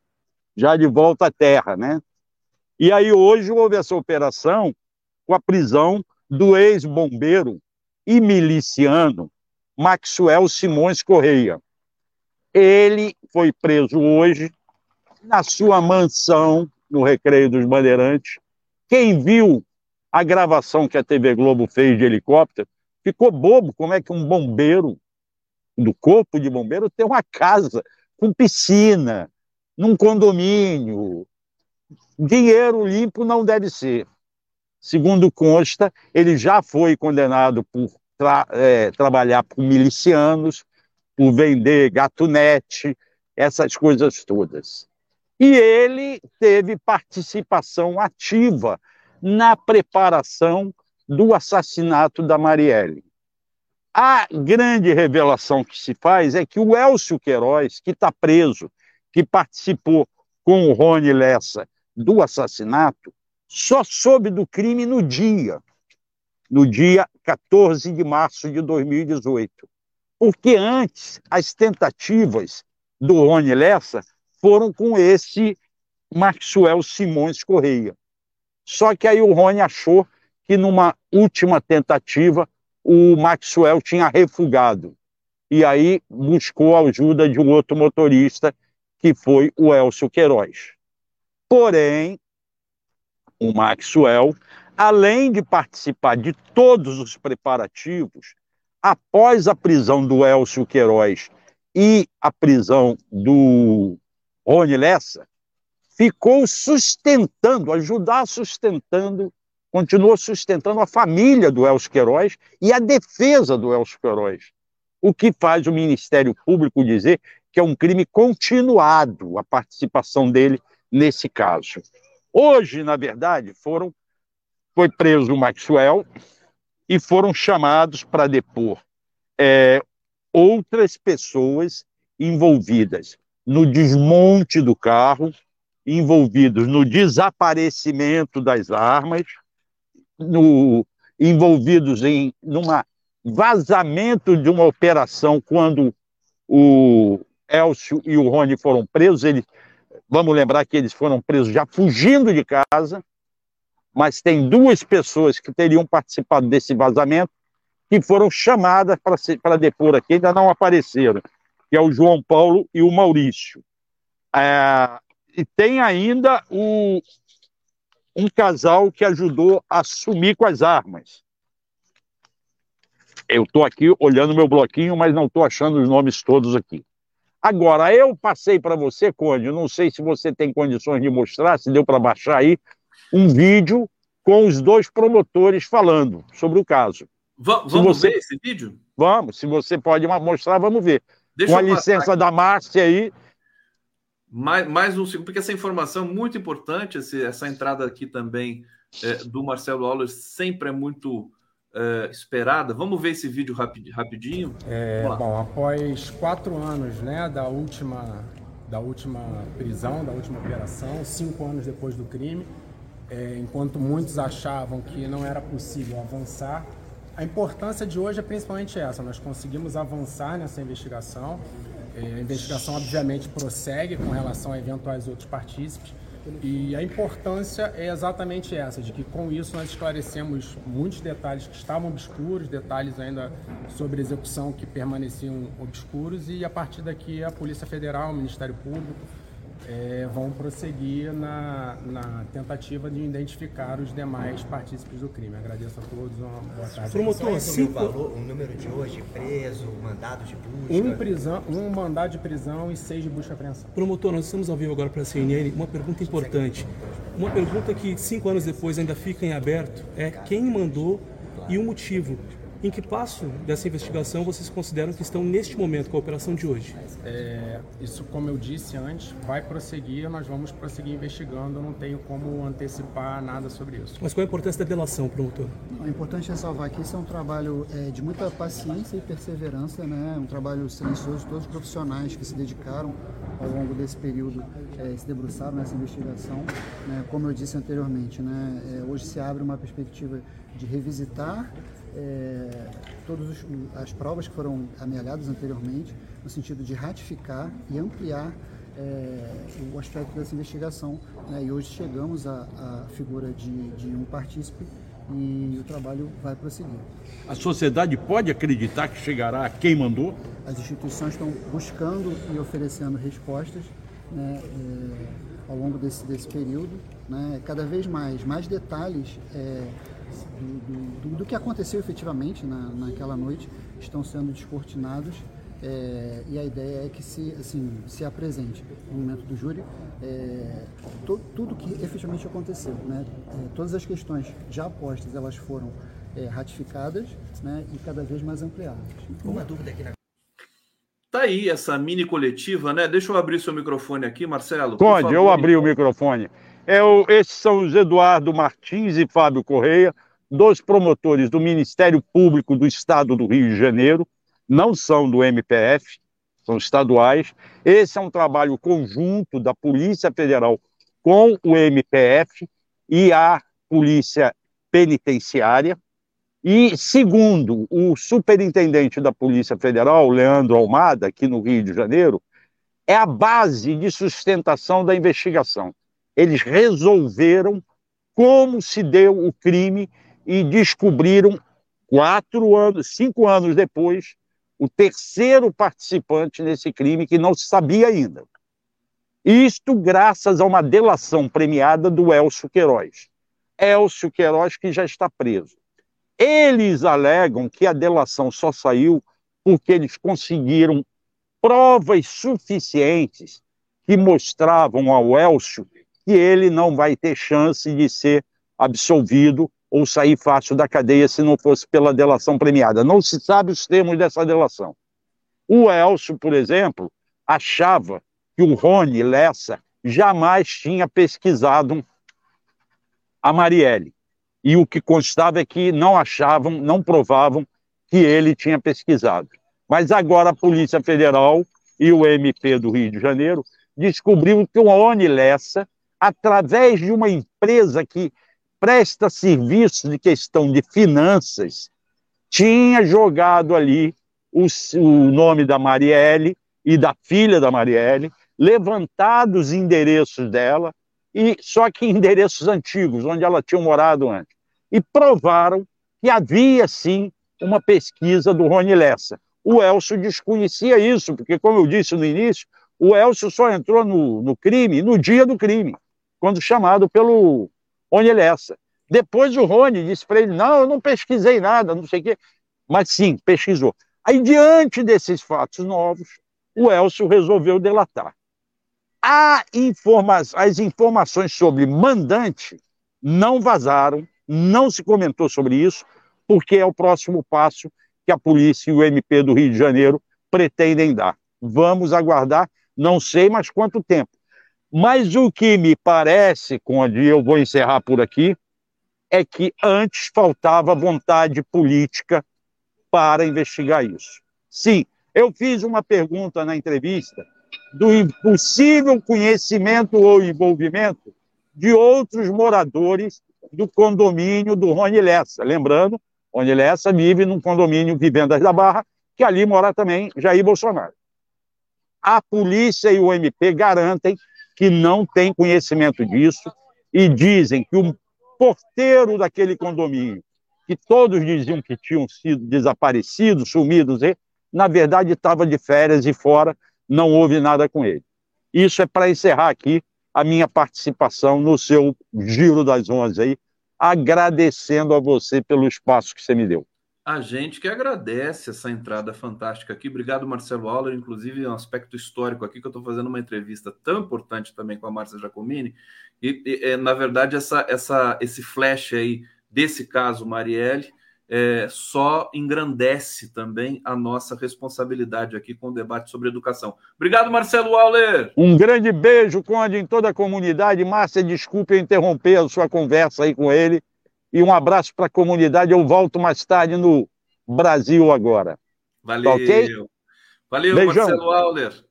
Speaker 5: já de volta à terra, né? E aí hoje houve essa operação com a prisão do ex-bombeiro e miliciano Maxwell Simões Correia. Ele foi preso hoje na sua mansão no Recreio dos Bandeirantes. Quem viu a gravação que a TV Globo fez de helicóptero ficou bobo como é que um bombeiro do corpo de bombeiro tem uma casa com piscina, num condomínio. Dinheiro limpo não deve ser. Segundo consta, ele já foi condenado por tra é, trabalhar com milicianos, por vender gatunete, essas coisas todas. E ele teve participação ativa na preparação do assassinato da Marielle. A grande revelação que se faz é que o Elcio Queiroz, que está preso, que participou com o Rony Lessa do assassinato, só soube do crime no dia, no dia 14 de março de 2018. Porque antes, as tentativas do Rony Lessa foram com esse Maxwell Simões Correia. Só que aí o Rony achou que numa última tentativa o Maxwell tinha refugado. E aí buscou a ajuda de um outro motorista, que foi o Elcio Queiroz. Porém, o Maxwell, além de participar de todos os preparativos, após a prisão do Elcio Queiroz e a prisão do Rony Lessa, ficou sustentando, ajudar sustentando, continuou sustentando a família do Elcio Queiroz e a defesa do Elcio Queiroz. O que faz o Ministério Público dizer que é um crime continuado a participação dele nesse caso. Hoje, na verdade, foram foi preso o Maxwell e foram chamados para depor é, outras pessoas envolvidas no desmonte do carro, envolvidos no desaparecimento das armas, no, envolvidos em numa vazamento de uma operação quando o Elcio e o Rony foram presos. Eles, vamos lembrar que eles foram presos já fugindo de casa, mas tem duas pessoas que teriam participado desse vazamento que foram chamadas para depor aqui, ainda não apareceram, que é o João Paulo e o Maurício. É, e tem ainda o, um casal que ajudou a sumir com as armas. Eu estou aqui olhando meu bloquinho, mas não estou achando os nomes todos aqui. Agora, eu passei para você, Conde, não sei se você tem condições de mostrar, se deu para baixar aí, um vídeo com os dois promotores falando sobre o caso.
Speaker 1: Va vamos você... ver esse vídeo?
Speaker 5: Vamos, se você pode mostrar, vamos ver. Deixa com a licença da Márcia aí,
Speaker 1: mais, mais um segundo, porque essa informação é muito importante, esse, essa entrada aqui também é, do Marcelo Auler sempre é muito é, esperada. Vamos ver esse vídeo rapid, rapidinho?
Speaker 6: É, bom, após quatro anos né, da, última, da última prisão, da última operação, cinco anos depois do crime, é, enquanto muitos achavam que não era possível avançar, a importância de hoje é principalmente essa: nós conseguimos avançar nessa investigação. É, a investigação, obviamente, prossegue com relação a eventuais outros partícipes. E a importância é exatamente essa, de que com isso nós esclarecemos muitos detalhes que estavam obscuros, detalhes ainda sobre execução que permaneciam obscuros, e a partir daqui a Polícia Federal, o Ministério Público, é, vão prosseguir na, na, tentativa de identificar os demais partícipes do crime. Agradeço a todos, uma boa tarde.
Speaker 7: Promotor, cinco... valor, o número de hoje, preso, mandado de busca?
Speaker 6: Um, prisão, um mandado de prisão e seis de busca e apreensão.
Speaker 8: Promotor, nós estamos ao vivo agora para a CNN. Uma pergunta importante. Uma pergunta que cinco anos depois ainda fica em aberto é quem mandou e o motivo em que passo dessa investigação vocês consideram que estão neste momento com a operação de hoje?
Speaker 6: É, isso, como eu disse antes, vai prosseguir, nós vamos prosseguir investigando, eu não tenho como antecipar nada sobre isso.
Speaker 8: Mas qual a importância da delação, promotor?
Speaker 9: É importante ressalvar que isso é um trabalho é, de muita paciência e perseverança, né? um trabalho silencioso, todos os profissionais que se dedicaram ao longo desse período é, se debruçaram nessa investigação. Né? Como eu disse anteriormente, né? É, hoje se abre uma perspectiva de revisitar é, todas as provas que foram amealhadas anteriormente, no sentido de ratificar e ampliar é, o aspecto dessa investigação. Né? E hoje chegamos à, à figura de, de um partícipe e o trabalho vai prosseguir.
Speaker 5: A sociedade pode acreditar que chegará a quem mandou?
Speaker 9: As instituições estão buscando e oferecendo respostas né, é, ao longo desse, desse período. Né, cada vez mais, mais detalhes é, do, do, do, que aconteceu efetivamente na, naquela noite estão sendo descortinados é, e a ideia é que se, assim, se apresente no momento do júri é, to, tudo que efetivamente aconteceu. Né? É, todas as questões já postas elas foram é, ratificadas né? e cada vez mais ampliadas.
Speaker 7: Uma dúvida aqui na
Speaker 1: Tá aí essa mini coletiva, né? Deixa eu abrir seu microfone aqui, Marcelo.
Speaker 5: Pode, eu abri o microfone. É o, esses são os Eduardo Martins e Fábio Correia, dois promotores do Ministério Público do Estado do Rio de Janeiro, não são do MPF, são estaduais. Esse é um trabalho conjunto da Polícia Federal com o MPF e a Polícia Penitenciária. E, segundo o superintendente da Polícia Federal, Leandro Almada, aqui no Rio de Janeiro, é a base de sustentação da investigação eles resolveram como se deu o crime e descobriram quatro anos, cinco anos depois, o terceiro participante nesse crime que não se sabia ainda. Isto graças a uma delação premiada do Elcio Queiroz. Elcio Queiroz que já está preso. Eles alegam que a delação só saiu porque eles conseguiram provas suficientes que mostravam ao Elcio que ele não vai ter chance de ser absolvido ou sair fácil da cadeia se não fosse pela delação premiada. Não se sabe os termos dessa delação. O Elcio, por exemplo, achava que o Rony Lessa jamais tinha pesquisado a Marielle. E o que constava é que não achavam, não provavam que ele tinha pesquisado. Mas agora a Polícia Federal e o MP do Rio de Janeiro descobriram que o Rony Lessa, através de uma empresa que presta serviço de questão de finanças, tinha jogado ali o, o nome da Marielle e da filha da Marielle, levantado os endereços dela, e só que [LAUGHS] endereços antigos, onde ela tinha morado antes. E provaram que havia sim uma pesquisa do Rony Lessa. O Elcio desconhecia isso, porque, como eu disse no início, o Elcio só entrou no, no crime no dia do crime, quando chamado pelo Rony Lessa. Depois o Rony disse para ele: Não, eu não pesquisei nada, não sei o quê. Mas sim, pesquisou. Aí, diante desses fatos novos, o Elcio resolveu delatar. Informa as informações sobre mandante não vazaram, não se comentou sobre isso, porque é o próximo passo que a polícia e o MP do Rio de Janeiro pretendem dar. Vamos aguardar, não sei mais quanto tempo. Mas o que me parece, Conde, eu vou encerrar por aqui, é que antes faltava vontade política para investigar isso. Sim, eu fiz uma pergunta na entrevista do impossível conhecimento ou envolvimento de outros moradores do condomínio do Rony Lessa. Lembrando, Rony Lessa vive num condomínio Vivendas da Barra, que ali mora também Jair Bolsonaro. A polícia e o MP garantem que não tem conhecimento disso e dizem que o porteiro daquele condomínio, que todos diziam que tinham sido desaparecidos, sumidos, na verdade estava de férias e fora, não houve nada com ele. Isso é para encerrar aqui a minha participação no seu Giro das Onze aí, agradecendo a você pelo espaço que você me deu.
Speaker 1: A gente que agradece essa entrada fantástica aqui. Obrigado, Marcelo Auler. Inclusive, um aspecto histórico aqui, que eu estou fazendo uma entrevista tão importante também com a Márcia Giacomini. E, e, é, na verdade, essa, essa, esse flash aí desse caso, Marielle, é, só engrandece também a nossa responsabilidade aqui com o debate sobre educação. Obrigado, Marcelo Auler.
Speaker 5: Um grande beijo, Conde, em toda a comunidade. Márcia, desculpe interromper a sua conversa aí com ele e um abraço para a comunidade. Eu volto mais tarde no Brasil agora.
Speaker 1: Valeu. Tá okay? Valeu, Beijão. Marcelo Auler,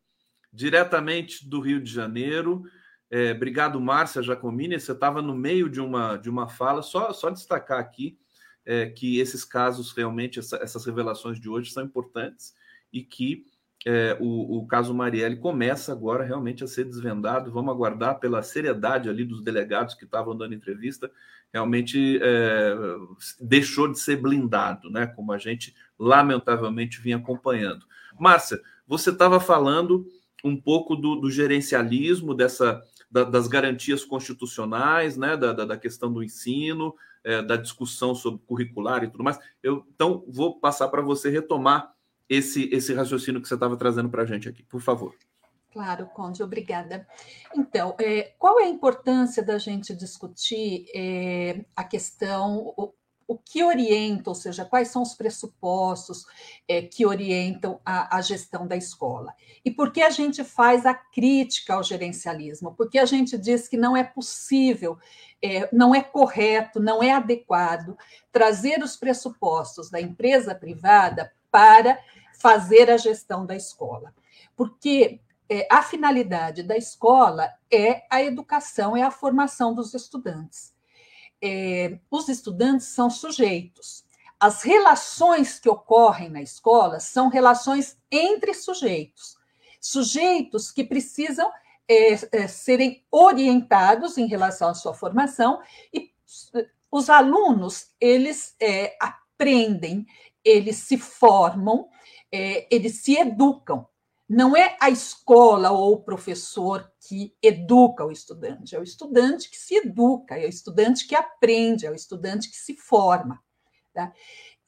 Speaker 1: diretamente do Rio de Janeiro. É, obrigado, Márcia Jacomini. Você estava no meio de uma, de uma fala, só, só destacar aqui é, que esses casos, realmente, essa, essas revelações de hoje são importantes e que é, o, o, caso Marielle começa agora realmente a ser desvendado. Vamos aguardar pela seriedade ali dos delegados que estavam dando entrevista. Realmente é, deixou de ser blindado, né? Como a gente lamentavelmente vinha acompanhando. Márcia, você estava falando um pouco do, do gerencialismo dessa da, das garantias constitucionais, né? Da, da, da questão do ensino, é, da discussão sobre curricular e tudo mais. Eu então vou passar para você retomar esse, esse raciocínio que você estava trazendo para a gente aqui, por favor.
Speaker 4: Claro, Conde, obrigada. Então, é, qual é a importância da gente discutir é, a questão, o, o, que orienta, ou seja, quais são os pressupostos é, que orientam a, a, gestão da escola? E por que a gente faz a crítica ao gerencialismo? Porque a gente diz que não é possível, é, não é correto, não é adequado trazer os pressupostos da empresa privada para fazer a gestão da escola. Porque é, a finalidade da escola é a educação, é a formação dos estudantes. É, os estudantes são sujeitos. As relações que ocorrem na escola são relações entre sujeitos. Sujeitos que precisam é, é serem orientados em relação à sua formação e os alunos eles é, aprendem, eles se formam, é, eles se educam. Não é a escola ou o professor que educa o estudante, é o estudante que se educa, é o estudante que aprende, é o estudante que se forma. Tá?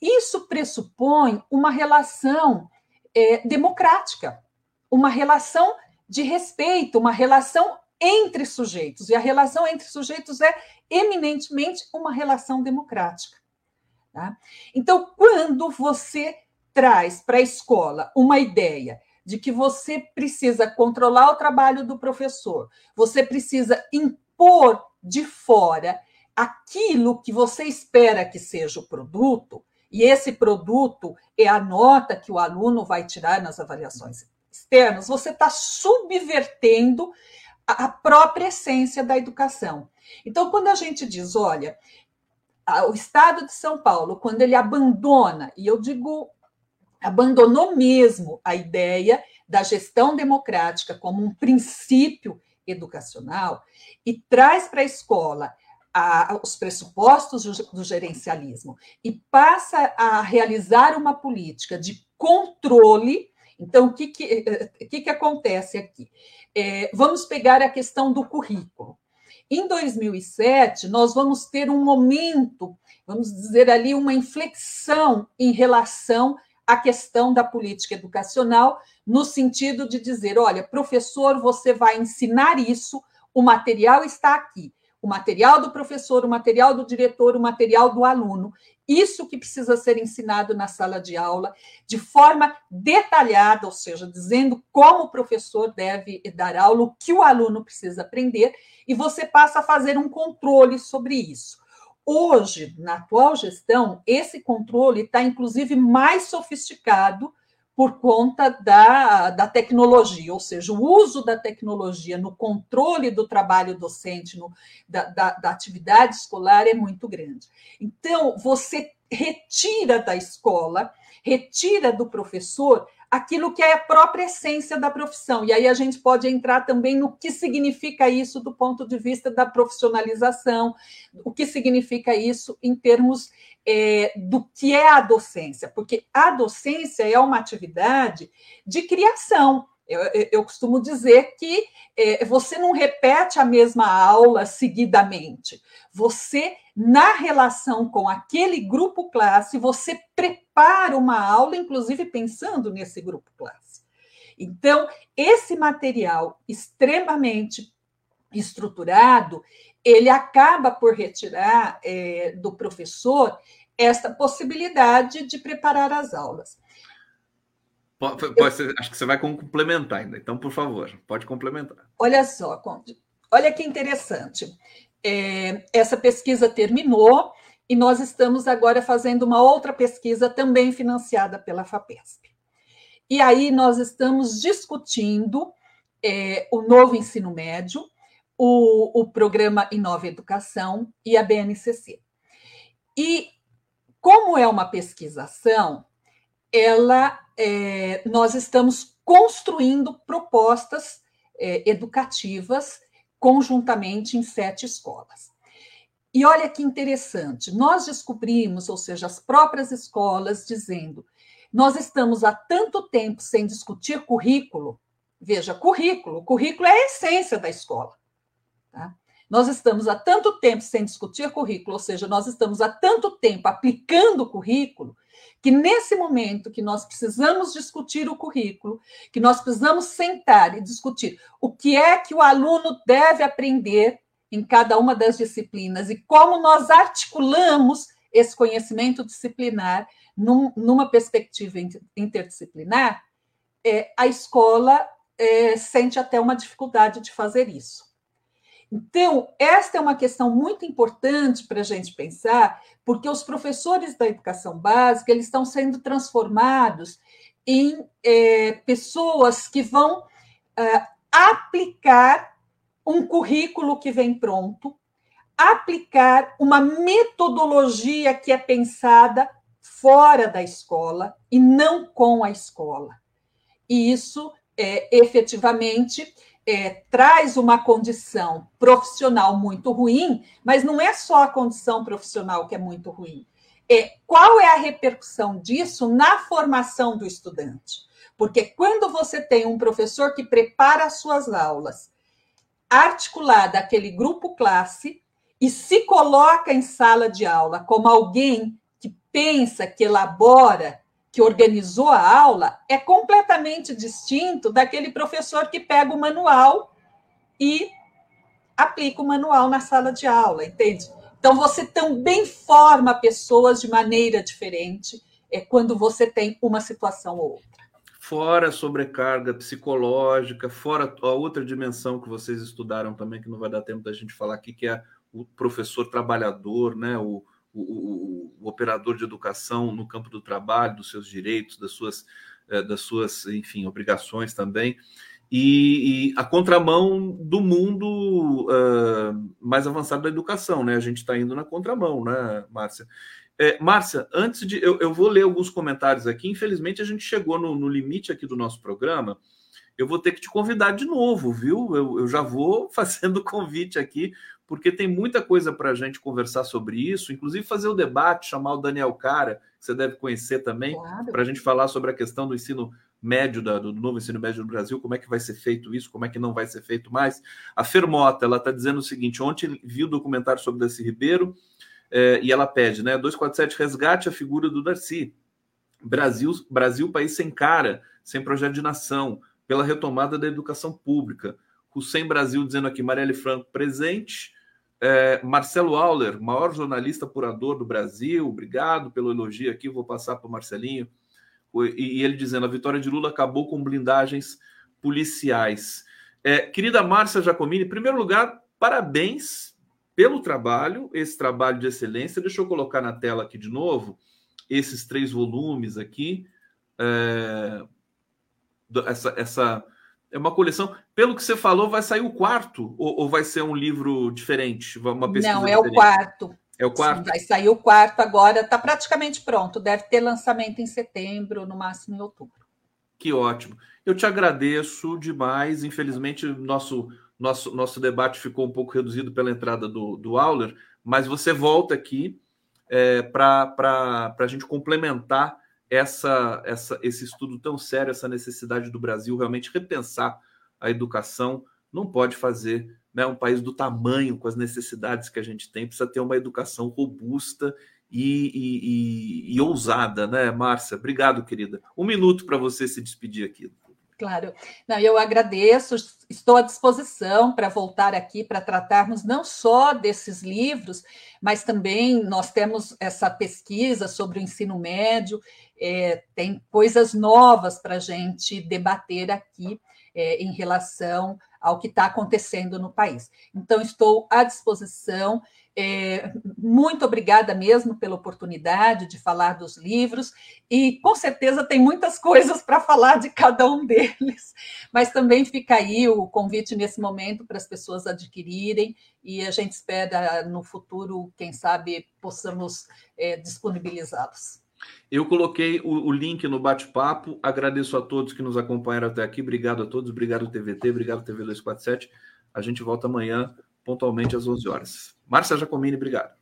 Speaker 4: Isso pressupõe uma relação é, democrática, uma relação de respeito, uma relação entre sujeitos. E a relação entre sujeitos é eminentemente uma relação democrática. Tá? Então, quando você traz para a escola uma ideia de que você precisa controlar o trabalho do professor, você precisa impor de fora aquilo que você espera que seja o produto, e esse produto é a nota que o aluno vai tirar nas avaliações externas, você está subvertendo a própria essência da educação. Então, quando a gente diz, olha, o Estado de São Paulo, quando ele abandona, e eu digo, abandonou mesmo a ideia da gestão democrática como um princípio educacional e traz para a escola a, os pressupostos do, do gerencialismo e passa a realizar uma política de controle. Então, o que, que, eh, que, que acontece aqui? É, vamos pegar a questão do currículo. Em 2007, nós vamos ter um momento, vamos dizer ali, uma inflexão em relação à questão da política educacional, no sentido de dizer: olha, professor, você vai ensinar isso, o material está aqui o material do professor, o material do diretor, o material do aluno. Isso que precisa ser ensinado na sala de aula, de forma detalhada, ou seja, dizendo como o professor deve dar aula, o que o aluno precisa aprender, e você passa a fazer um controle sobre isso. Hoje, na atual gestão, esse controle está, inclusive, mais sofisticado por conta da, da tecnologia, ou seja, o uso da tecnologia no controle do trabalho docente, no, da, da, da atividade escolar é muito grande. Então, você retira da escola, retira do professor aquilo que é a própria essência da profissão. E aí a gente pode entrar também no que significa isso do ponto de vista da profissionalização, o que significa isso em termos é, do que é a docência, porque a docência é uma atividade de criação. Eu, eu, costumo dizer que é, você não repete a mesma aula seguidamente. Você, na relação com aquele grupo classe, você prepara uma aula, inclusive pensando nesse grupo classe. Então, esse material extremamente estruturado, ele acaba por retirar é, do professor esta possibilidade de preparar as aulas.
Speaker 1: Pode, pode acho que você vai complementar ainda, então, por favor, pode complementar.
Speaker 4: Olha só, Conde, olha que interessante. É, essa pesquisa terminou e nós estamos agora fazendo uma outra pesquisa também financiada pela FAPESP. E aí nós estamos discutindo é, o novo ensino médio, o, o programa Inova Educação e a BNCC. E como é uma pesquisação, ela é, nós estamos construindo propostas é, educativas conjuntamente em sete escolas. E olha que interessante, nós descobrimos, ou seja, as próprias escolas dizendo, nós estamos há tanto tempo sem discutir currículo. Veja, currículo, currículo é a essência da escola. Tá? Nós estamos há tanto tempo sem discutir currículo, ou seja, nós estamos há tanto tempo aplicando currículo, que nesse momento que nós precisamos discutir o currículo, que nós precisamos sentar e discutir o que é que o aluno deve aprender em cada uma das disciplinas e como nós articulamos esse conhecimento disciplinar num, numa perspectiva interdisciplinar, é, a escola é, sente até uma dificuldade de fazer isso. Então, esta é uma questão muito importante para a gente pensar, porque os professores da educação básica eles estão sendo transformados em é, pessoas que vão é, aplicar um currículo que vem pronto, aplicar uma metodologia que é pensada fora da escola e não com a escola. E isso é, efetivamente é, traz uma condição profissional muito ruim, mas não é só a condição profissional que é muito ruim. É, qual é a repercussão disso na formação do estudante? Porque quando você tem um professor que prepara as suas aulas, articulada aquele grupo classe, e se coloca em sala de aula como alguém que pensa, que elabora, que organizou a aula, é completamente distinto daquele professor que pega o manual e aplica o manual na sala de aula, entende? Então, você também forma pessoas de maneira diferente é, quando você tem uma situação ou outra.
Speaker 1: Fora a sobrecarga psicológica, fora a outra dimensão que vocês estudaram também, que não vai dar tempo da gente falar aqui, que é o professor trabalhador, né? o, o, o, o operador de educação no campo do trabalho, dos seus direitos, das suas, eh, das suas enfim, obrigações também. E, e, a contramão do mundo uh, mais avançado da educação, né? A gente está indo na contramão, né, Márcia? É, Márcia, antes de. Eu, eu, vou ler alguns comentários aqui. Infelizmente, a gente chegou no, no, limite aqui do nosso programa. Eu vou ter que te convidar de novo, viu? Eu, eu já vou [LAUGHS] fazendo convite aqui porque tem muita coisa para a gente conversar sobre isso, inclusive fazer o debate, chamar o Daniel Cara, que você deve conhecer também, claro. para a gente falar sobre a questão do ensino médio, da, do novo ensino médio no Brasil, como é que vai ser feito isso, como é que não vai ser feito mais. A Fermota, ela está dizendo o seguinte, ontem viu o documentário sobre Darcy Ribeiro, é, e ela pede, né, 247, resgate a figura do Darcy. Brasil, Brasil, país sem cara, sem projeto de nação, pela retomada da educação pública. Hussein Brasil dizendo aqui, Marielle Franco presente, é, Marcelo Auler, maior jornalista apurador do Brasil, obrigado pelo elogio aqui, vou passar para o Marcelinho. E, e, ele dizendo: a vitória de Lula acabou com blindagens policiais. É, querida Márcia Giacomini, em primeiro lugar, parabéns pelo trabalho, esse trabalho de excelência. Deixa eu colocar na tela aqui de novo esses três volumes aqui. É, essa, essa é uma coleção. Pelo que você falou, vai sair o quarto ou, ou vai ser um livro diferente? Uma
Speaker 4: pesquisa Não, é diferente? o quarto.
Speaker 1: É o quarto?
Speaker 4: Sim, vai sair o quarto agora, está praticamente pronto. Deve ter lançamento em setembro, no máximo em outubro.
Speaker 1: Que ótimo. Eu te agradeço demais. Infelizmente, nosso, nosso, nosso debate ficou um pouco reduzido pela entrada do, do Auler, mas você volta aqui é, para a gente complementar essa, essa, esse estudo tão sério, essa necessidade do Brasil realmente repensar a educação, não pode fazer né, um país do tamanho, com as necessidades que a gente tem, precisa ter uma educação robusta e, e, e, e ousada, né, Márcia? Obrigado, querida. Um minuto para você se despedir aqui.
Speaker 4: Claro. Não, eu agradeço, estou à disposição para voltar aqui para tratarmos não só desses livros, mas também nós temos essa pesquisa sobre o ensino médio, é, tem coisas novas para a gente debater aqui é, em relação ao que está acontecendo no país. Então, estou à disposição. É, muito obrigada mesmo pela oportunidade de falar dos livros, e com certeza tem muitas coisas para falar de cada um deles, mas também fica aí o convite nesse momento para as pessoas adquirirem, e a gente espera no futuro, quem sabe, possamos é, disponibilizá-los.
Speaker 1: Eu coloquei o, o link no bate-papo. Agradeço a todos que nos acompanharam até aqui. Obrigado a todos. Obrigado, TVT. Obrigado, TV 247. A gente volta amanhã, pontualmente às 11 horas. Márcia Jacomini, obrigado.